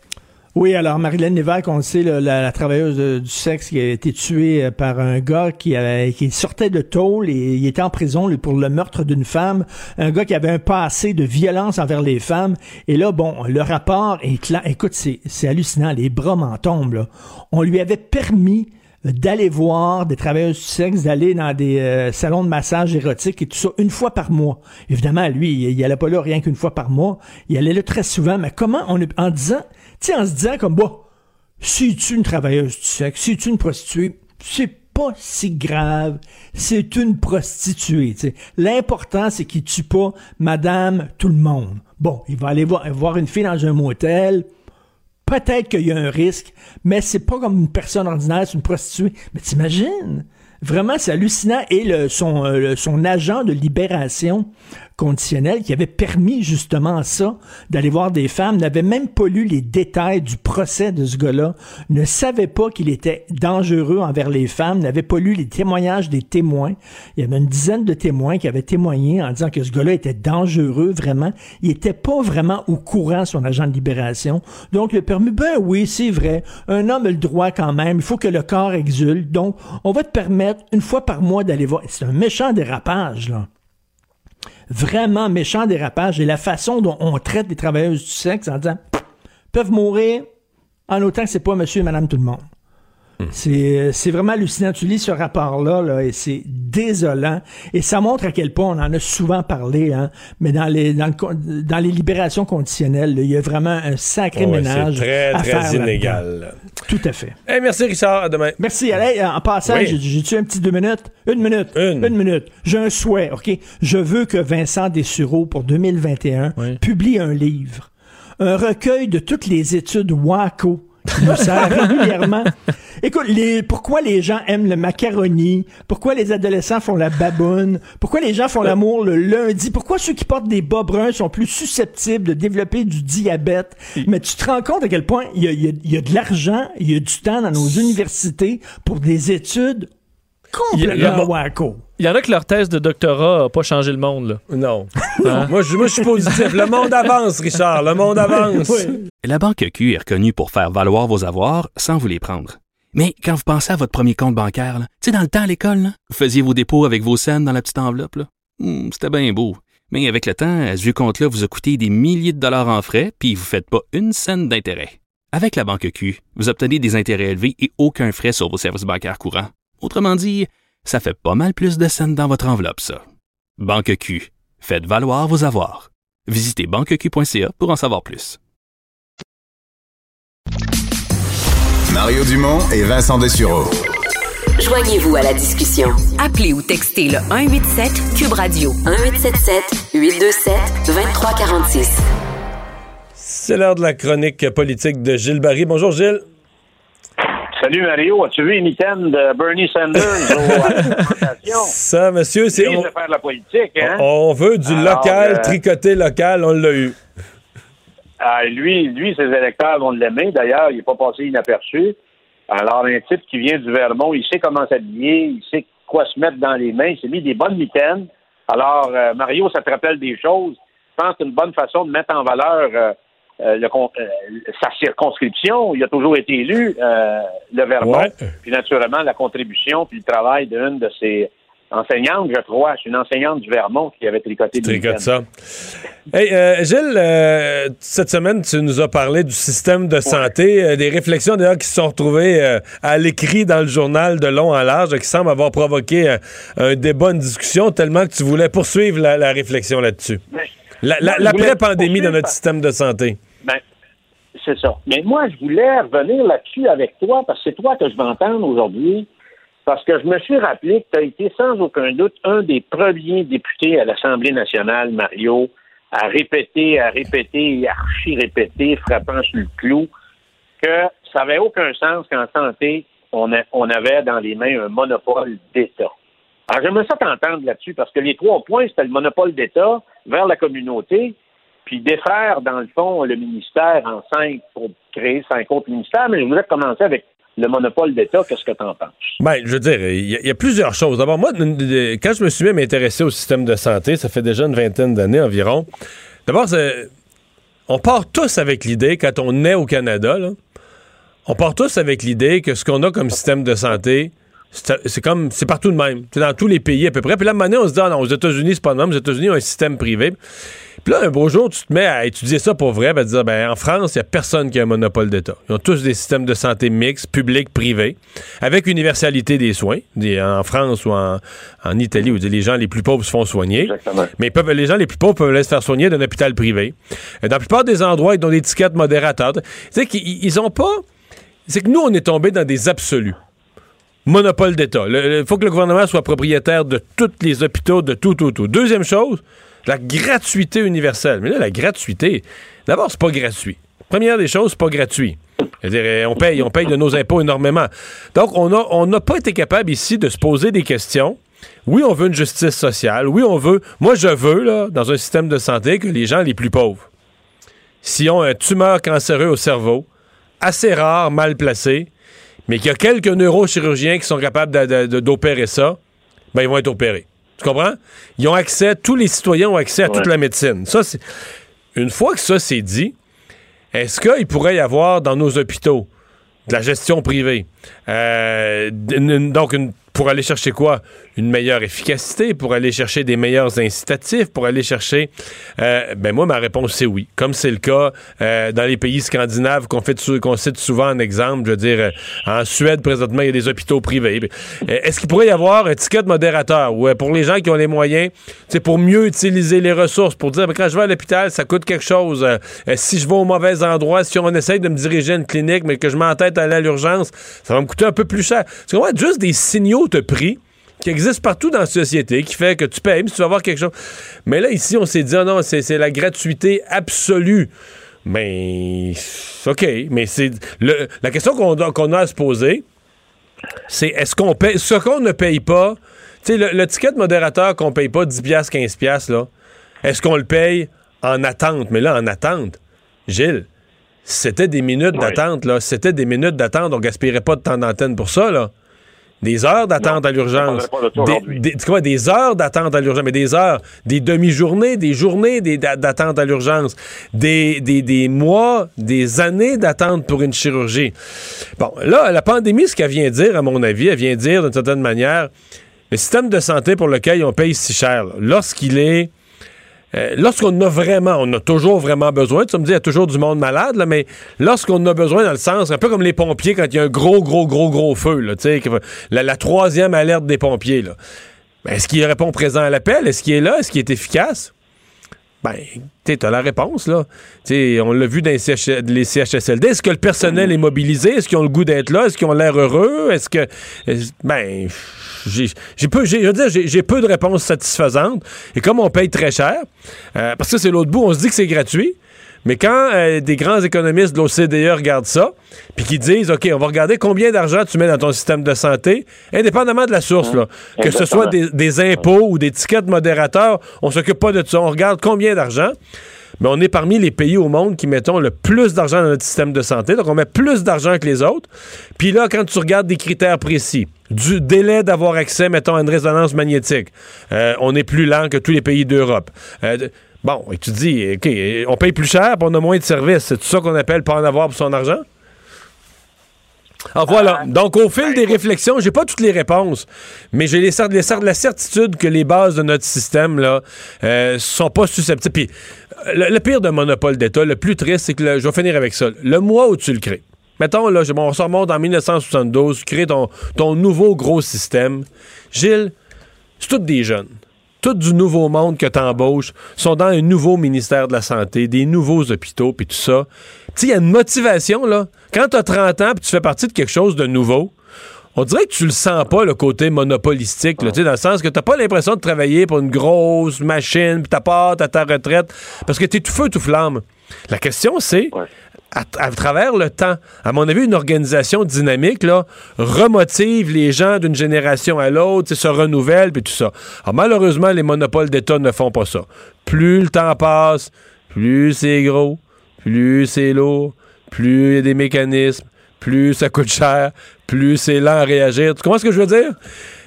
Oui, alors Marilyn Lévesque, on le sait, la, travailleuse du sexe qui a été tuée euh, par un gars qui, avait, qui sortait de tôle et il était en prison pour le meurtre d'une femme. Un gars qui avait un passé de violence envers les femmes. Et là, bon, le rapport est clair. Écoute, c'est hallucinant. Les bras m'en tombent. Là. On lui avait permis d'aller voir des travailleuses du sexe, d'aller dans des euh, salons de massage érotique et tout ça une fois par mois. Évidemment, lui, il, il allait pas là rien qu'une fois par mois. Il allait là très souvent. Mais comment on en disant, sais, en se disant comme bon, si tu une travailleuse du sexe, si tu une prostituée, c'est pas si grave. C'est une prostituée. L'important, c'est qu'il tue pas Madame tout le monde. Bon, il va aller voir, une fille dans un motel. Peut-être qu'il y a un risque, mais c'est pas comme une personne ordinaire, c'est une prostituée. Mais t'imagines? Vraiment, c'est hallucinant. Et le, son, euh, son agent de libération conditionnelle qui avait permis justement ça, d'aller voir des femmes, n'avait même pas lu les détails du procès de ce gars-là, ne savait pas qu'il était dangereux envers les femmes, n'avait pas lu les témoignages des témoins. Il y avait une dizaine de témoins qui avaient témoigné en disant que ce gars-là était dangereux, vraiment. Il était pas vraiment au courant, son agent de libération. Donc, le permis, ben oui, c'est vrai. Un homme a le droit quand même. Il faut que le corps exulte. Donc, on va te permettre une fois par mois d'aller voir. C'est un méchant dérapage, là vraiment méchant dérapage et la façon dont on traite les travailleuses du sexe en disant peuvent mourir en autant que c'est pas monsieur et madame tout le monde. C'est, c'est vraiment hallucinant. Tu lis ce rapport-là, là, et c'est désolant. Et ça montre à quel point on en a souvent parlé, hein, mais dans les, dans, le dans les libérations conditionnelles, là, il y a vraiment un sacré Ouais, ménage. c'est très, à très faire illégal. Tout à fait. Hey, merci Richard, à demain. Merci. Allez, en passant, Oui. j'ai- j'ai-tu un petit deux minutes? Une minute. Une. minute. J'ai un souhait, OK? Je veux que Vincent Dessureau, pour 2021, publie un livre. Un recueil de toutes les études WACO qui nous sert régulièrement. Écoute, les, pourquoi les gens aiment le macaroni? Pourquoi les adolescents font la baboune? Pourquoi les gens font l'amour le lundi? Pourquoi ceux qui portent des bas bruns sont plus susceptibles de développer du diabète? Mais tu te rends compte à quel point il y a, il y a- il y a de l'argent, il y a du temps dans nos universités pour des études complètement wacko. Il y en a que leur thèse de doctorat n'a pas changé le monde. Là. Non. moi, je, moi, je suis positif. Le monde avance, Richard. Le monde avance. La Banque Q est reconnue pour faire valoir vos avoirs sans vous les prendre. Mais quand vous pensez à votre premier compte bancaire, tu sais, dans le temps à l'école, là, vous faisiez vos dépôts avec vos scènes dans la petite enveloppe. Hmm, C'était bien beau. Mais avec le temps, à ce vieux compte-là vous a coûté des milliers de dollars en frais, puis vous ne faites pas une scène d'intérêt. Avec la Banque Q, vous obtenez des intérêts élevés et aucun frais sur vos services bancaires courants. Autrement dit, ça fait pas mal plus de scènes dans votre enveloppe, ça. Banque Q. Faites valoir vos avoirs. Visitez banqueq.ca pour en savoir plus. Mario Dumont et Vincent Dessureau. Joignez-vous à la discussion. Appelez ou textez le 187 Cube Radio 1877 827 2346. C'est l'heure de la chronique politique de Gilles Barry. Bonjour, Gilles. Salut Mario, as-tu vu une mitaine de Bernie Sanders au, à la présentation? [laughs] Ça, monsieur, c'est. On, faire de la politique, hein? on veut du Alors, local, euh, tricoté local, on l'a eu. Ah, lui, lui, ses électeurs vont l'aimer. D'ailleurs, il n'est pas passé inaperçu. Alors, un type qui vient du Vermont, il sait comment s'habiller, il sait quoi se mettre dans les mains. Il s'est mis des bonnes mitaines. Alors, euh, Mario, ça te rappelle des choses. Je pense que c'est une bonne façon de mettre en valeur euh, euh, le euh, sa circonscription. Il a toujours été élu, euh, le Vermont. Ouais. Puis, naturellement, la contribution puis le travail d'une de ses enseignantes, je crois. C'est une enseignante du Vermont qui avait tricoté Tricote ça. Hey, euh, Gilles, euh, cette semaine, tu nous as parlé du système de santé, euh, des réflexions d'ailleurs qui se sont retrouvées à l'écrit dans le journal de long en large, qui semblent avoir provoqué un débat, une discussion, tellement que tu voulais poursuivre la, la réflexion là-dessus. La- la- L'après-pandémie dans notre système de santé. C'est ça. Mais moi, je voulais revenir là-dessus avec toi, parce que c'est toi que je vais entendre aujourd'hui, parce que je me suis rappelé que tu as été sans aucun doute un des premiers députés à l'Assemblée nationale, Mario, à répéter, à répéter, archi-répéter, frappant sur le clou, que ça n'avait aucun sens qu'en santé, on, on avait dans les mains un monopole d'État. Alors, j'aimerais ça t'entendre là-dessus, parce que les trois points, c'était le monopole d'État vers la communauté, puis défaire, dans le fond, le ministère en cinq pour créer cinq autres ministères. Mais je voudrais commencer avec le monopole d'État. Qu'est-ce que tu en penses? Ben, je veux dire, il y, a- plusieurs choses. D'abord, moi, quand je me suis mis à m'intéresser au système de santé, ça fait déjà une vingtaine d'années environ. D'abord, on part tous avec l'idée, quand on est au Canada, on part tous avec l'idée que ce qu'on a comme système de santé, c'est comme, c'est partout de même. C'est dans tous les pays à peu près. Puis là, maintenant, on se dit, ah non, aux États-Unis, c'est pas de même. Aux États-Unis, ont un système privé. Puis là, un beau jour, tu te mets à étudier ça pour vrai, ben, te dire, ben, en France, il n'y a personne qui a un monopole d'État. Ils ont tous des systèmes de santé mixtes, publics, privés, avec universalité des soins. En France ou en, en Italie, où les gens les plus pauvres se font soigner. Mais ils peuvent, les gens les plus pauvres peuvent aller se faire soigner d'un hôpital privé. Euh, Dans la plupart des endroits, ils ont des étiquettes modérateurs. Sais qu'ils ils ont pas. C'est que nous, on est tombé dans des absolus. Monopole d'État. Il faut que le gouvernement soit propriétaire de tous les hôpitaux, de tout, tout, tout. Deuxième chose, la gratuité universelle. Mais là, la gratuité, d'abord, c'est pas gratuit. Première des choses, c'est pas gratuit. C'est-à-dire, euh, on paye, on paye de nos impôts énormément. Donc, on n'a on pas été capable ici de se poser des questions. Oui, on veut une justice sociale. Oui, on veut. Moi, je veux, là, dans un système de santé, que les gens les plus pauvres, s'ils ont un tumeur cancéreux au cerveau, assez rare, mal placé, mais qu'il y a quelques neurochirurgiens qui sont capables d'opérer ça, ben ils vont être opérés. Tu comprends? Ils ont accès, tous les citoyens ont accès à toute la médecine. Ça, c'est. Une fois que ça c'est dit, est-ce qu'il pourrait y avoir dans nos hôpitaux de la gestion privée? Euh, donc, pour aller chercher quoi? Une meilleure efficacité, pour aller chercher des meilleurs incitatifs, pour aller chercher... euh, ben moi, ma réponse, c'est oui. Comme c'est le cas euh, dans les pays scandinaves qu'on qu'on cite souvent en exemple, je veux dire, euh, en Suède, présentement, il y a des hôpitaux privés. Est-ce qu'il pourrait y avoir un ticket de modérateur? Ou pour les gens qui ont les moyens, c'est pour mieux utiliser les ressources, pour dire, ben, quand je vais à l'hôpital, ça coûte quelque chose. Si je vais au mauvais endroit, si on essaye de me diriger à une clinique, mais que je m'entête à aller à l'urgence, ça va me coûter un peu plus cher. Tu comprends? Juste des signaux de prix qui existent partout dans la société, qui fait que tu payes, mais tu vas avoir quelque chose. Mais là, ici, on s'est dit, ah non, c'est la gratuité absolue. Mais, OK, mais c'est... La question qu'on a, à se poser, c'est est-ce qu'on paye... Ce qu'on ne paye pas, tu sais, le, le ticket modérateur qu'on paye pas 10 piastres, 15 piastres, là, est-ce qu'on le paye en attente? Mais là, en attente, Gilles, c'était des minutes d'attente, là. C'était des minutes d'attente. On gaspillerait pas de temps d'antenne pour ça, là. des heures d'attente à l'urgence. Des, heures d'attente à l'urgence, mais des heures, des demi-journées, des journées d'attente à l'urgence, des, des, des mois, des années d'attente pour une chirurgie. Bon, là, la pandémie, ce qu'elle vient dire, à mon avis, elle vient dire d'une certaine manière, le système de santé pour lequel on paye si cher, lorsqu'il est euh, lorsqu'on a vraiment, on a toujours vraiment besoin, tu me dis, il y a toujours du monde malade, là, mais lorsqu'on a besoin dans le sens, un peu comme les pompiers quand il y a un gros, gros, gros, gros feu, là, la, la troisième alerte des pompiers, là. Ben, est-ce qu'il répond présent à l'appel? Est-ce qu'il est là? Est-ce qu'il est efficace? Ben, tu as la réponse, là. Tu sais, on l'a vu dans les, CH les CHSLD. Est-ce que le personnel est mobilisé? Est-ce qu'ils ont le goût d'être là? Est-ce qu'ils ont l'air heureux? Est-ce que. Ben, j'ai peu, j'ai peu de réponses satisfaisantes. Et comme on paye très cher, euh, parce que c'est l'autre bout, on se dit que c'est gratuit. Mais quand euh, des grands économistes de l'OCDE regardent ça, puis qui disent, OK, on va regarder combien d'argent tu mets dans ton système de santé, indépendamment de la source, là, que ce soit des, des impôts ou des tickets de modérateurs, on s'occupe pas de ça. On regarde combien d'argent. Mais on est parmi les pays au monde qui mettons le plus d'argent dans notre système de santé. Donc, on met plus d'argent que les autres. Puis là, quand tu regardes des critères précis, du délai d'avoir accès, mettons, à une résonance magnétique, euh, on est plus lent que tous les pays d'Europe. Euh, bon, et tu dis, OK, on paye plus cher, puis on a moins de services. C'est ça qu'on appelle pas en avoir pour son argent? Ah, voilà. Donc, au fil des réflexions, j'ai pas toutes les réponses, mais j'ai les, les la certitude que les bases de notre système, là, euh, sont pas susceptibles. Puis, euh, le, le pire d'un monopole d'État, le plus triste, c'est que, le- je vais finir avec ça, le mois où tu le crées, mettons, là, je- bon, on se remonte en 1972, tu crées ton, ton nouveau gros système. Gilles, c'est tous des jeunes. Tout du nouveau monde que t'embauches sont dans un nouveau ministère de la Santé, des nouveaux hôpitaux, puis tout ça. Tu sais, il y a une motivation, là. Quand t'as 30 ans, puis tu fais partie de quelque chose de nouveau, on dirait que tu le sens pas, le côté monopolistique, là, tu sais, dans le sens que t'as pas l'impression de travailler pour une grosse machine, puis pas à ta retraite, parce que t'es tout feu, tout flamme. La question, c'est, à, à travers le temps, à mon avis, une organisation dynamique, là, remotive les gens d'une génération à l'autre, se renouvelle, puis tout ça. Alors, malheureusement, les monopoles d'État ne font pas ça. Plus le temps passe, plus c'est gros, plus c'est lourd, plus il y a des mécanismes, plus ça coûte cher, plus c'est lent à réagir. Tu comprends ce que je veux dire?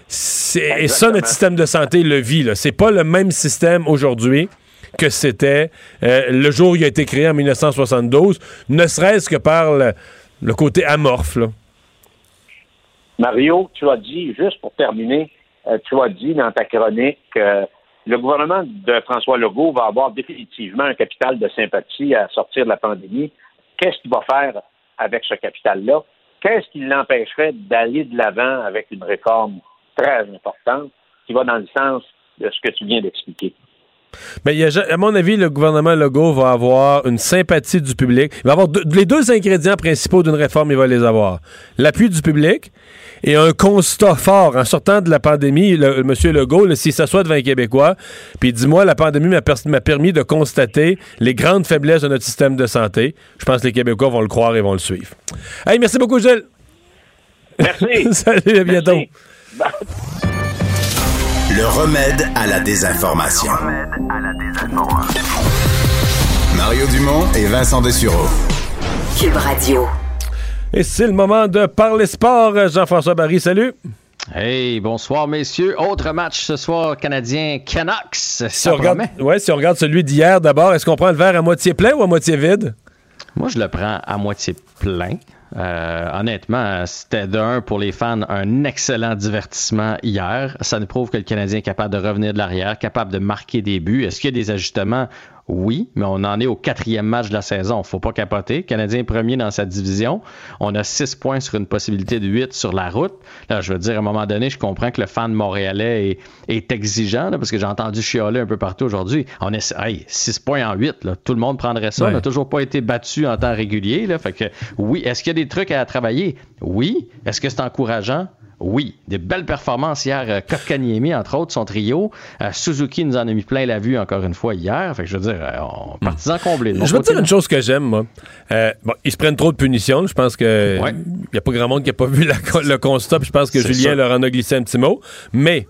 C'est- Et ça, notre système de santé le vit. là. C'est pas le même système aujourd'hui que c'était euh, le jour où il a été créé en 1972, ne serait-ce que par le, côté amorphe. Mario, tu as dit, juste pour terminer, euh, tu as dit dans ta chronique que le gouvernement de François Legault va avoir définitivement un capital de sympathie à sortir de la pandémie. Qu'est-ce qu'il va faire avec ce capital-là? Qu'est-ce qui l'empêcherait d'aller de l'avant avec une réforme très importante qui va dans le sens de ce que tu viens d'expliquer? Ben, il a ja- à mon avis, le gouvernement Legault va avoir une sympathie du public. Il va avoir deux- les deux ingrédients principaux d'une réforme, il va les avoir. L'appui du public et un constat fort. En sortant de la pandémie, le, M. Legault, s'il s'assoit devant les Québécois, puis il dit, moi, la pandémie m'a permis de constater les grandes faiblesses de notre système de santé. Je pense que les Québécois vont le croire et vont le suivre. Hey, merci beaucoup, Gilles. Merci. [laughs] Salut, à bientôt. Le remède à la désinformation. Mario Dumont et Vincent Dessureau. Cube Radio. Et c'est le moment de parler sport. Jean-François Barry, salut. Hey, bonsoir messieurs. Autre match ce soir canadien Canucks. Si Ça on, regarde, promet. ouais, si on regarde celui d'hier d'abord, est-ce qu'on prend le verre à moitié plein ou à moitié vide? Moi, je le prends à moitié plein. Euh, honnêtement, c'était d'un pour les fans un excellent divertissement hier. Ça nous prouve que le Canadien est capable de revenir de l'arrière, capable de marquer des buts. Est-ce qu'il y a des ajustements? Oui, mais on en est au quatrième match de la saison. Faut pas capoter. Canadien est premier dans sa division. On a six points sur une possibilité de huit sur la route. Là, je veux dire, à un moment donné, je comprends que le fan montréalais est, est exigeant, là, parce que j'ai entendu chialer un peu partout aujourd'hui. On est, hey, six points en huit, là. Tout le monde prendrait ça. Ouais. On n'a toujours pas été battu en temps régulier, là. Fait que, oui. Est-ce qu'il y a des trucs à travailler? Oui. Est-ce que c'est encourageant? Oui, des belles performances hier. Euh, Kotkaniemi, entre autres, son trio. Euh, Suzuki nous en a mis plein la vue encore une fois hier. Fait que je veux dire, euh, on, partisans comblés. de mon Je côté, dire une chose que j'aime, moi. Euh, bon, ils se prennent trop de punitions. Je pense que il n'y a pas grand monde qui n'a pas vu la- le constat. Je pense que Julien ça. leur en a glissé un petit mot. Mais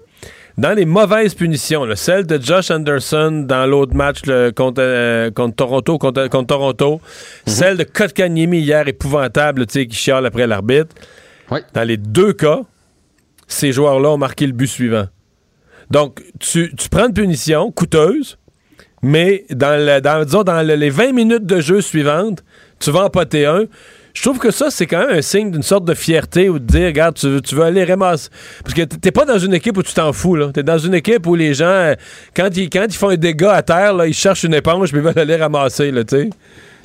dans les mauvaises punitions, là, celle de Josh Anderson dans l'autre match là, contre, euh, contre Toronto, contre, contre Toronto, Mhm. celle de Kotkaniemi hier épouvantable, tu sais, qui chiale après l'arbitre. Dans les deux cas, ces joueurs-là ont marqué le but suivant. Donc, tu, prends une punition coûteuse, mais dans, les 20 minutes de jeu suivantes, tu vas en poter un. Je trouve que ça, c'est quand même un signe d'une sorte de fierté ou de dire, regarde, tu, veux- aller ramasser. Parce que t'es pas dans une équipe où tu t'en fous, là. T'es dans une équipe où les gens, euh, quand ils, quand ils font un dégât à terre, ils cherchent une éponge puis ils veulent aller ramasser, tu sais.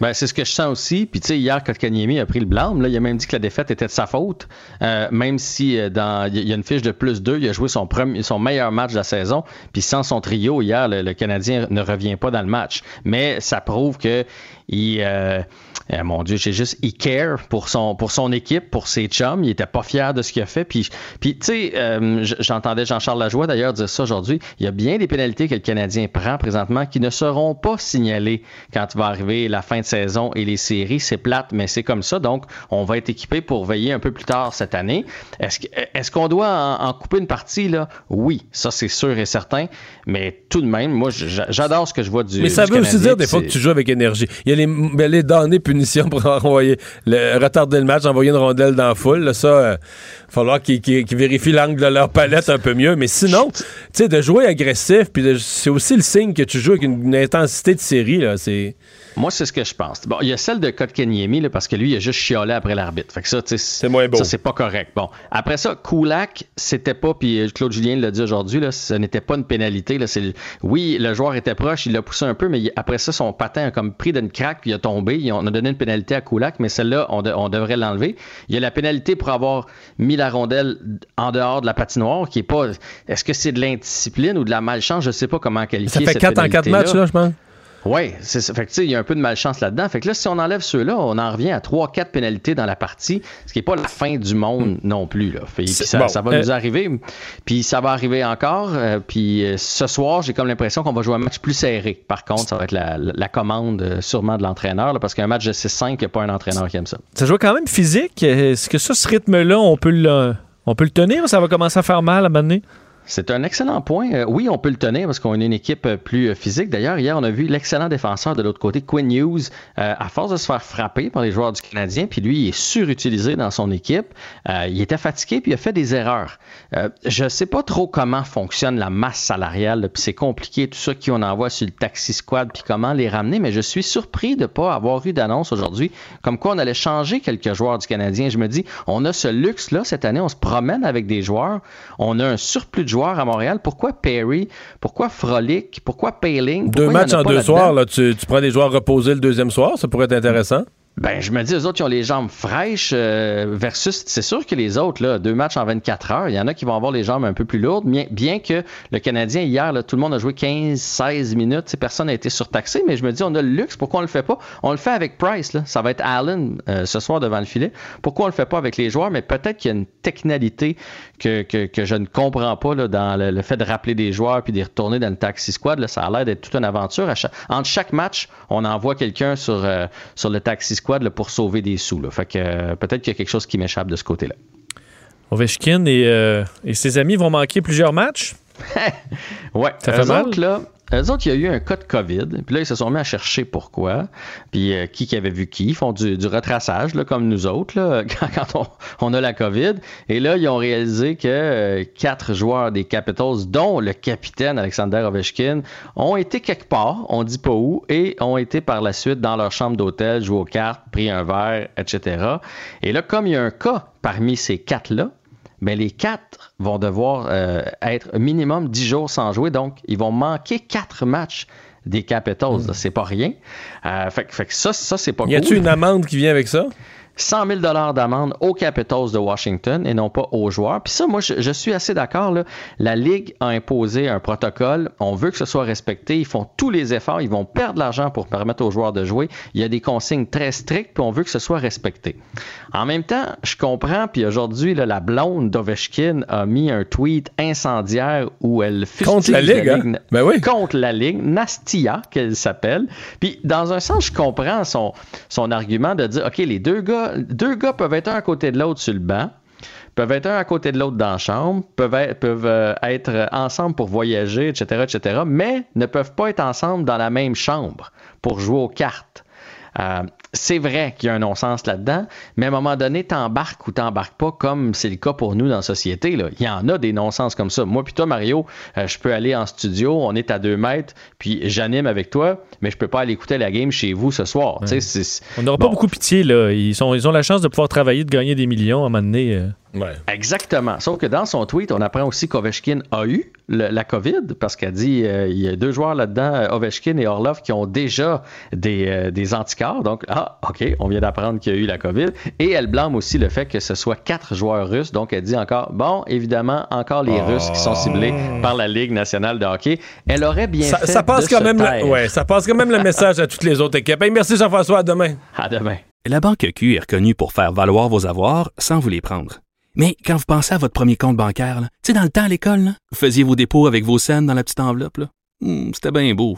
Ben, c'est ce que je sens aussi. Puis, tu sais, hier, Kotkaniemi a pris le blâme. Là, il a même dit que la défaite était de sa faute. Euh, même si euh, dans il y a une fiche de plus 2, il a joué son, premier, son meilleur match de la saison. Puis, sans son trio, hier, le, le Canadien ne revient pas dans le match. Mais ça prouve que il, euh, euh, mon Dieu, j'ai juste, il care pour son, pour son équipe, pour ses chums. Il était pas fier de ce qu'il a fait. Puis, puis tu sais, euh, j'entendais Jean-Charles Lajoie d'ailleurs dire ça aujourd'hui. Il y a bien des pénalités que le Canadien prend présentement qui ne seront pas signalées quand va arriver la fin de saison et les séries. C'est plate, mais c'est comme ça. Donc, on va être équipé pour veiller un peu plus tard cette année. Est-ce est-ce qu'on doit en, en couper une partie là? Oui, ça c'est sûr et certain. Mais tout de même, moi, j'adore ce que je vois du. Mais ça du veut aussi dire des fois que tu joues avec énergie. Il y a les, ben, les données punitions pour envoyer le, retarder le match, envoyer une rondelle dans la foule. là, ça, il va falloir qu'ils vérifient l'angle de leur palette un peu mieux. Mais sinon, tu sais, de jouer agressif, puis c'est aussi le signe que tu joues avec une, une intensité de série. Là, c'est... Moi, c'est ce que je pense. Bon, il y a celle de Kotkaniemi, là, parce que lui, il a juste chiolé après l'arbitre. Fait que ça, tu sais, c'est moins beau. Ça, c'est pas correct. Bon. Après ça, Kulak, c'était pas, puis euh, Claude Julien l'a dit aujourd'hui, là, ce n'était pas une pénalité. Là, c'est, oui, le joueur était proche, il l'a poussé un peu, mais il- après ça, son patin a comme pris d'une craque, puis il a tombé. Il- On a donné une pénalité à Kulak, mais celle-là, on, de- on devrait l'enlever. Il y a la pénalité pour avoir mis la rondelle en dehors de la patinoire, qui est pas. Est-ce que c'est de l'indiscipline ou de la malchance? Je sais pas comment qualifier Ça fait cette 4 en 4 pénalité-là. matchs, là, je pense. Oui, c'est ça. Fait que, il y a un peu de malchance là-dedans. Fait que là, si on enlève ceux-là, on en revient à 3-4 pénalités dans la partie, ce qui n'est pas la fin du monde non plus. Là. Fait- ça, bon. ça va Euh, nous arriver. Puis ça va arriver encore. euh, puis euh, ce soir, j'ai comme l'impression qu'on va jouer un match plus serré. Par contre, ça va être la, la commande euh, sûrement de l'entraîneur, parce qu'un match de 6-5, il n'y a pas un entraîneur qui aime ça. Ça joue quand même physique. Est-ce que ça, ce rythme-là, on peut le, on peut le tenir ou ça va commencer à faire mal à un moment donné? C'est un excellent point. Euh, oui, on peut le tenir parce qu'on est une équipe euh, plus euh, physique. D'ailleurs, hier, on a vu l'excellent défenseur de l'autre côté, Quinn Hughes, euh, à force de se faire frapper par les joueurs du Canadien, puis lui, il est surutilisé dans son équipe. Il était fatigué, puis il a fait des erreurs. Je ne sais pas trop comment fonctionne la masse salariale, puis c'est compliqué, tout ça, qui on envoie sur le taxi squad, puis comment les ramener, mais je suis surpris de ne pas avoir eu d'annonce aujourd'hui, comme quoi on allait changer quelques joueurs du Canadien. Je me dis, on a ce luxe-là cette année, on se promène avec des joueurs, on a un surplus de joueurs à Montréal. Pourquoi Perry? Pourquoi Frolic? Pourquoi Payling? Deux en matchs en deux soirs, là, tu, tu prends des joueurs reposés le deuxième soir, ça pourrait être intéressant. Ben, je me dis, eux autres, ils ont les jambes fraîches euh, versus, c'est sûr que les autres, là, deux matchs en 24 heures, il y en a qui vont avoir les jambes un peu plus lourdes, bien, bien que le Canadien, hier, là, tout le monde a joué 15, 16 minutes, personne n'a été surtaxé, mais je me dis, on a le luxe, pourquoi on le fait pas? On le fait avec Price, là. ça va être Allen euh, ce soir devant le filet. Pourquoi on le fait pas avec les joueurs? Mais peut-être qu'il y a une technicalité que, que, que je ne comprends pas là, dans le, fait de rappeler des joueurs puis de les retourner dans le taxi squad. Là, ça a l'air d'être toute une aventure. À chaque- entre chaque match, on envoie quelqu'un sur, euh, sur le taxi squad là, pour sauver des sous. Là. Fait que euh, peut-être qu'il y a quelque chose qui m'échappe de ce côté-là. Ovechkin et, euh, et ses amis vont manquer plusieurs matchs? [laughs] Ouais, Ça fait mal? Autres, là, eux autres, il y a eu un cas de COVID. Puis là, ils se sont mis à chercher pourquoi. Puis euh, qui avait vu qui. Ils font du, retraçage, là, comme nous autres, là, [laughs] quand, on, a la COVID. Et là, ils ont réalisé que euh, quatre joueurs des Capitals, dont le capitaine Alexander Ovechkin, ont été quelque part, on dit pas où, et ont été par la suite dans leur chambre d'hôtel, joué aux cartes, pris un verre, etc. Et là, comme il y a un cas parmi ces quatre-là, ben les quatre vont devoir euh, être minimum 10 jours sans jouer. Donc, ils vont manquer quatre matchs des Capitals. là. C'est pas rien. Euh, fait, que- fait que ça, ça c'est pas Y a-tu cool. une amende qui vient avec ça? 100 000 d'amende aux Capitals de Washington et non pas aux joueurs. Puis ça, moi, je, je suis assez d'accord. La Ligue a imposé un protocole. On veut que ce soit respecté. Ils font tous les efforts. Ils vont perdre de l'argent pour permettre aux joueurs de jouer. Il y a des consignes très strictes, puis on veut que ce soit respecté. En même temps, je comprends. Puis aujourd'hui, la blonde d'Ovechkin a mis un tweet incendiaire où elle Contre la fustige Ligue, hein? Ben oui. contre la Ligue, Nastia, qu'elle s'appelle. Puis, dans un sens, je comprends son, son argument de dire, OK, les deux gars, deux gars peuvent être un à côté de l'autre sur le banc, peuvent être un à côté de l'autre dans la chambre, peuvent être, euh, ensemble pour voyager, etc., etc., mais ne peuvent pas être ensemble dans la même chambre pour jouer aux cartes. Euh, c'est vrai qu'il y a un non-sens là-dedans, mais à un moment donné, t'embarques ou t'embarques pas, comme c'est le cas pour nous dans la société. Là. Il y en a des non-sens comme ça. Moi puis toi, Mario, euh, je peux aller en studio, on est à deux mètres, puis j'anime avec toi, mais je peux pas aller écouter la game chez vous ce soir. Ouais. On n'aura pas beaucoup pitié, là. Ils, sont, ils ont la chance de pouvoir travailler, de gagner des millions à un moment donné. euh. Exactement. Sauf que dans son tweet, on apprend aussi qu'Ovechkin a eu le- la COVID parce qu'elle dit euh, il y a deux joueurs là-dedans, Ovechkin et Orlov, qui ont déjà des, euh, des anticorps. Donc, ah, OK, on vient d'apprendre qu'il y a eu la COVID. Et elle blâme aussi le fait que ce soit quatre joueurs russes. Donc, elle dit encore, bon, évidemment, encore les Russes qui sont ciblés par la Ligue nationale de hockey. Elle aurait bien Ça, fait ça passe de quand se même, le, taire. ouais, ça passe quand même le message à toutes les autres équipes. Hey, merci Jean-François, à demain. À demain. La Banque Q est reconnue pour faire valoir vos avoirs sans vous les prendre. Mais quand vous pensez à votre premier compte bancaire, tu sais, dans le temps à l'école, là, vous faisiez vos dépôts avec vos scènes dans la petite enveloppe. Hmm, C'était bien beau.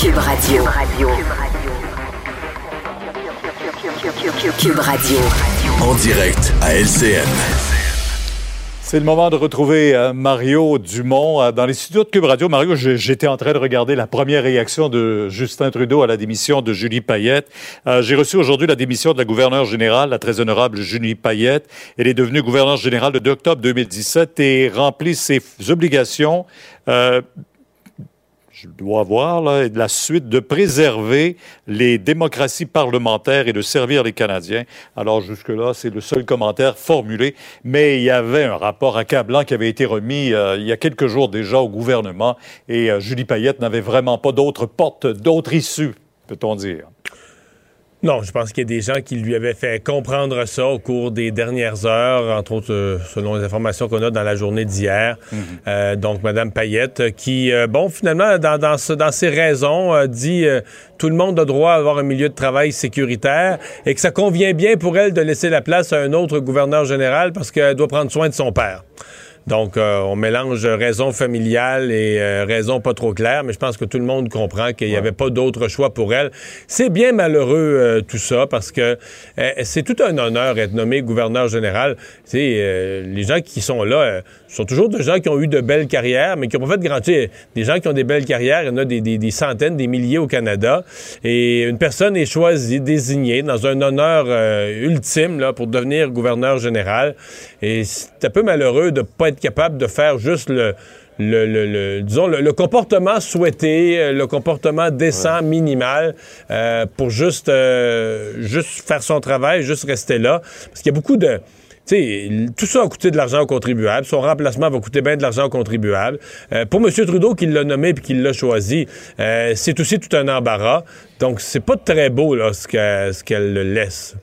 Cube Radio. Cube Radio. En direct à LCN. C'est le moment de retrouver euh, Mario Dumont euh, dans les studios de Cube Radio. Mario, j'étais en train de regarder la première réaction de Justin Trudeau à la démission de Julie Payette. Euh, J'ai reçu aujourd'hui la démission de la gouverneure générale, la très honorable Julie Payette. Elle est devenue gouverneure générale de octobre 2017 et remplit ses obligations. Je dois avoir là, la suite de préserver les démocraties parlementaires et de servir les Canadiens. Alors jusque-là, c'est le seul commentaire formulé, mais il y avait un rapport accablant qui avait été remis euh, il y a quelques jours déjà au gouvernement et euh, Julie Payette n'avait vraiment pas d'autre porte, d'autre issue, peut-on dire. Non, je pense qu'il y a des gens qui lui avaient fait comprendre ça au cours des dernières heures, entre autres euh, selon les informations qu'on a dans la journée d'hier. Euh, donc, Mme Payette, qui, euh, bon, finalement, dans, dans, ce- dans ses raisons, euh, dit euh, tout le monde a droit à avoir un milieu de travail sécuritaire et que ça convient bien pour elle de laisser la place à un autre gouverneur général parce qu'elle doit prendre soin de son père. Donc, euh, on mélange raison familiale et euh, raison pas trop claire, mais je pense que tout le monde comprend qu'il n'y avait pas d'autre choix pour elle. C'est bien malheureux euh, tout ça parce que euh, c'est tout un honneur être nommé gouverneur général. Tu sais, euh, les gens qui sont là sont toujours des gens qui ont eu de belles carrières, mais qui n'ont pas fait de grand... tu sais, Des gens qui ont des belles carrières, il y en a des, des- des centaines, des milliers au Canada. Et une personne est choisie, désignée dans un honneur euh, ultime là, pour devenir gouverneur général. Et c'est un peu malheureux de ne pas être capable de faire juste le, le, le- le- disons, le, le comportement souhaité, euh, le comportement décent, minimal, euh, pour juste, euh, juste faire son travail, juste rester là. Parce qu'il y a beaucoup de... Sais, tout ça a coûté de l'argent aux contribuables. Son remplacement va coûter bien de l'argent aux contribuables. Euh, pour M. Trudeau, qui l'a nommé et qui l'a choisi, euh, c'est aussi tout un embarras. Donc, c'est pas très beau là, ce qu'elle le laisse.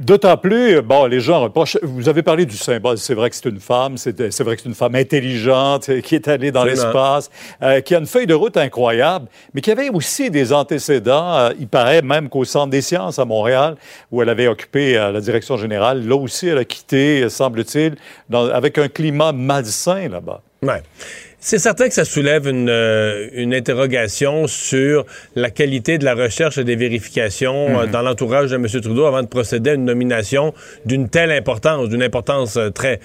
D'autant plus, bon, les gens reprochent. Vous avez parlé du symbole. C'est vrai que c'est une femme. C'est c'est vrai que c'est une femme intelligente euh, qui est allée dans l'espace, euh, qui a une feuille de route incroyable, mais qui avait aussi des antécédents. Euh, il paraît même qu'au Centre des sciences à Montréal, où elle avait occupé euh, la direction générale, là aussi, elle a quitté, semble-t-il, dans- avec un climat malsain là-bas. Ouais. C'est certain que ça soulève une, euh, une interrogation sur la qualité de la recherche et des vérifications euh, dans l'entourage de M. Trudeau avant de procéder à une nomination d'une telle importance, d'une importance euh, très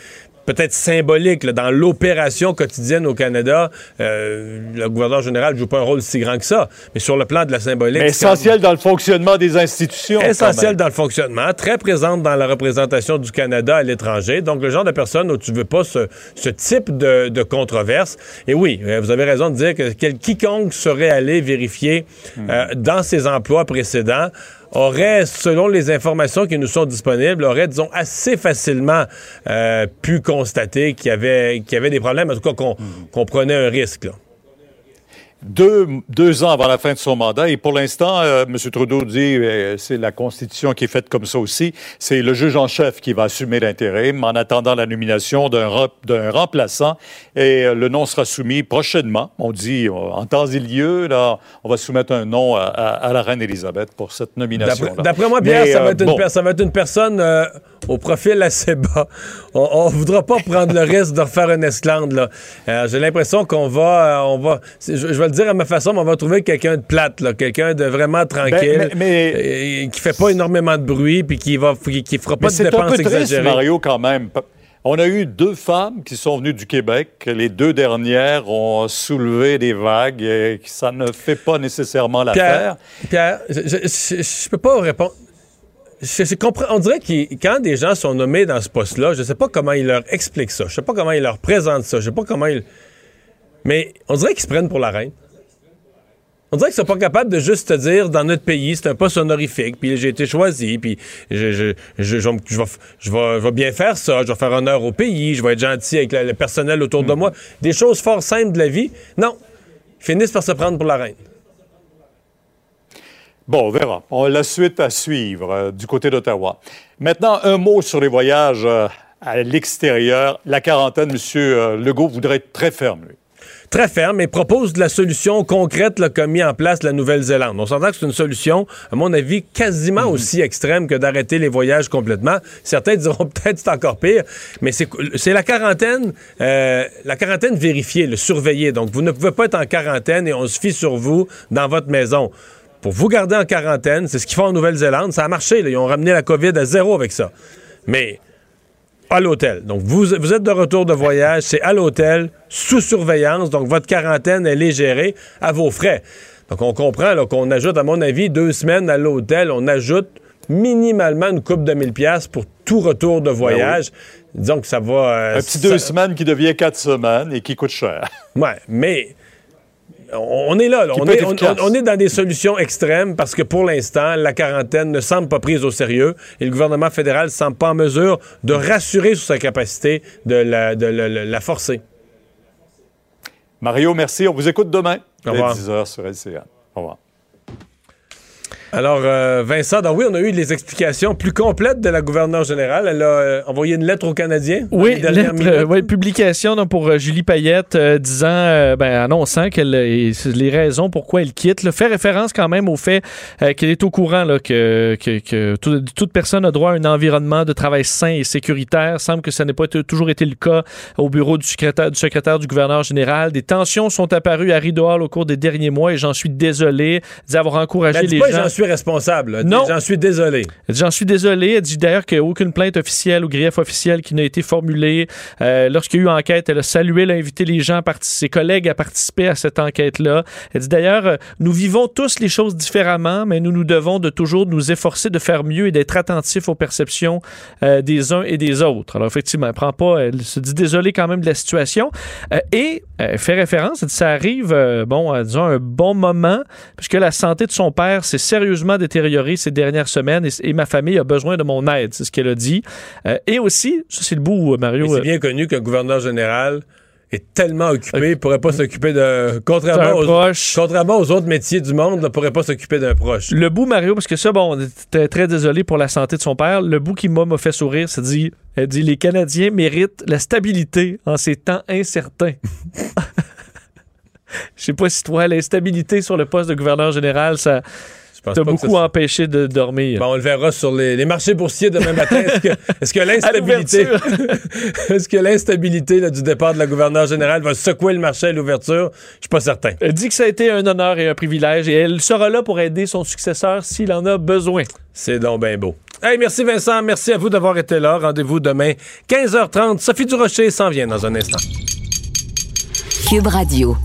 peut-être symbolique là, dans l'opération quotidienne au Canada. Euh, le gouverneur général ne joue pas un rôle si grand que ça, mais sur le plan de la symbolique... Mais quand essentiel dans le fonctionnement des institutions. même. dans le fonctionnement, très présente dans la représentation du Canada à l'étranger. Donc, le genre de personne où tu veux pas ce, ce type de, de controverse. Et oui, euh, vous avez raison de dire que quel, quiconque serait allé vérifier euh, dans ses emplois précédents aurait, selon les informations qui nous sont disponibles, aurait, disons, assez facilement euh, pu constater qu'il y avait, des problèmes, en tout cas qu'on prenait un risque. Deux, deux ans avant la fin de son mandat. Et pour l'instant, euh, M. Trudeau dit, euh, c'est la Constitution qui est faite comme ça aussi, c'est le juge en chef qui va assumer l'intérim en attendant la nomination d'un rem- d'un remplaçant. Et euh, le nom sera soumis prochainement. On dit, euh, en temps et lieu, là, on va soumettre un nom à, à- à la reine Élisabeth pour cette nomination. D'après moi, Pierre, Mais, ça, va être une bon. per- ça va être une personne au profil assez bas. On ne voudra pas prendre le risque de refaire une esclande. là. Euh, J'ai l'impression qu'on va, on va je, je vais le dire à ma façon, mais on va trouver quelqu'un de plate, là, quelqu'un de vraiment tranquille, Ben, mais- euh, qui fait pas énormément de bruit, puis qui va, qui, qui fera pas de c'est un dépenses triste, exagérées. Mario, quand même. On a eu deux femmes qui sont venues du Québec. Les deux dernières ont soulevé des vagues et ça ne fait pas nécessairement l'affaire. Pierre, Pierre, je, je peux pas répondre. Je, je comprends. On dirait que quand des gens sont nommés dans ce poste-là, je sais pas comment ils leur expliquent ça. Je sais pas comment ils leur présentent ça. Je sais pas comment ils. Mais on dirait qu'ils se prennent pour la reine. On dirait qu'ils sont pas capables de juste te dire dans notre pays, c'est un poste honorifique, puis j'ai été choisi, puis je, je, je, je, vais, je, vais, je vais bien faire ça, je vais faire honneur au pays, je vais être gentil avec le, personnel autour de moi. Des choses fort simples de la vie? Non. Ils finissent par se prendre pour la reine. Bon, on verra. On a la suite à suivre euh, du côté d'Ottawa. Maintenant, un mot sur les voyages euh, à l'extérieur. La quarantaine, M. euh, Legault voudrait être très ferme. Très ferme et propose de la solution concrète là, qu'a mis en place la Nouvelle-Zélande. On s'entend que c'est une solution, à mon avis, quasiment aussi extrême que d'arrêter les voyages complètement. Certains diront [laughs] peut-être c'est encore pire, mais c'est c'est la quarantaine, euh, la quarantaine vérifiée, le surveillée. Donc, vous ne pouvez pas être en quarantaine et on se fie sur vous dans votre maison. Pour vous garder en quarantaine, c'est ce qu'ils font en Nouvelle-Zélande. Ça a marché. là. Ils ont ramené la COVID à zéro avec ça. Mais à l'hôtel. Donc, vous, vous êtes de retour de voyage, c'est à l'hôtel, sous surveillance. Donc, votre quarantaine, elle est gérée à vos frais. Donc, on comprend qu'on ajoute, à mon avis, deux semaines à l'hôtel. On ajoute minimalement une coupe de 1000 pièces pour tout retour de voyage. Disons que ça va... euh, Un petit ça- deux semaines qui devient quatre semaines et qui coûte cher. Ouais, mais on est là. On est, on- est dans des solutions extrêmes parce que pour l'instant, la quarantaine ne semble pas prise au sérieux et le gouvernement fédéral ne semble pas en mesure de rassurer sur sa capacité de la, de la- forcer. Mario, merci. On vous écoute demain. Au revoir. Dès 10h sur LCN. Au revoir. Alors, euh, Vincent, donc oui, on a eu les explications plus complètes de la gouverneure générale. Elle a euh, envoyé une lettre aux Canadiens. Oui, lettre, euh, ouais, publication donc, pour euh, Julie Payette disant, ben, annonçant qu'elle les raisons pourquoi elle quitte. là, fait référence quand même au fait qu'elle est au courant là, que, que, que tout- toute personne a droit à un environnement de travail sain et sécuritaire. semble que ça n'a pas toujours été le cas au bureau du secrétaire, du secrétaire du gouverneur général. Des tensions sont apparues à Rideau au cours des derniers mois et j'en suis désolé. Elle dit avoir encouragé dit les gens. Suis responsable. Non. J'en suis désolé. Elle dit, J'en suis désolé. Elle dit d'ailleurs qu'il n'y a aucune plainte officielle ou grief officiel qui n'a été formulée. Euh, Lorsqu'il y a eu enquête, elle a salué, elle a invité les gens, ses collègues à participer à cette enquête-là. Elle dit d'ailleurs, euh, nous vivons tous les choses différemment, mais nous nous devons de toujours nous efforcer de faire mieux et d'être attentifs aux perceptions euh, des uns et des autres. Alors effectivement, elle prend pas, elle se dit désolée quand même de la situation. Euh, et elle fait référence, elle dit, ça arrive, bon, disons, un bon moment, puisque la santé de son père s'est sérieusement détériorée ces dernières semaines et, et ma famille a besoin de mon aide, c'est ce qu'elle a dit. Euh, et aussi, ça c'est le bout, Mario. Mais c'est euh, bien connu qu'un gouverneur général est tellement occupé, il pourrait pas s'occuper de... Contrairement D'un aux, proche. contrairement aux autres métiers du monde, ne pourrait pas s'occuper d'un proche. Le bout, Mario, parce que ça, bon, on était très désolé pour la santé de son père. Le bout qui m'a m'a fait sourire, c'est dit, elle dit, les Canadiens méritent la stabilité en ces temps incertains. [laughs] Je sais pas si toi, l'instabilité sur le poste de gouverneur général, ça pense t'a pas que beaucoup ça- empêché de dormir. Bon, on le verra sur les, les marchés boursiers demain matin. Est-ce que, [laughs] l'instabilité, [laughs] est-ce que l'instabilité du départ de la gouverneure générale va secouer le marché à l'ouverture? Je suis pas certain. Elle dit que ça a été un honneur et un privilège et elle sera là pour aider son successeur s'il en a besoin. C'est donc bien beau. Hey, merci Vincent, merci à vous d'avoir été là. Rendez-vous demain 15h30. Sophie Durocher s'en vient dans un instant. Cube Radio.